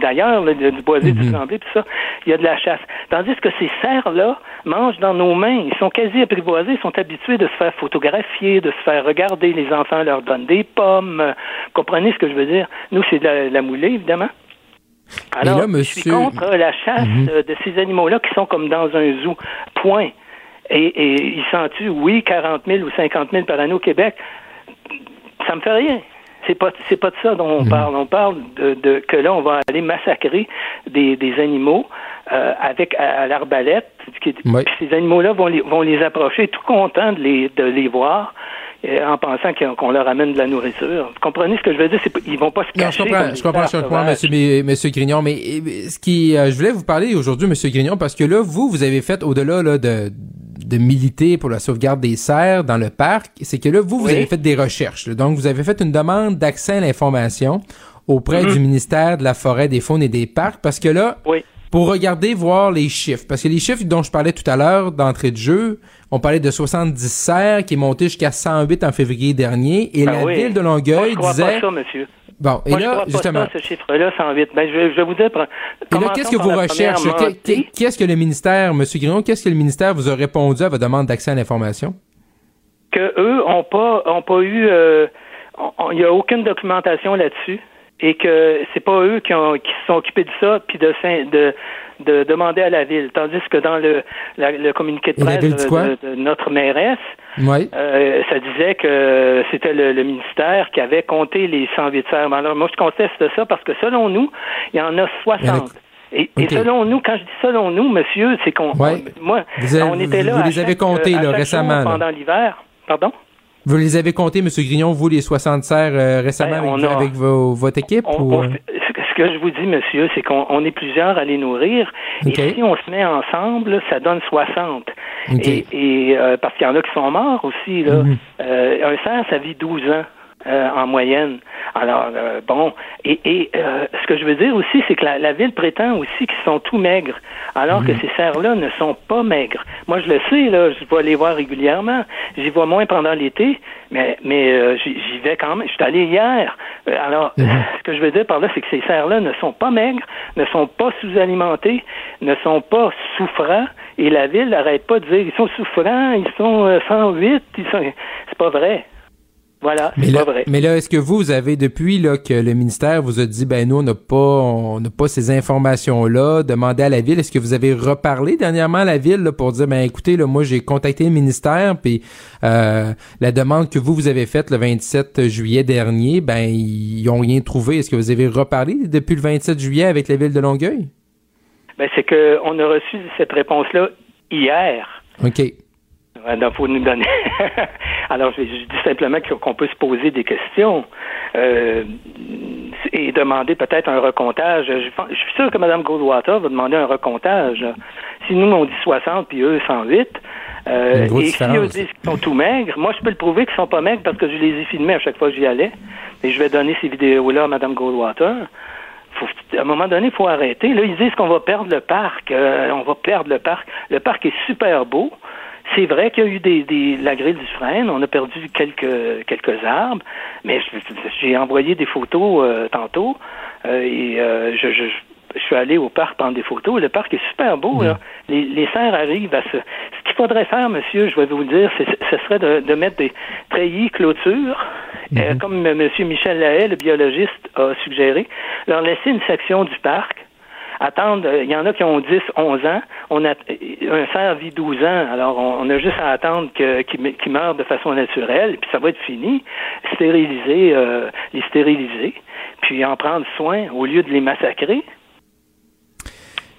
d'ailleurs, du, du boisé, du mhm. tremblé, tout ça. Il y a de la chasse. Tandis que ces serres-là mangent dans nos mains. Ils sont quasi apprivoisés, ils sont habitués de se faire photographier, de se faire regarder. Les enfants leur donnent des pommes. Comprenez ce que je veux dire? Nous, c'est de la, moulée, évidemment. Alors, je suis contre la chasse mhm. de ces animaux-là qui sont comme dans un zoo. Point. Et, et ils s'en tuent, oui, 40 000 ou 50 000 par année au Québec. Ça me fait rien. C'est pas c'est pas de ça dont on mhm. parle. On parle de, que là on va aller massacrer des, des animaux euh, avec à, l'arbalète. Ces animaux-là vont les vont les approcher tout contents de les de les voir. Euh, en pensant qu'on leur amène de la nourriture. Vous comprenez ce que je veux dire? Ils vont pas se cacher. je comprends, je comprends, comprends, monsieur, monsieur Grignon, mais ce qui, euh, je voulais vous parler aujourd'hui, monsieur Grignon, parce que là, vous, vous avez fait au-delà là, de, de militer pour la sauvegarde des serres dans le parc, c'est que là, vous, vous avez fait des recherches. Donc, vous avez fait une demande d'accès à l'information auprès mm-hmm. du ministère de la Forêt, des Faunes et des Parcs, parce que là, pour regarder, voir les chiffres, parce que les chiffres dont je parlais tout à l'heure d'entrée de jeu, on parlait de 70 serres qui est monté jusqu'à 108 en février dernier, et ben la ville de Longueuil Moi, je disait... Pas ça, monsieur. Bon, et là, justement. Pas ça, ce chiffre-là, 108. Ben, je, je vous dire. Et là, qu'est-ce que vous recherchez? Qu'est-ce que le ministère, M. Grillon, qu'est-ce que le ministère vous a répondu à votre demande d'accès à l'information? Que eux ont pas, ont pas eu, euh, il n'y a aucune documentation là-dessus et que c'est pas eux qui, ont, qui se sont occupés de ça puis de, de, de demander à la ville. Tandis que dans le, le communiqué de presse de, notre mairesse, euh, ça disait que c'était le, ministère qui avait compté les 108 serres. Alors moi, je conteste ça parce que selon nous, il y en a 60. Et, selon nous, quand je dis selon nous, monsieur, c'est qu'on, moi, on était là. Vous les avez comptés là, récemment. Pendant l'hiver. Pardon? Vous les avez comptés, M. Grignon, vous, les 60 serres euh, récemment ben, avec, votre équipe? ou... Euh? ce que je vous dis, monsieur, c'est qu'on est plusieurs à les nourrir. Et si on se met ensemble, ça donne 60. Et, euh, parce qu'il y en a qui sont morts aussi. Là. Mhm. un cerf, ça vit 12 ans. Euh, en moyenne. Alors, euh, bon, et, et euh, ce que je veux dire aussi, c'est que la, la, ville prétend aussi qu'ils sont tout maigres, alors que ces cerfs-là ne sont pas maigres. Moi, je le sais, là, je vais les voir régulièrement. J'y vois moins pendant l'été, mais, mais j'y vais quand même. Je suis allé hier. Alors, mhm. ce que je veux dire par là, c'est que ces cerfs-là ne sont pas maigres, ne sont pas sous-alimentés, ne sont pas souffrants, et la ville n'arrête pas de dire ils sont souffrants, ils sont 108, ils sont... C'est pas vrai. Voilà, c'est pas vrai. Mais là, est-ce que vous, vous avez depuis là que le ministère vous a dit, ben nous, on n'a pas, on n'a pas ces informations-là, demandé à la ville. Est-ce que vous avez reparlé dernièrement à la ville là, pour dire, ben écoutez, là, moi j'ai contacté le ministère, puis euh, la demande que vous vous avez faite le 27 juillet dernier, ben ils ont rien trouvé. Est-ce que vous avez reparlé depuis le 27 juillet avec la ville de Longueuil? Ben c'est que on a reçu cette réponse-là hier. OK. Il faut nous donner. Alors, je, dis simplement qu'on peut se poser des questions euh, et demander peut-être un recomptage. Je, suis sûr que Mme Goldwater va demander un recomptage. Si nous, on dit 60 puis eux, 108, euh, et si eux disent qu'ils sont tout maigres, moi, je peux le prouver qu'ils sont pas maigres parce que je les ai filmés à chaque fois que j'y allais. Et je vais donner ces vidéos-là à Mme Goldwater. à un moment donné, il faut arrêter. Là, ils disent qu'on va perdre le parc. Euh, on va perdre le parc. Le parc est super beau. C'est vrai qu'il y a eu des, la grille du frein, on a perdu quelques quelques arbres, mais j'ai envoyé des photos euh, tantôt euh, et euh, je, je, je, suis allé au parc prendre des photos. Le parc est super beau. Là. Les, les serres arrivent à se. Ce qu'il faudrait faire, monsieur, je vais vous le dire, ce serait de, de mettre des treillis clôtures, comme M. Michel Lahaye, le biologiste, a suggéré, leur laisser une section du parc attendre, euh, il y en a qui ont 10, 11 ans, on a, un cerf vit 12 ans, alors on, a juste à attendre qu'il meure de façon naturelle, puis ça va être fini, stériliser, euh, les stériliser, puis en prendre soin au lieu de les massacrer.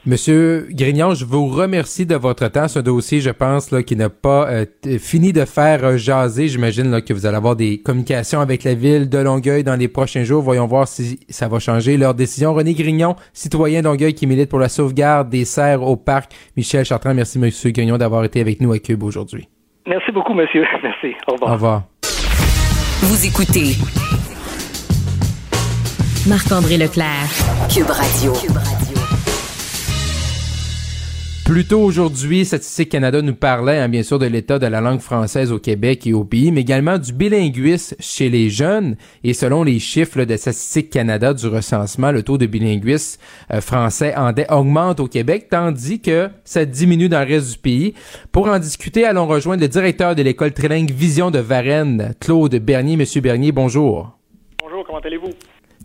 Monsieur Grignon, je vous remercie de votre temps. C'est un dossier, je pense, là, qui n'a pas euh, fini de faire euh, jaser. J'imagine là, que vous allez avoir des communications avec la ville de Longueuil dans les prochains jours. Voyons voir si ça va changer leur décision. René Grignon, citoyen d'Ongueuil qui milite pour la sauvegarde des serres au parc. Michel Chartrand, merci Monsieur Grignon d'avoir été avec nous à Cube aujourd'hui. Merci beaucoup, monsieur. Merci. Au revoir. Au revoir. Vous écoutez Marc-André Leclerc. Cube Radio. Cube Radio. Plus tôt aujourd'hui, Statistique Canada nous parlait hein, bien sûr de l'état de la langue française au Québec et au pays, mais également du bilinguisme chez les jeunes. Et selon les chiffres de Statistique Canada du recensement, le taux de bilinguisme euh, français en augmente au Québec, tandis que ça diminue dans le reste du pays. Pour en discuter, allons rejoindre le directeur de l'école trilingue Vision de Varennes, Claude Bernier. Monsieur Bernier, bonjour. Bonjour, comment allez-vous?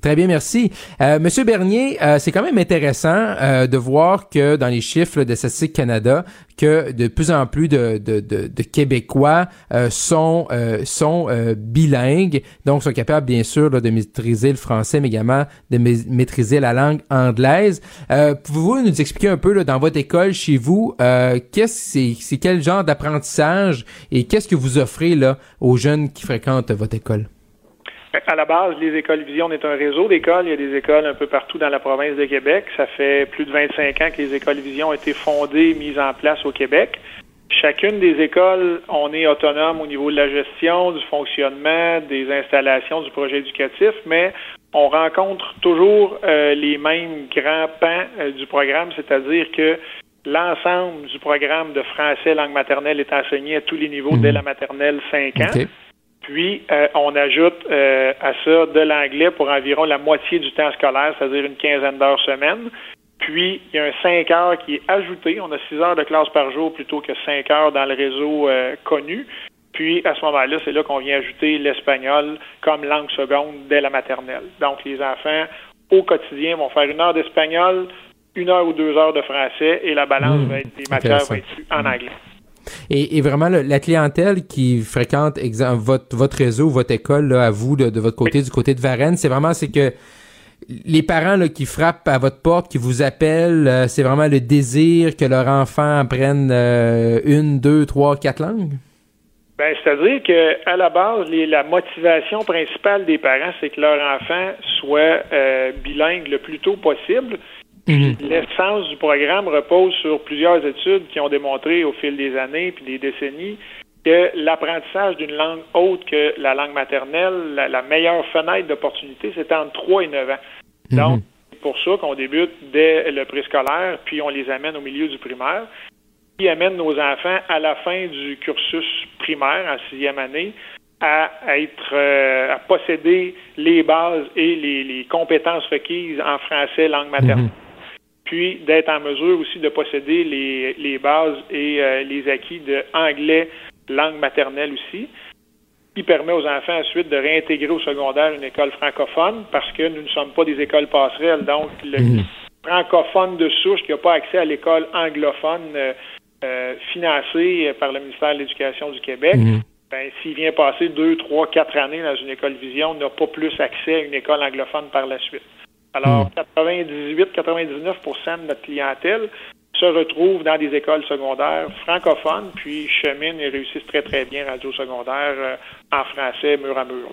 Très bien, merci. Euh, Monsieur Bernier, euh, c'est quand même intéressant euh, de voir que dans les chiffres de Statistique Canada, que de plus en plus de, de, de, de Québécois euh, sont euh, sont bilingues, donc sont capables bien sûr de maîtriser le français, mais également de maîtriser la langue anglaise. Pouvez-vous nous expliquer un peu là, dans votre école chez vous, qu'est-ce c'est quel genre d'apprentissage et qu'est-ce que vous offrez là aux jeunes qui fréquentent votre école? À la base, les écoles Vision est un réseau d'écoles. Il y a des écoles un peu partout dans la province de Québec. Ça fait plus de 25 ans que les écoles Vision ont été fondées, mises en place au Québec. Chacune des écoles, on est autonome au niveau de la gestion, du fonctionnement, des installations, du projet éducatif, mais on rencontre toujours euh, les mêmes grands pans euh, du programme, c'est-à-dire que l'ensemble du programme de français langue maternelle est enseigné à tous les niveaux dès mhm. la maternelle 5 ans. Puis, euh, on ajoute euh, à ça de l'anglais pour environ la moitié du temps scolaire, c'est-à-dire une quinzaine d'heures semaine. Puis, il y a un 5 heures qui est ajouté. On a 6 heures de classe par jour plutôt que 5 heures dans le réseau euh, connu. Puis, à ce moment-là, c'est là, qu'on vient ajouter l'espagnol comme langue seconde dès la maternelle. Donc, les enfants, au quotidien, vont faire une heure d'espagnol, une heure ou deux heures de français, et la balance mmh. va être, des matières va être en anglais. Et, vraiment, la clientèle qui fréquente exemple, votre, votre réseau, votre école, là, à vous, de, votre côté, du côté de Varennes, c'est vraiment c'est que les parents là, qui frappent à votre porte, qui vous appellent, euh, c'est vraiment le désir que leur enfant apprenne euh, une, deux, trois, quatre langues? Ben, c'est-à-dire que à la base, la motivation principale des parents, c'est que leur enfant soit euh, bilingue le plus tôt possible. Mhm. L'essence du programme repose sur plusieurs études qui ont démontré au fil des années puis des décennies que l'apprentissage d'une langue autre que la langue maternelle, la, meilleure fenêtre d'opportunité, c'est entre 3 et 9 ans. Mhm. Donc, c'est pour ça qu'on débute dès le préscolaire, puis on les amène au milieu du primaire, qui amène nos enfants à la fin du cursus primaire, en sixième année, à être euh, à posséder les bases et les, compétences requises en français langue maternelle. Mhm puis d'être en mesure aussi de posséder les, bases et euh, les acquis de anglais, langue maternelle aussi. qui permet aux enfants ensuite de réintégrer au secondaire une école francophone parce que nous ne sommes pas des écoles passerelles. Donc, le mhm. francophone de souche qui n'a pas accès à l'école anglophone euh, euh, financée par le ministère de l'Éducation du Québec, mhm. ben, s'il vient passer deux, trois, quatre années dans une école vision, n'a pas plus accès à une école anglophone par la suite. Alors, 98-99 mhm. de notre clientèle se retrouvent dans des écoles secondaires francophones, puis cheminent et réussissent très, très bien radio secondaire euh, en français, mur à mur.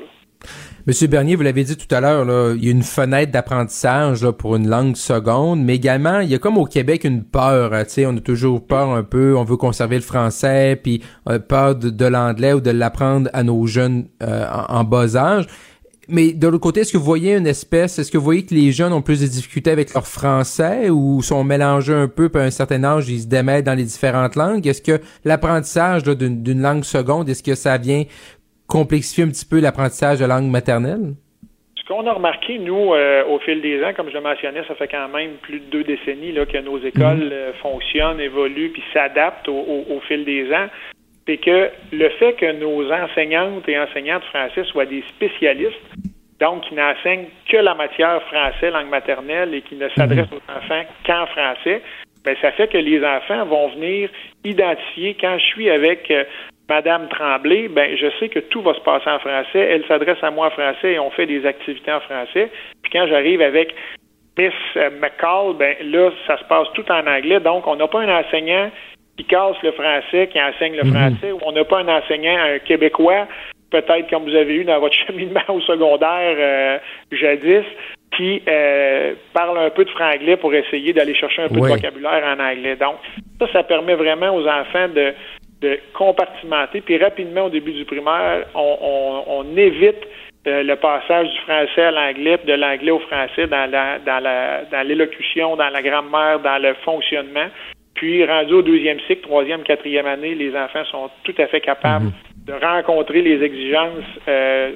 Monsieur Bernier, vous l'avez dit tout à l'heure, il y a une fenêtre d'apprentissage pour une langue seconde, mais également, il y a comme au Québec une peur. Hein, on a toujours peur un peu, on veut conserver le français, puis euh, peur de, l'anglais ou de l'apprendre à nos jeunes euh, en, bas âge mais de l'autre côté, est-ce que vous voyez une espèce, est-ce que vous voyez que les jeunes ont plus de difficultés avec leur français ou sont mélangés un peu, à un certain âge, ils se démêlent dans les différentes langues? Est-ce que l'apprentissage d'une langue seconde, est-ce que ça vient complexifier un petit peu l'apprentissage de langue maternelle? Ce qu'on a remarqué, nous, euh, au fil des ans, comme je le mentionnais, ça fait quand même plus de deux décennies là, que nos écoles mhm. euh, fonctionnent, évoluent, puis s'adaptent au, fil des ans c'est que le fait que nos enseignantes et enseignants de français soient des spécialistes, donc qui n'enseignent que la matière français, langue maternelle, et qui ne s'adressent aux enfants qu'en français, ben, ça fait que les enfants vont venir identifier quand je suis avec euh, Madame Tremblay, ben je sais que tout va se passer en français. Elle s'adresse à moi en français et on fait des activités en français. Puis quand j'arrive avec Miss euh, McCall, ben là, ça se passe tout en anglais. Donc, on n'a pas un enseignant qui casse le français, qui enseigne le mhm. français, ou on n'a pas un enseignant, un Québécois, peut-être comme vous avez eu dans votre cheminement au secondaire euh, jadis, qui euh, parle un peu de franglais pour essayer d'aller chercher un peu de vocabulaire en anglais. Donc, ça, ça permet vraiment aux enfants de, de compartimenter. Puis rapidement, au début du primaire, on, évite euh, le passage du français à l'anglais, de l'anglais au français dans la dans la dans l'élocution, dans la grammaire, dans le fonctionnement. Puis, rendu au deuxième cycle, troisième, quatrième année, les enfants sont tout à fait capables mhm. de rencontrer les exigences euh,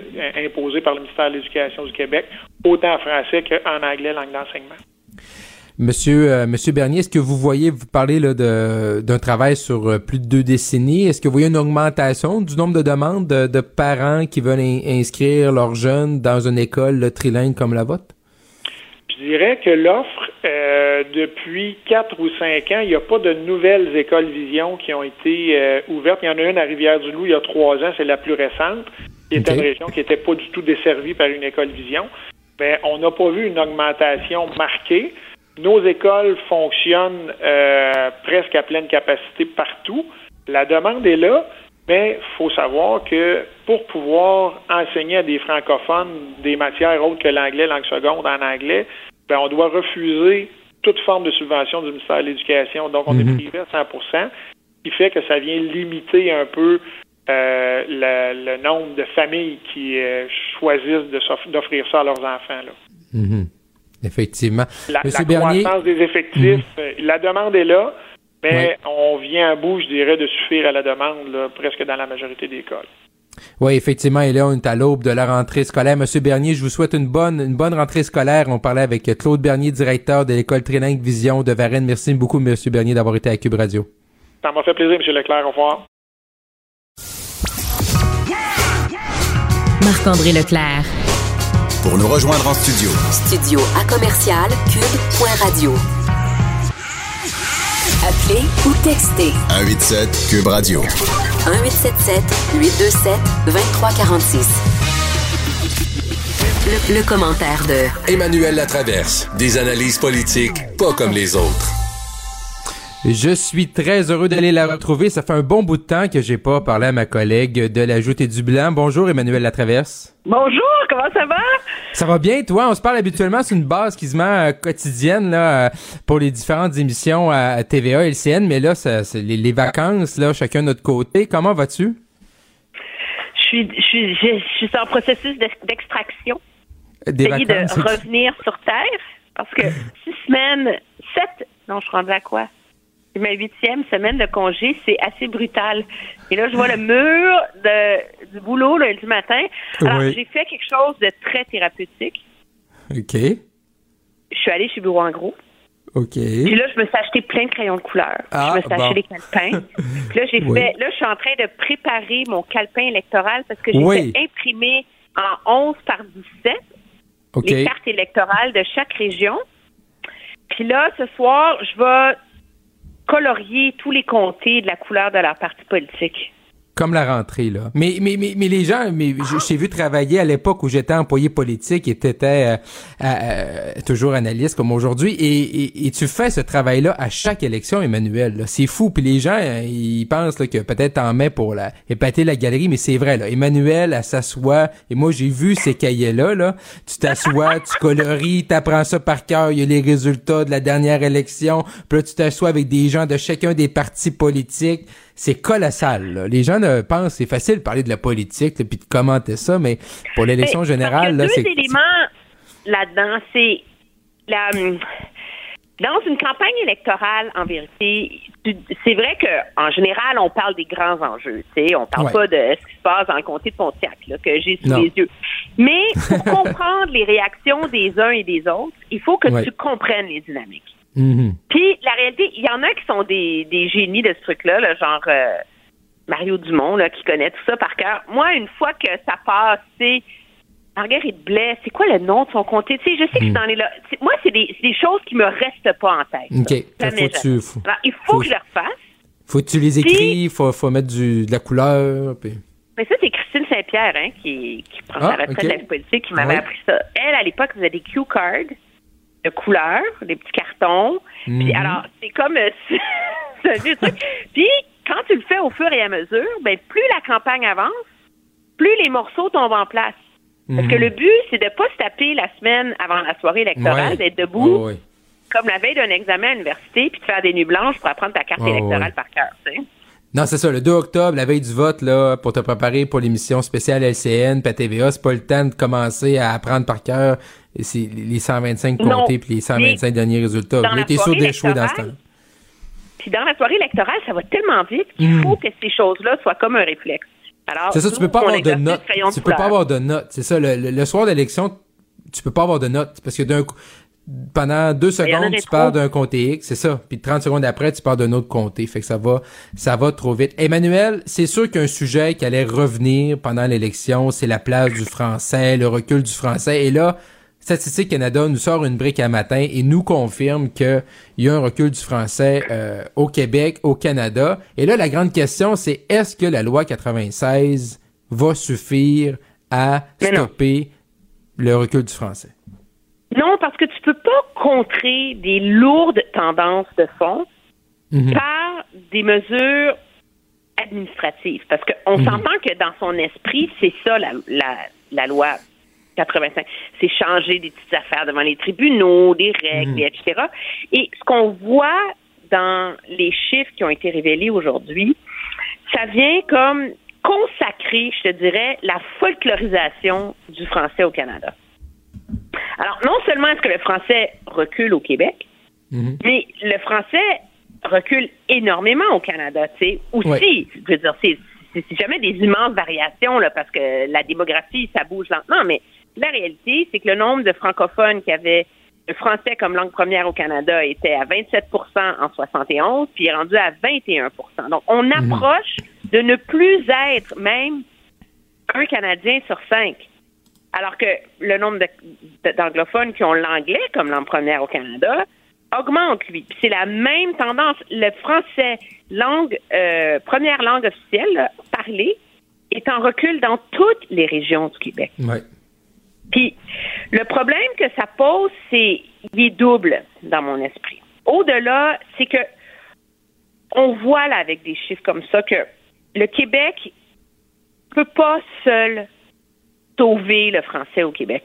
imposées par le ministère de l'Éducation du Québec, autant en français qu'en anglais, langue d'enseignement. Monsieur, euh, Monsieur Bernier, est-ce que vous voyez, vous parlez d'un travail sur euh, plus de deux décennies, est-ce que vous voyez une augmentation du nombre de demandes de, parents qui veulent inscrire leurs jeunes dans une école trilingue comme la vôtre? Je dirais que l'offre, euh, depuis quatre ou cinq ans, il n'y a pas de nouvelles écoles vision qui ont été euh, ouvertes. Il y en a une à Rivière-du-Loup il y a trois ans, c'est la plus récente, qui est une région qui n'était pas du tout desservie par une école vision. Mais on n'a pas vu une augmentation marquée. Nos écoles fonctionnent euh, presque à pleine capacité partout. La demande est là, mais il faut savoir que pour pouvoir enseigner à des francophones des matières autres que l'anglais, langue seconde en anglais, ben, on doit refuser toute forme de subvention du ministère de l'Éducation. Donc, on est mhm. privé à 100% ce qui fait que ça vient limiter un peu euh, le, nombre de familles qui euh, choisissent d'offrir ça à leurs enfants. Là. Mhm. Effectivement. La, croissance des effectifs, mhm. euh, la demande est là, mais on vient à bout, je dirais, de suffire à la demande presque dans la majorité des cas. Oui, effectivement, et là, on est à l'aube de la rentrée scolaire. Monsieur Bernier, je vous souhaite une bonne, une bonne rentrée scolaire. On parlait avec Claude Bernier, directeur de l'école Trilingue Vision de Varennes. Merci beaucoup, Monsieur Bernier, d'avoir été à Cube Radio. Ça m'a fait plaisir, Monsieur Leclerc. Au revoir. Marc-André Leclerc. Pour nous rejoindre en studio. Studio à commercial cube.radio. Appelez ou textez. 187 Cube Radio. 1877 827 2346. Le, le commentaire de Emmanuel Latraverse. Des analyses politiques pas comme les autres. Je suis très heureux d'aller la retrouver. Ça fait un bon bout de temps que j'ai pas parlé à ma collègue de la Joute et du Blanc. Bonjour, Emmanuel Latraverse. Bonjour, comment ça va? Ça va bien, toi? On se parle habituellement sur une base quasiment euh, quotidienne là, euh, pour les différentes émissions à TVA et LCN, mais là, c'est les, vacances, là, chacun de notre côté. Comment vas-tu? Je suis, je suis, je, suis en processus d'extraction. Essayer de revenir sur Terre parce que six semaines, sept, non, je suis rendue à quoi? Ma huitième semaine de congé, c'est assez brutal. Et là, je vois le mur de, du boulot du matin. Alors, j'ai fait quelque chose de très thérapeutique. OK. Je suis allée chez Bureau en gros. OK. Puis là, je me suis acheté plein de crayons de couleur. Ah, je me suis bon. acheté des calepins. Puis là, j'ai Oui. fait. Là, je suis en train de préparer mon calepin électoral parce que j'ai Oui. fait imprimer en 11 par 17 OK. les cartes électorales de chaque région. Puis là, ce soir, je vais colorier tous les comtés de la couleur de leur parti politique. Comme la rentrée, là. Mais, mais, mais, mais les gens, mais t'ai vu travailler à l'époque où j'étais employé politique et t'étais euh, euh, toujours analyste comme aujourd'hui. Et, et, tu fais ce travail-là à chaque élection, Emmanuel. C'est fou. Puis les gens, euh, ils pensent là, que peut-être t'en mets pour la, épater la galerie, mais c'est vrai. Là. Emmanuel, elle s'assoit. Et moi, j'ai vu ces cahiers-là. Là. Tu t'assois, tu coloris, t'apprends ça par cœur. Il y a les résultats de la dernière élection. Puis là, tu t'assois avec des gens de chacun des partis politiques c'est colossal. là. Les gens ne pensent c'est facile de parler de la politique puis de commenter ça, mais pour l'élection générale, là, c'est deux éléments là-dedans, c'est la dans une campagne électorale, en vérité, c'est vrai que en général, on parle des grands enjeux. Sais, on parle Ouais. pas de ce qui se passe dans le comté de Pontiac là, que j'ai sous Non. les yeux. Mais pour comprendre les réactions des uns et des autres, il faut que Ouais. tu comprennes les dynamiques. Mhm. Puis la réalité, il y en a qui sont des, des génies de ce truc-là, là, genre euh, Mario Dumont, là, qui connaît tout ça par cœur. Moi, une fois que ça passe, c'est Marguerite Blais, c'est quoi le nom de son comté? Tu sais, je sais que Mm. c'est dans les... là- Moi, c'est des, c'est des choses qui me restent pas en tête. OK. Ça, faut, tu, faut, Alors, il faut, faut- que je le refasse. faut que tu les écris, faut, faut mettre du, de la couleur. puis- Mais ça, c'est Christine Saint-Pierre hein, qui, qui prend Ah, sa retraite de la politique qui m'avait Ouais. appris ça. Elle, à l'époque, faisait des cue cards de couleurs, des petits cartons. Puis Mhm. alors, c'est comme... euh, un vieux truc. Puis, quand tu le fais au fur et à mesure, ben plus la campagne avance, plus les morceaux tombent en place. Parce que Mhm. le but, c'est de pas se taper la semaine avant la soirée électorale, Ouais. d'être debout Ouais, ouais. comme la veille d'un examen à l'université, puis de faire des nuits blanches pour apprendre ta carte électorale par cœur. tu sais. Non, c'est ça, le 2 octobre, la veille du vote, là, pour te préparer pour l'émission spéciale LCN, à TVA, c'est pas le temps de commencer à apprendre par cœur les 125 Non. comtés puis les 125 derniers résultats. Là, t'es sûr d'échouer dans ce électorale, temps Puis dans la soirée électorale, ça va tellement vite qu'il Mm. faut que ces choses-là soient comme un réflexe. Alors, C'est ça, tu peux pas avoir de notes. Tu peux pas avoir de notes. C'est ça, le, le- le soir d'élection, tu peux pas avoir de notes. Parce que d'un coup, pendant deux secondes, tu parles trop. d'un comté X, c'est ça. Puis 30 secondes après, tu parles d'un autre comté. Fait que ça va, ça va trop vite. Emmanuel, c'est sûr qu'un sujet qui allait revenir pendant l'élection, c'est la place du français, le recul du français. Et là, Statistique Canada nous sort une brique à matin et nous confirme qu'il y a un recul du français euh, au Québec, au Canada. Et là, la grande question, c'est est-ce que la loi 96 va suffire à stopper le recul du français? Non, parce que tu peux pas contrer des lourdes tendances de fond Mhm. par des mesures administratives. Parce qu'on Mhm. s'entend que dans son esprit, c'est ça la, la, la loi 85. C'est changer des petites affaires devant les tribunaux, des règles, Mhm. et etc. Et ce qu'on voit dans les chiffres qui ont été révélés aujourd'hui, ça vient comme consacrer, je te dirais, la folklorisation du français au Canada. Alors, non seulement est-ce que le français recule au Québec, mais le français recule énormément au Canada, tu sais. Aussi, Ouais. je veux dire, c'est c'est- c'est jamais des immenses variations, là, parce que la démographie, ça bouge lentement, mais la réalité, c'est que le nombre de francophones qui avaient le français comme langue première au Canada était à 27% en 71, puis est rendu à 21% Donc, on approche de ne plus être même un Canadien sur cinq. Alors que le nombre d'anglophones qui ont l'anglais comme langue première au Canada augmente, lui. C'est la même tendance. Le français, langue euh, première langue officielle là, parlée, est en recul dans toutes les régions du Québec. Ouais. Puis le problème que ça pose, c'est il est double dans mon esprit. Au-delà, c'est que on voit là avec des chiffres comme ça que le Québec peut pas seul sauver le français au Québec.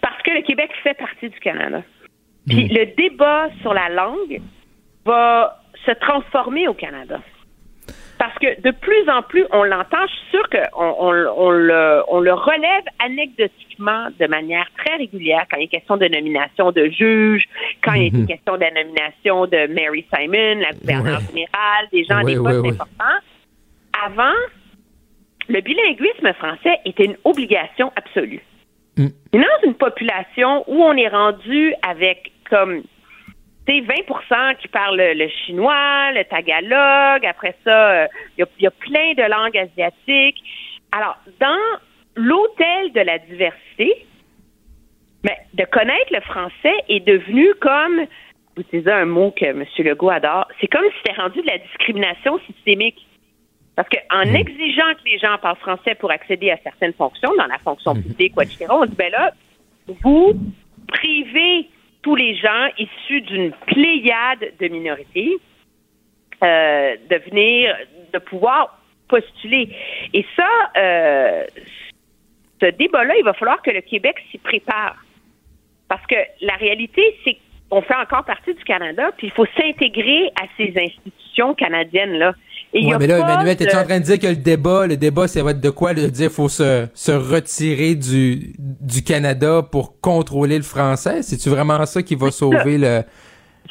Parce que le Québec fait partie du Canada. Puis le débat sur la langue va se transformer au Canada. Parce que de plus en plus, on l'entend, je suis sûre qu'on on, on le, on le relève anecdotiquement de manière très régulière quand il est question de nomination de juges, quand il Mhm. est question de la nomination de Mary Simon, la gouverneure Ouais. générale, des gens Ouais, des postes ouais. importants. Avant, le bilinguisme français était une obligation absolue. Mm. Et dans une population où on est rendu avec comme c'est 20 qui parlent le chinois, le tagalog. Après ça, il euh, y, a plein de langues asiatiques. Alors, dans l'hôtel de la diversité, mais de connaître le français est devenu comme, vous utilisez un mot que M. Legault adore, c'est comme si c'était rendu de la discrimination systémique. Parce qu'en mmh. exigeant que les gens parlent français pour accéder à certaines fonctions, dans la fonction mmh. publique, etc., on dit, ben là, vous privez tous les gens issus d'une pléiade de minorités euh, de venir, de pouvoir postuler. Et ça, euh, ce débat-là, il va falloir que le Québec s'y prépare. Parce que la réalité, c'est qu'on fait encore partie du Canada, puis il faut s'intégrer à ces institutions canadiennes-là. Oui, mais là, Emmanuel, t'es-tu en train de dire que le débat, le débat, ça va être de quoi? De dire faut se, se retirer du, du Canada pour contrôler le français? C'est-tu vraiment ça qui va sauver le,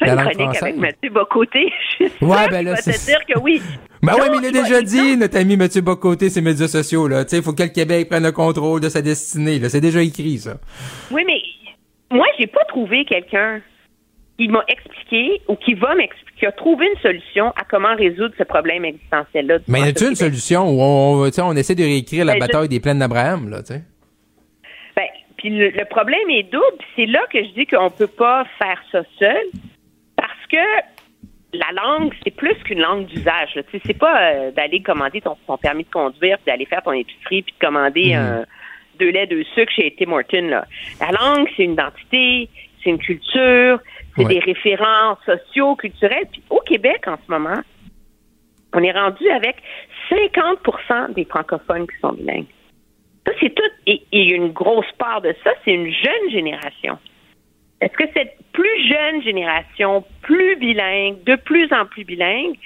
la langue française? avec Mathieu Bocoté. ouais, ben là, c'est dire que oui. Ben oui, mais il l'a déjà dit, notre ami Mathieu Bocoté, ses médias sociaux, là. Tu sais, il faut que le Québec prenne le contrôle de sa destinée, là. C'est déjà écrit, ça. Oui, mais moi, j'ai pas trouvé quelqu'un qui m'a expliqué ou qui va m'expliquer, qui a trouvé une solution à comment résoudre ce problème existentiel-là. Mais y a-t-il une solution où on, on essaie de réécrire la ben, bataille des plaines d'Abraham, là, tu sais? Ben, puis le, problème est double, c'est là que je dis qu'on peut pas faire ça seul, parce que la langue, c'est plus qu'une langue d'usage. Tu sais, c'est pas euh, d'aller commander ton, permis de conduire, puis d'aller faire ton épicerie, puis de commander hmm. un, deux laits, deux sucres chez Tim Hortons. Là. La langue, c'est une identité, c'est une culture, c'est des références sociaux, culturels. Puis au Québec, en ce moment, on est rendu avec 50% des francophones qui sont bilingues. Ça, c'est tout. Et, une grosse part de ça, c'est une jeune génération. Est-ce que cette plus jeune génération, plus bilingue, de plus en plus bilingue,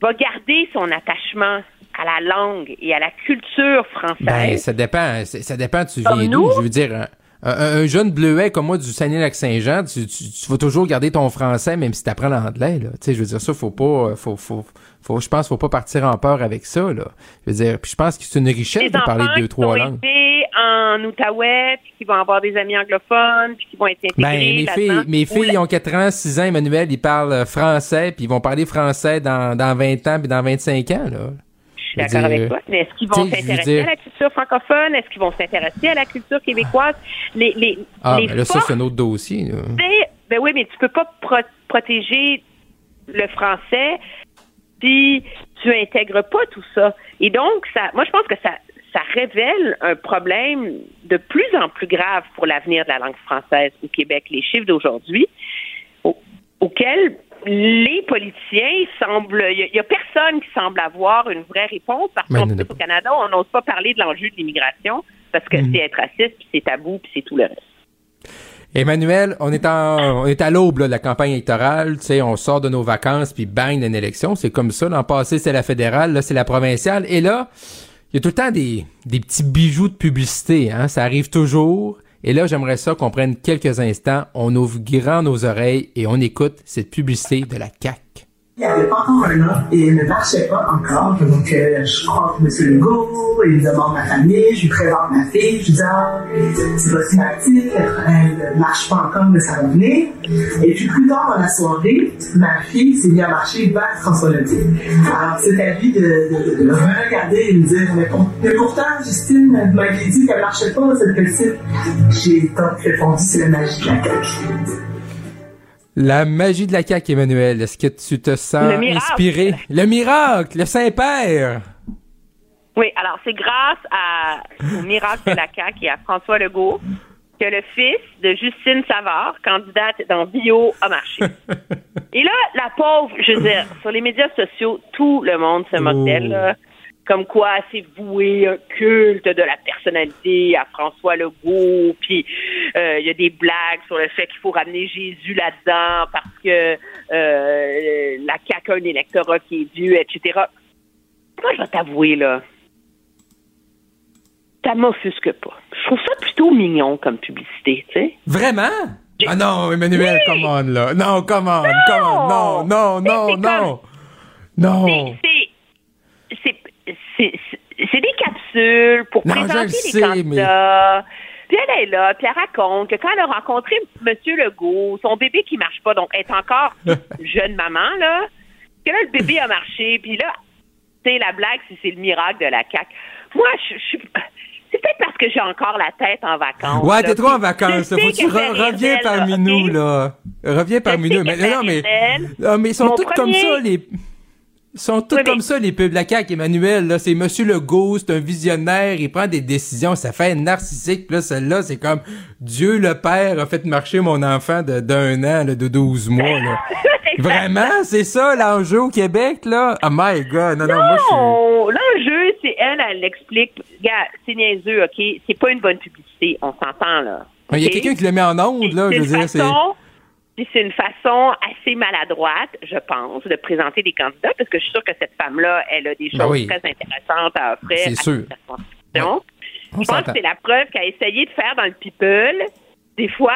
va garder son attachement à la langue et à la culture française? Ben, ça dépend. Ça dépend, tu viens d'où? Je veux dire, un, jeune bleuet comme moi du Saguenay-Lac-Saint-Jean, tu, vas toujours garder ton français même si tu apprends l'anglais. Là. Tu sais, je veux dire, ça, faut pas. Faut, faut, faut, je pense faut pas partir en peur avec ça. Là. Je veux dire, puis je pense que c'est une richesse de parler deux, trois langues. en Outaouais, puis qui vont avoir des amis anglophones, puis qui vont être intégrés. Ben, mes filles, mes filles ils ont 4 ans, 6 ans, Emmanuel, ils parlent français, puis ils vont parler français dans, dans 20 ans, puis dans 25 ans. Là suis d'accord avec toi. Mais est-ce qu'ils vont s'intéresser à la culture francophone? Est-ce qu'ils vont s'intéresser à la culture québécoise? Les, les, ah, mais là, ça, c'est un autre dossier. Ben, ben, oui, mais tu peux pas protéger le français si tu intègres pas tout ça. Et donc, ça, moi, je pense que ça, ça révèle un problème de plus en plus grave pour l'avenir de la langue française au Québec. Les chiffres d'aujourd'hui, auxquels les politiciens semblent. Il n'y a, personne qui semble avoir une vraie réponse parce qu'au Canada, on n'ose pas parler de l'enjeu de l'immigration parce que mm. c'est être raciste, puis c'est tabou, puis c'est tout le reste. Emmanuel, on est en, on est à l'aube de la campagne électorale, tu sais, on sort de nos vacances puis bang une élection, c'est comme ça. L'an passé c'est la fédérale, là c'est la provinciale, et là il y a tout le temps des, des petits bijoux de publicité, hein, ça arrive toujours. Et là, j'aimerais ça qu'on prenne quelques instants, on ouvre grand nos oreilles et on écoute cette publicité de la CAC. Il n'y avait pas encore un an et il ne marchait pas encore. Donc, euh, je crois que M. Legault, il demande ma famille, je lui présente ma fille, je lui dis, ah, c'est pas petite, elle ne marche pas encore, mais ça va venir. Et puis, plus tard dans la soirée, ma fille s'est mise à marcher vers François Legault. Alors, c'est à lui de, de, regarder et me dire, mais, mais pourtant, Justine m'avait dit qu'elle marchait pas, cette petite. J'ai tant répondu, c'est la magie de la la magie de la CAQ, Emmanuel. Est-ce que tu te sens inspiré? Le miracle! Le Saint-Père! Oui, alors c'est grâce à, au miracle de la CAQ et à François Legault que le fils de Justine Savard, candidate dans Bio, a marché. et là, la pauvre, je veux dire, sur les médias sociaux, tout le monde se moque d'elle. Comme quoi c'est voué un culte de la personnalité à François Legault, puis euh, il y a des blagues sur le fait qu'il faut ramener Jésus là-dedans parce que euh, la CAQ a un électorat qui est dû, etc. Moi, je vais t'avouer, là, ça m'offusque pas. Je trouve ça plutôt mignon comme publicité, tu sais. Vraiment? Ah non, Emmanuel, come on, là. Non, come on, non! come on. Non, non, non, non. Non. C'est des capsules pour présenter les candidats. Puis elle est là, puis elle raconte que quand elle a rencontré M. Legault, son bébé qui marche pas, donc elle est encore jeune maman, là, que là, le bébé a marché, puis là, tu sais, la blague, c'est le miracle de la CAQ. Moi, je suis... C'est peut-être parce que j'ai encore la tête en vacances. Ouais, t'es trop en vacances. Faut que tu reviens parmi nous, là. Reviens parmi nous. Mais non, mais, non, mais ils sont tous comme ça, les... Sont tous comme ça, les pubs. La CAQ, Emmanuel, là, c'est Monsieur Legault, c'est un visionnaire, il prend des décisions, ça fait narcissique. Puis là, celle-là, c'est comme Dieu le Père a fait marcher mon enfant d'un an, là, de 12 mois, là. Vraiment? C'est ça l'enjeu au Québec, là? Oh my God! Non, non, non moi, l'enjeu, c'est elle, elle l'explique. Regarde, c'est niaiseux, OK? C'est pas une bonne publicité, on s'entend, là. Il y a quelqu'un qui le met en onde, là, je veux dire, c'est c'est une façon assez maladroite, je pense, de présenter des candidats, parce que je suis sûre que cette femme-là, elle a des ben choses très intéressantes à offrir à sûr. Je pense que c'est la preuve a essayé de faire dans le people. Des fois,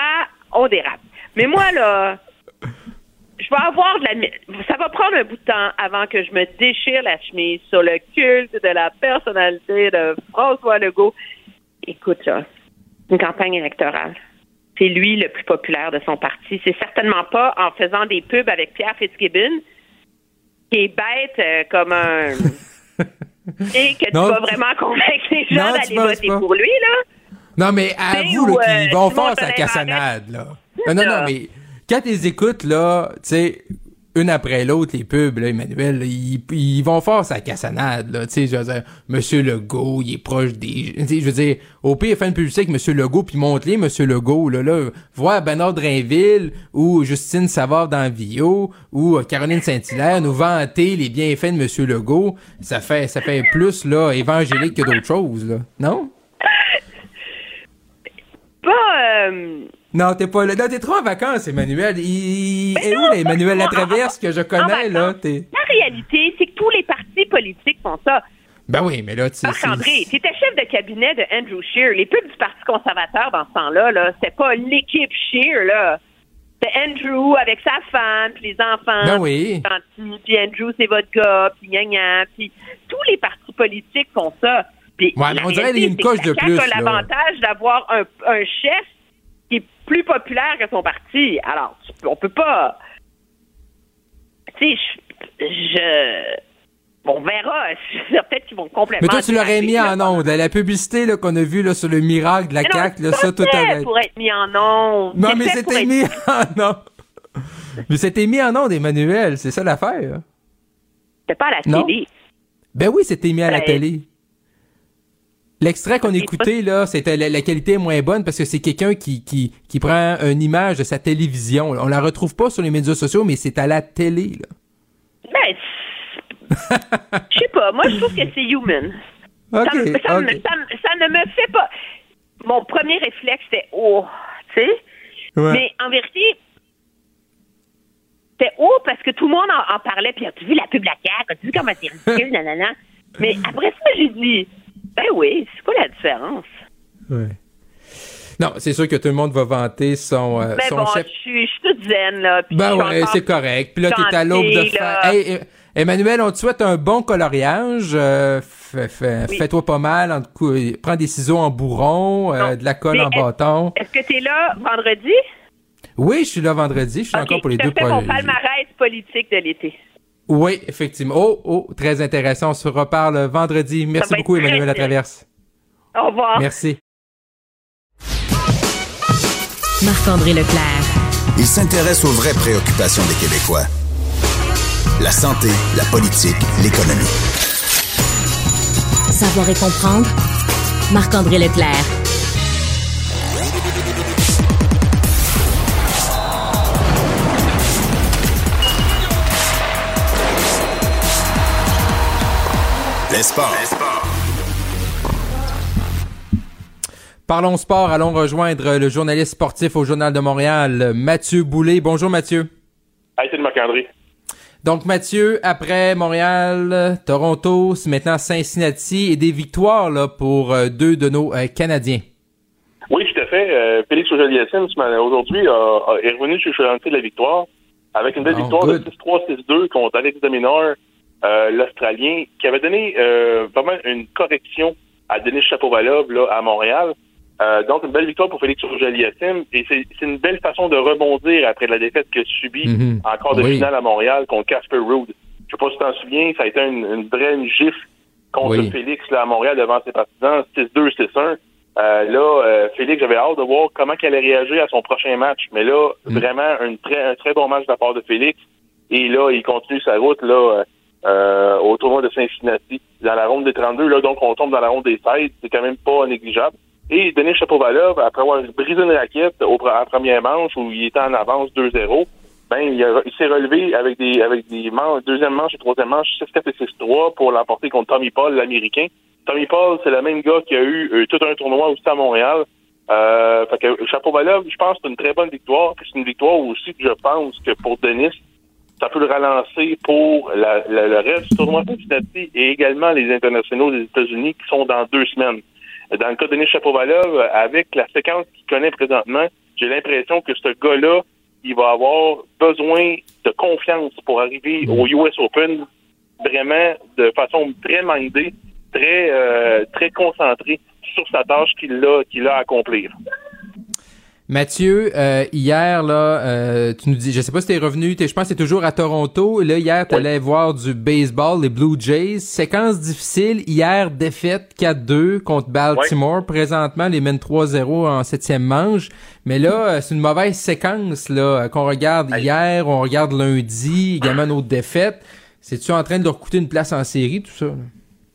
on dérape. Mais moi, là, je vais avoir de la. Ça va prendre un bout de temps avant que je me déchire la chemise sur le culte de la personnalité de François Legault. Écoute, ça, une campagne électorale c'est lui le plus populaire de son parti. C'est certainement pas en faisant des pubs avec Pierre Fitzgibbon, qui est bête euh, comme un. Et que tu vas vraiment convaincre les gens d'aller voter pour lui, là. Non, mais avoue qu'ils euh, vont faire sa cassonade, là. Non, non, non, mais quand tu les écoutes, là, tu sais, une après l'autre, les pubs, là, Emmanuel, ils, vont faire sa cassonade, là, tu sais, je veux dire, Monsieur Legault, il est proche des, tu sais, je veux dire, au pire, fait une publicité Monsieur Legault, puis montre-les, Monsieur Legault, là, là, voir Bernard Drainville, ou Justine Savard dans Vio, ou Caroline Saint-Hilaire nous vanter les bienfaits de Monsieur Legault, ça fait, ça fait plus, là, évangélique que d'autres choses, là, non? Pas, euh non, t'es pas là. Non, t'es trop en vacances, Emmanuel. Il est où, là, Emmanuel Latraverse, que je connais, là? La réalité, c'est que tous les partis politiques font ça. Ben oui, mais là, tu sais. Marc-André, t'étais chef de cabinet de Andrew Scheer. Les pubs du Parti conservateur dans ce temps-là, là, c'était pas l'équipe Scheer, là. C'était Andrew avec sa femme, puis les enfants. Ben oui. Puis Andrew, c'est votre gars, puis gna Puis tous les partis politiques font ça. Puis ouais, mais on dirait qu'il y a une coche de plus. l'avantage d'avoir un, un chef qui est plus populaire que son parti. Alors, on peut pas. Tu sais, je. on verra. Peut-être qu'ils vont complètement. Mais toi, tu l'aurais mis en onde. La publicité qu'on a vue sur le miracle de la CAQ, là, ça, tout à pour être mis en onde. Non, mais c'était mis en onde. Mais c'était mis en onde, Emmanuel. C'est ça l'affaire. C'était pas à la télé. Ben oui, c'était mis à la ben, télé. L'extrait qu'on écoutait, là, c'était la, qualité est moins bonne parce que c'est quelqu'un qui, qui, qui prend une image de sa télévision. On la retrouve pas sur les médias sociaux, mais c'est à la télé, là. Ben, je sais pas. Moi, je trouve que c'est human. ça, ça, ne me fait pas. Mon premier réflexe, c'était oh, tu sais? Mais en vérité, c'était oh parce que tout le monde en, parlait. Puis as-tu vu la pub la As-tu vu comment c'est ridicule, nanana? Mais après ça, j'ai dit ben oui, c'est quoi la différence? Oui. Non, c'est sûr que tout le monde va vanter son, euh, ben bon, Je suis, toute zen, là. Ben ouais, c'est correct. Puis là, t'es à l'aube de faire. Hey, Emmanuel, on te souhaite un bon coloriage. Euh, fais-toi pas mal. En prends des ciseaux en bourron, euh, de la colle en bâton. Est-ce que tu es là vendredi? Oui, je suis là vendredi. Je suis encore pour les deux. Je mon palmarès politique de l'été. Oui, effectivement. Oh, oh, très intéressant. On se reparle vendredi. Merci beaucoup, Emmanuel Latraverse. Au revoir. Merci. Marc-André Leclerc. Il s'intéresse aux vraies préoccupations des Québécois. La santé, la politique, l'économie. Savoir et comprendre. Marc-André Leclerc. Parlons sport, allons rejoindre le journaliste sportif au Journal de Montréal, Mathieu Boulay. Bonjour Mathieu. Salut Marc-André. Donc Mathieu, après Montréal, Toronto, c'est maintenant Cincinnati et des victoires là, pour euh, deux de nos euh, Canadiens. Oui, tout à fait. Euh, Félix aujourd'hui est revenu sur le de la victoire avec une belle oh, victoire de 6-3, 6-2 contre Alex Dominor euh, l'Australien, qui avait donné euh, vraiment une correction à Denis Chapovalov là, à Montréal. Euh, donc, une belle victoire pour Félix Auger-Aliassime. Et c'est une belle façon de rebondir après la défaite que subit mm encore de finale à Montréal contre Casper Ruud. Je sais pas si tu t'en souviens, ça a été une, une vraie gifle contre Félix là, à Montréal devant ses partisans, 6-2, 6-1. Euh, là, euh, Félix, j'avais hâte de voir comment il allait réagir à son prochain match. Mais là, mm. vraiment, un très, un très bon match de la part de Félix. Et là, il continue sa route là euh, au tournoi de Cincinnati, dans la ronde des 32. Là, donc, on tombe dans la ronde des 16. C'est quand même pas négligeable. Et Denis Chapovalov, après avoir brisé une raquette au, à première manche où il était en avance 2-0, ben il, s'est relevé avec des avec des manches, deuxième manche et troisième manche 6-4 et 6-3 pour l'emporter contre Tommy Paul, l'Américain. Tommy Paul, c'est le même gars qui a eu euh, tout un tournoi aussi à Montréal. Euh, fait que Chapovalov, je pense que c'est une très bonne victoire. C'est une victoire aussi que je pense que pour Denis, ça peut le relancer pour la, le reste du tournoi Cincinnati et également les internationaux des États-Unis qui sont dans deux semaines. Dans le cas de Denis avec la séquence qu'il connaît présentement, j'ai l'impression que ce gars-là, il va avoir besoin de confiance pour arriver au US Open vraiment de façon très mindée, très euh, très concentrée sur sa tâche qu'il a qu'il a à accomplir. Mathieu, euh, hier, là, euh, tu nous dis, je sais pas si t'es revenu, es, je pense que t'es toujours à Toronto. Là, hier, t'allais allais voir du baseball, les Blue Jays. Séquence difficile. Hier, défaite 4-2 contre Baltimore. Présentement, les mènent 3-0 en septième manche. Mais là, euh, c'est une mauvaise séquence, là, qu'on regarde hier, on regarde lundi, également nos défaites. C'est-tu en train de leur coûter une place en série, tout ça?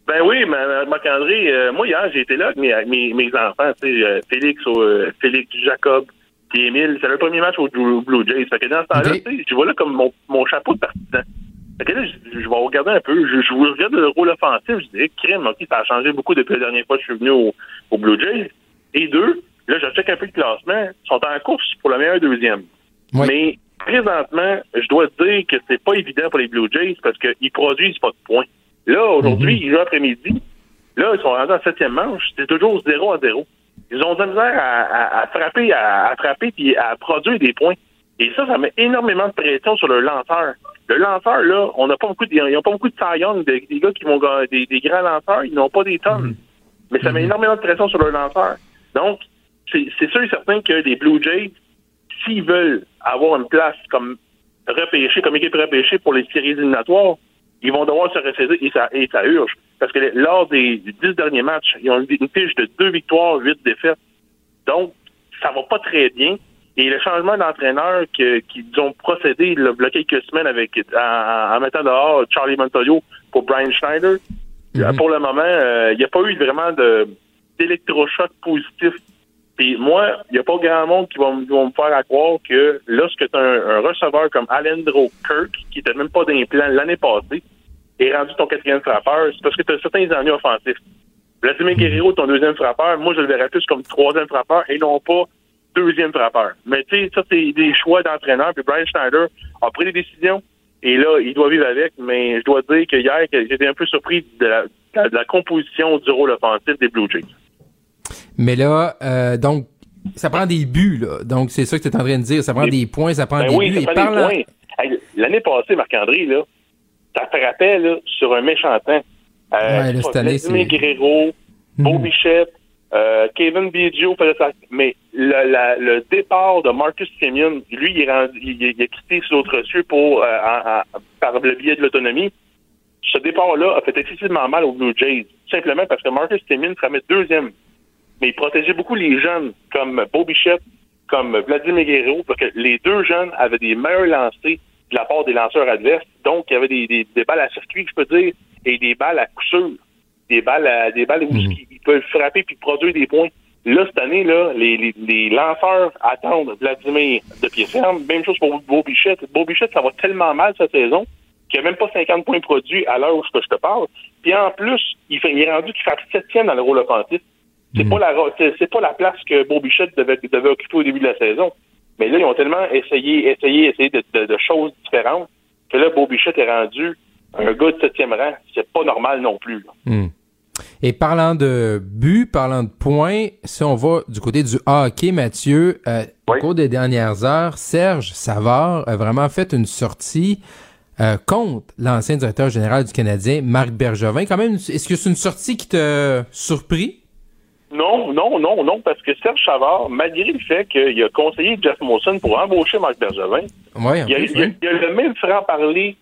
Ben oui, Marc-André, euh, moi hier, j'ai été là avec mes, mes, enfants, tu sais, euh, Félix, euh, Félix Jacob, puis Émile. C'est le premier match au Blue Jays. Fait que dans ce temps-là, tu sais, je vois là comme mon, mon chapeau de partisan. Fait que là, je, vais regarder un peu. Je, je regarde le rôle offensif. Je dis, crème, OK, ça a changé beaucoup depuis la dernière fois que je suis venu au, au Blue Jays. Et deux, là, je check un peu le classement. Ils sont en course pour la meilleure deuxième. Mais présentement, je dois dire que c'est pas évident pour les Blue Jays parce qu'ils produisent pas de points. Là, aujourd'hui, ils jouent après-midi. Là, ils sont rendus en septième manche. C'est toujours 0 à 0. Ils ont de la misère à, frapper, à, frapper puis à produire des points. Et ça, ça met énormément de pression sur le lanceur. Le lanceur, là, on n'a pas beaucoup de, ils n'ont pas beaucoup de Cy des, des, gars qui vont des, des grands lanceurs, ils n'ont pas des tonnes. Mhm. Mais ça met mhm. énormément de pression sur le lanceur. Donc, c'est sûr et certain que les Blue Jays, s'ils veulent avoir une place comme repêché, comme équipe repêchée pour les séries éliminatoires, ils vont devoir se ressaisir et ça, et ça urge. Parce que lors des dix derniers matchs, ils ont une, une fiche de deux victoires, huit défaites. Donc, ça va pas très bien. Et le changement d'entraîneur qu'ils ont procédé il y a quelques semaines avec en, mettant dehors Charlie Montoyo pour Brian Schneider, mhm. pour le moment, euh, il n'y a pas eu vraiment de d'électrochoc positif. Puis moi, il n'y a pas grand monde qui va, me faire croire que lorsque tu as un, receveur comme Alendro Kirk, qui n'était même pas d'implant l'année passée, est rendu ton quatrième frappeur, c'est parce que tu as certains ennuis offensifs. Vladimir Guerrero, ton deuxième frappeur, moi, je le verrais plus comme troisième frappeur et non pas deuxième frappeur. Mais tu sais, ça, c'est des choix d'entraîneur. Puis Brian Schneider a pris des décisions et là, il doit vivre avec. Mais je dois dire que hier, j'étais un peu surpris de la, composition du rôle offensif des Blue Jays. Mais là, euh, donc, ça prend des buts, là. Donc, c'est ça que tu es en train de dire. Ça prend des points, ça prend ben des oui, buts. Ça prend des points. L'année passée, Marc-André, là, ça frappait là, sur un méchant temps. Euh, ouais, cette année, c'est... Guerrero, mmh. Beau Bichette, euh, Kevin Biggio Mais le, le, départ de Marcus Simeon, lui, il, est rendu, il, a quitté sur autre cieux pour, euh, par le biais de l'autonomie. Ce départ-là a fait excessivement mal aux Blue Jays, simplement parce que Marcus Simeon se remet deuxième. Mais il protégeait beaucoup les jeunes, comme Beau Bichette, comme Vladimir Guerrero, parce que les deux jeunes avaient des meilleurs lancers de la part des lanceurs adverses. Donc, il y avait des, des, balles à circuit, je peux dire, et des balles à coup sûr. Des balles, à, des balles où mhm. ils peuvent frapper puis produire des points. Là, cette année, là, les, les, lanceurs attendent Vladimir de pied ferme. Même chose pour Beau Bichette. Beau Bichette, ça va tellement mal cette saison qu'il n'y a même pas 50 points produits à l'heure où je te parle. Puis en plus, il, fait, il est rendu qu'il fait septième dans le rôle offensif. C'est mhm. pas la c'est pas la place que Beau Bichette devait, devait occuper au début de la saison. Mais là, ils ont tellement essayé, essayé, essayé de, de, choses différentes que là, Beau Bichette est rendu un gars de septième rang. C'est pas normal non plus. Hmm. Et parlant de but, parlant de points, si on va du côté du hockey, Mathieu, euh, au cours des dernières heures, Serge Savard a vraiment fait une sortie euh, contre l'ancien directeur général du Canadien, Marc Bergevin. Quand même, est-ce que c'est une sortie qui t'a surpris? Non, non, non, non, parce que Serge Chavard, malgré le fait qu'il a conseillé Jeff Molson pour embaucher Marc Bergevin, il, a, a, le même franc-parler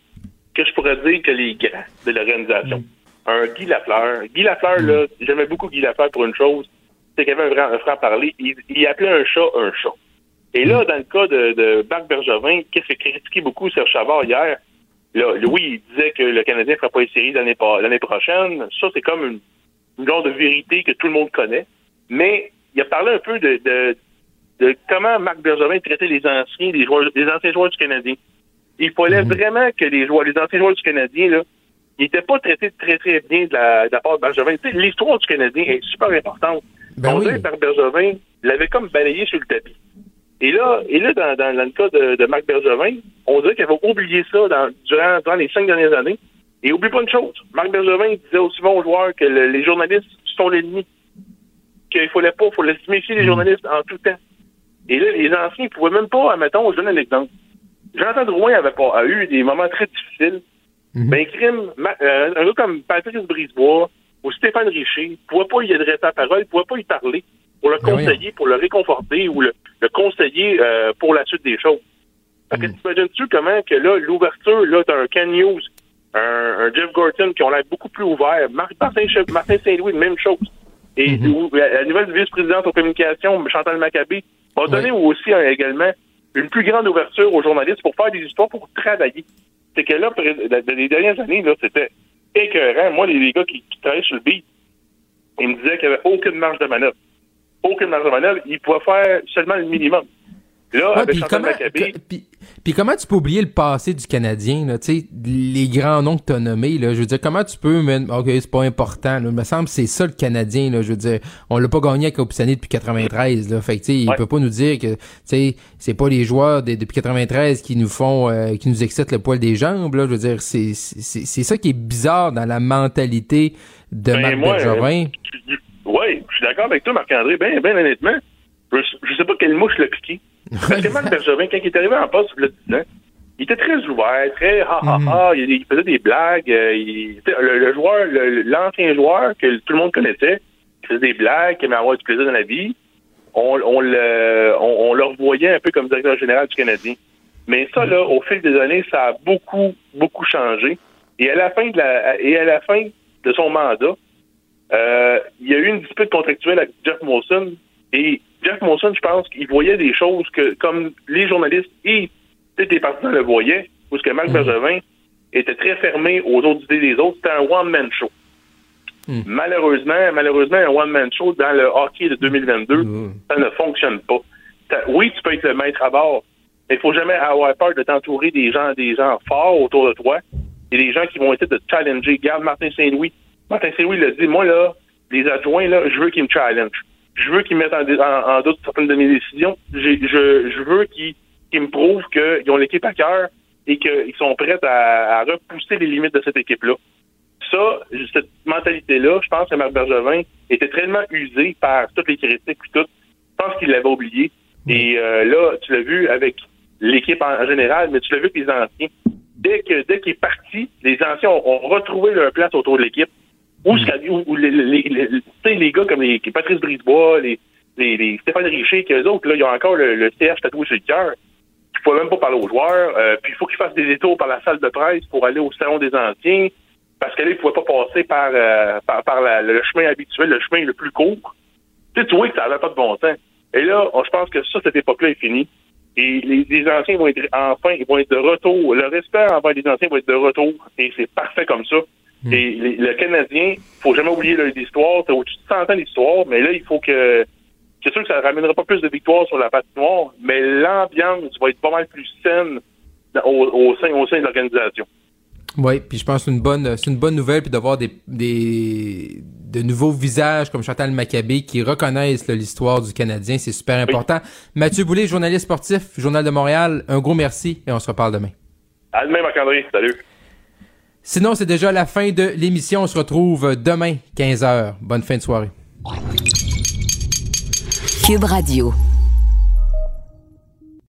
que je pourrais dire que les grands de l'organisation. Mm. Un Guy Lafleur. Guy Lafleur, mm. là, j'aimais beaucoup Guy Lafleur pour une chose, c'est qu'il avait un, franc-parler. Il, appelait un chat un chat. Et là, mm. dans le cas de, de Marc Bergevin, qu'est-ce que critiqué beaucoup Serge Chavard hier? Là, oui, il disait que le Canadien ne fera pas les séries l'année prochaine. Ça, c'est comme une une genre de vérité que tout le monde connaît. Mais il a parlé un peu de, de, comment Marc Bergevin traitait les anciens, les, joueurs, les anciens joueurs du Canadien. Il fallait mhm. vraiment que les joueurs, les anciens joueurs du Canadien, là, ils n'étaient pas traités très, très bien de la, de part de Bergevin. l'histoire du Canadien est super importante. Ben On dirait que Bergevin l'avait comme balayé sur le tapis. Et là, et là dans, dans, le cas de, de Marc Bergevin, on dirait qu'il avait oublié ça dans, durant, durant les cinq dernières années. Et oublie pas une chose, Marc Bergevin disait aussi bon aux joueurs que les journalistes sont l'ennemi. Qu'il fallait pas, il faut se méfier des hmm. journalistes en tout temps. Et là, les anciens ne pouvaient même pas, admettons, je donne un exemple. Jonathan Drouin avait pas, a eu des moments très difficiles. Mm Ben, crime, euh, un gars comme Patrice Brisebois ou Stéphane Richer ne pouvait pas y adresser la parole, ne pouvait pas y parler pour le ben conseiller, pour le réconforter ou le, conseiller euh, pour la suite des choses. Fait que hmm. t'imagines-tu comment que là, l'ouverture, là, d'un Ken News un, Jeff Gorton qui ont l'air beaucoup plus ouverts. Martin, Saint-Louis, même chose. Et mhm. la nouvelle vice-présidente aux communications, Chantal Maccabé, a donné aussi également une plus grande ouverture aux journalistes pour faire des histoires, pour travailler. C'est que là, dans les dernières années, là, c'était écœurant. Moi, les, gars qui, travaillaient sur le beat, ils me disaient qu'il n'y avait aucune marge de manœuvre. Aucune marge de manœuvre. Ils pouvaient faire seulement le minimum. Là, avec Chantal Maccabé... Puis comment tu peux oublier le passé du Canadien, là, tu sais, les grands noms que tu as nommés, là, je veux dire, comment tu peux, mais, ok, c'est pas important, là, il me semble que c'est ça le Canadien, là, je veux dire, on l'a pas gagné avec Opusani depuis 93, là, fait que, tu sais, il peut pas nous dire que, tu sais, c'est pas les joueurs depuis 93 qui nous font, euh, qui nous excitent le poil des jambes, là, je veux dire, c'est, c'est, c'est ça qui est bizarre dans la mentalité de ben, Marc Bergevin. Oui, je suis d'accord avec toi, Marc-André, ben, ben honnêtement, je, je sais pas quelle mouche l'a piqué. Parce que Marc Bergevin, quand il est arrivé en poste, il était très ouvert, très ha ha ha, mhm. il, faisait des blagues. Euh, le, joueur, l'ancien joueur que tout le monde connaissait, qui faisait des blagues, qui aimait avoir du plaisir dans la vie, on, on, le, on, le revoyait un peu comme directeur général du Canadien. Mais ça, là, au fil des années, ça a beaucoup, beaucoup changé. Et à la fin de la, et à la fin de son mandat, euh, il y a eu une dispute contractuelle avec Jeff Molson et Jeff Monson, je pense qu'il voyait des choses que, comme les journalistes et les partisans le voyaient, où ce que Marc mhm. Bergevin était très fermé aux autres idées des autres, c'était un one-man show. Mhm. Malheureusement, malheureusement, un one-man show dans le hockey de 2022, mhm. ça ne fonctionne pas. Oui, tu peux être le maître à bord, mais il faut jamais avoir peur de t'entourer des gens, des gens forts autour de toi et des gens qui vont essayer de te challenger. Garde Martin Saint-Louis. Martin Saint-Louis l'a dit, moi là, les adjoints, là, je veux qu'ils me challenge je veux qu'ils mettent en, doute certaines de mes décisions. Je, je veux qu'ils me prouvent qu'ils ont l'équipe à cœur et qu'ils sont prêts à, repousser les limites de cette équipe-là. Ça, cette mentalité-là, je pense que Marc Bergevin était tellement usé par toutes les critiques et tout. Je pense qu'il l'avait oublié. Et euh, là, tu l'as vu avec l'équipe en, général, mais tu l'as vu avec les anciens. Dès que dès qu'il est parti, les anciens ont retrouvé leur place autour de l'équipe. Ou, mm. les, les, les, gars comme les, Patrice Brisebois, les, Stéphane Richer, qu'eux autres, là, ils ont encore le, le CH tatoué sur le cœur. Il faut même pas parler aux joueurs. Euh, puis il faut qu'ils fassent des détours par la salle de presse pour aller au salon des anciens. Parce que là, ils ne pouvaient pas passer par, euh, par, par le chemin habituel, le chemin le plus court. Tu sais, tu vois que ça n'avait pas de bon sens. Et là, je pense que ça, cette époque-là est finie. Et les, les, anciens vont être enfin, ils vont être de retour. Le respect envers les anciens va être de retour. Et c'est parfait comme ça. Hmm. Et le Canadien, faut jamais oublier l'histoire. C'est au-dessus de 100 ans d'histoire, mais là, il faut que. C'est sûr que ça ne ramènera pas plus de victoires sur la patinoire, mais l'ambiance va être pas mal plus saine au, sein, au sein de l'organisation. Oui, puis je pense que c'est une bonne, c'est une bonne nouvelle, puis d'avoir des, des, de nouveaux visages comme Chantal Maccabé qui reconnaissent l'histoire du Canadien, c'est super important. Mathieu Boulay, journaliste sportif, Journal de Montréal, un gros merci et on se reparle demain. À demain, Marc-André. Salut. Sinon, c'est déjà la fin de l'émission. On se retrouve demain, 15h. Bonne fin de soirée. Cube Radio.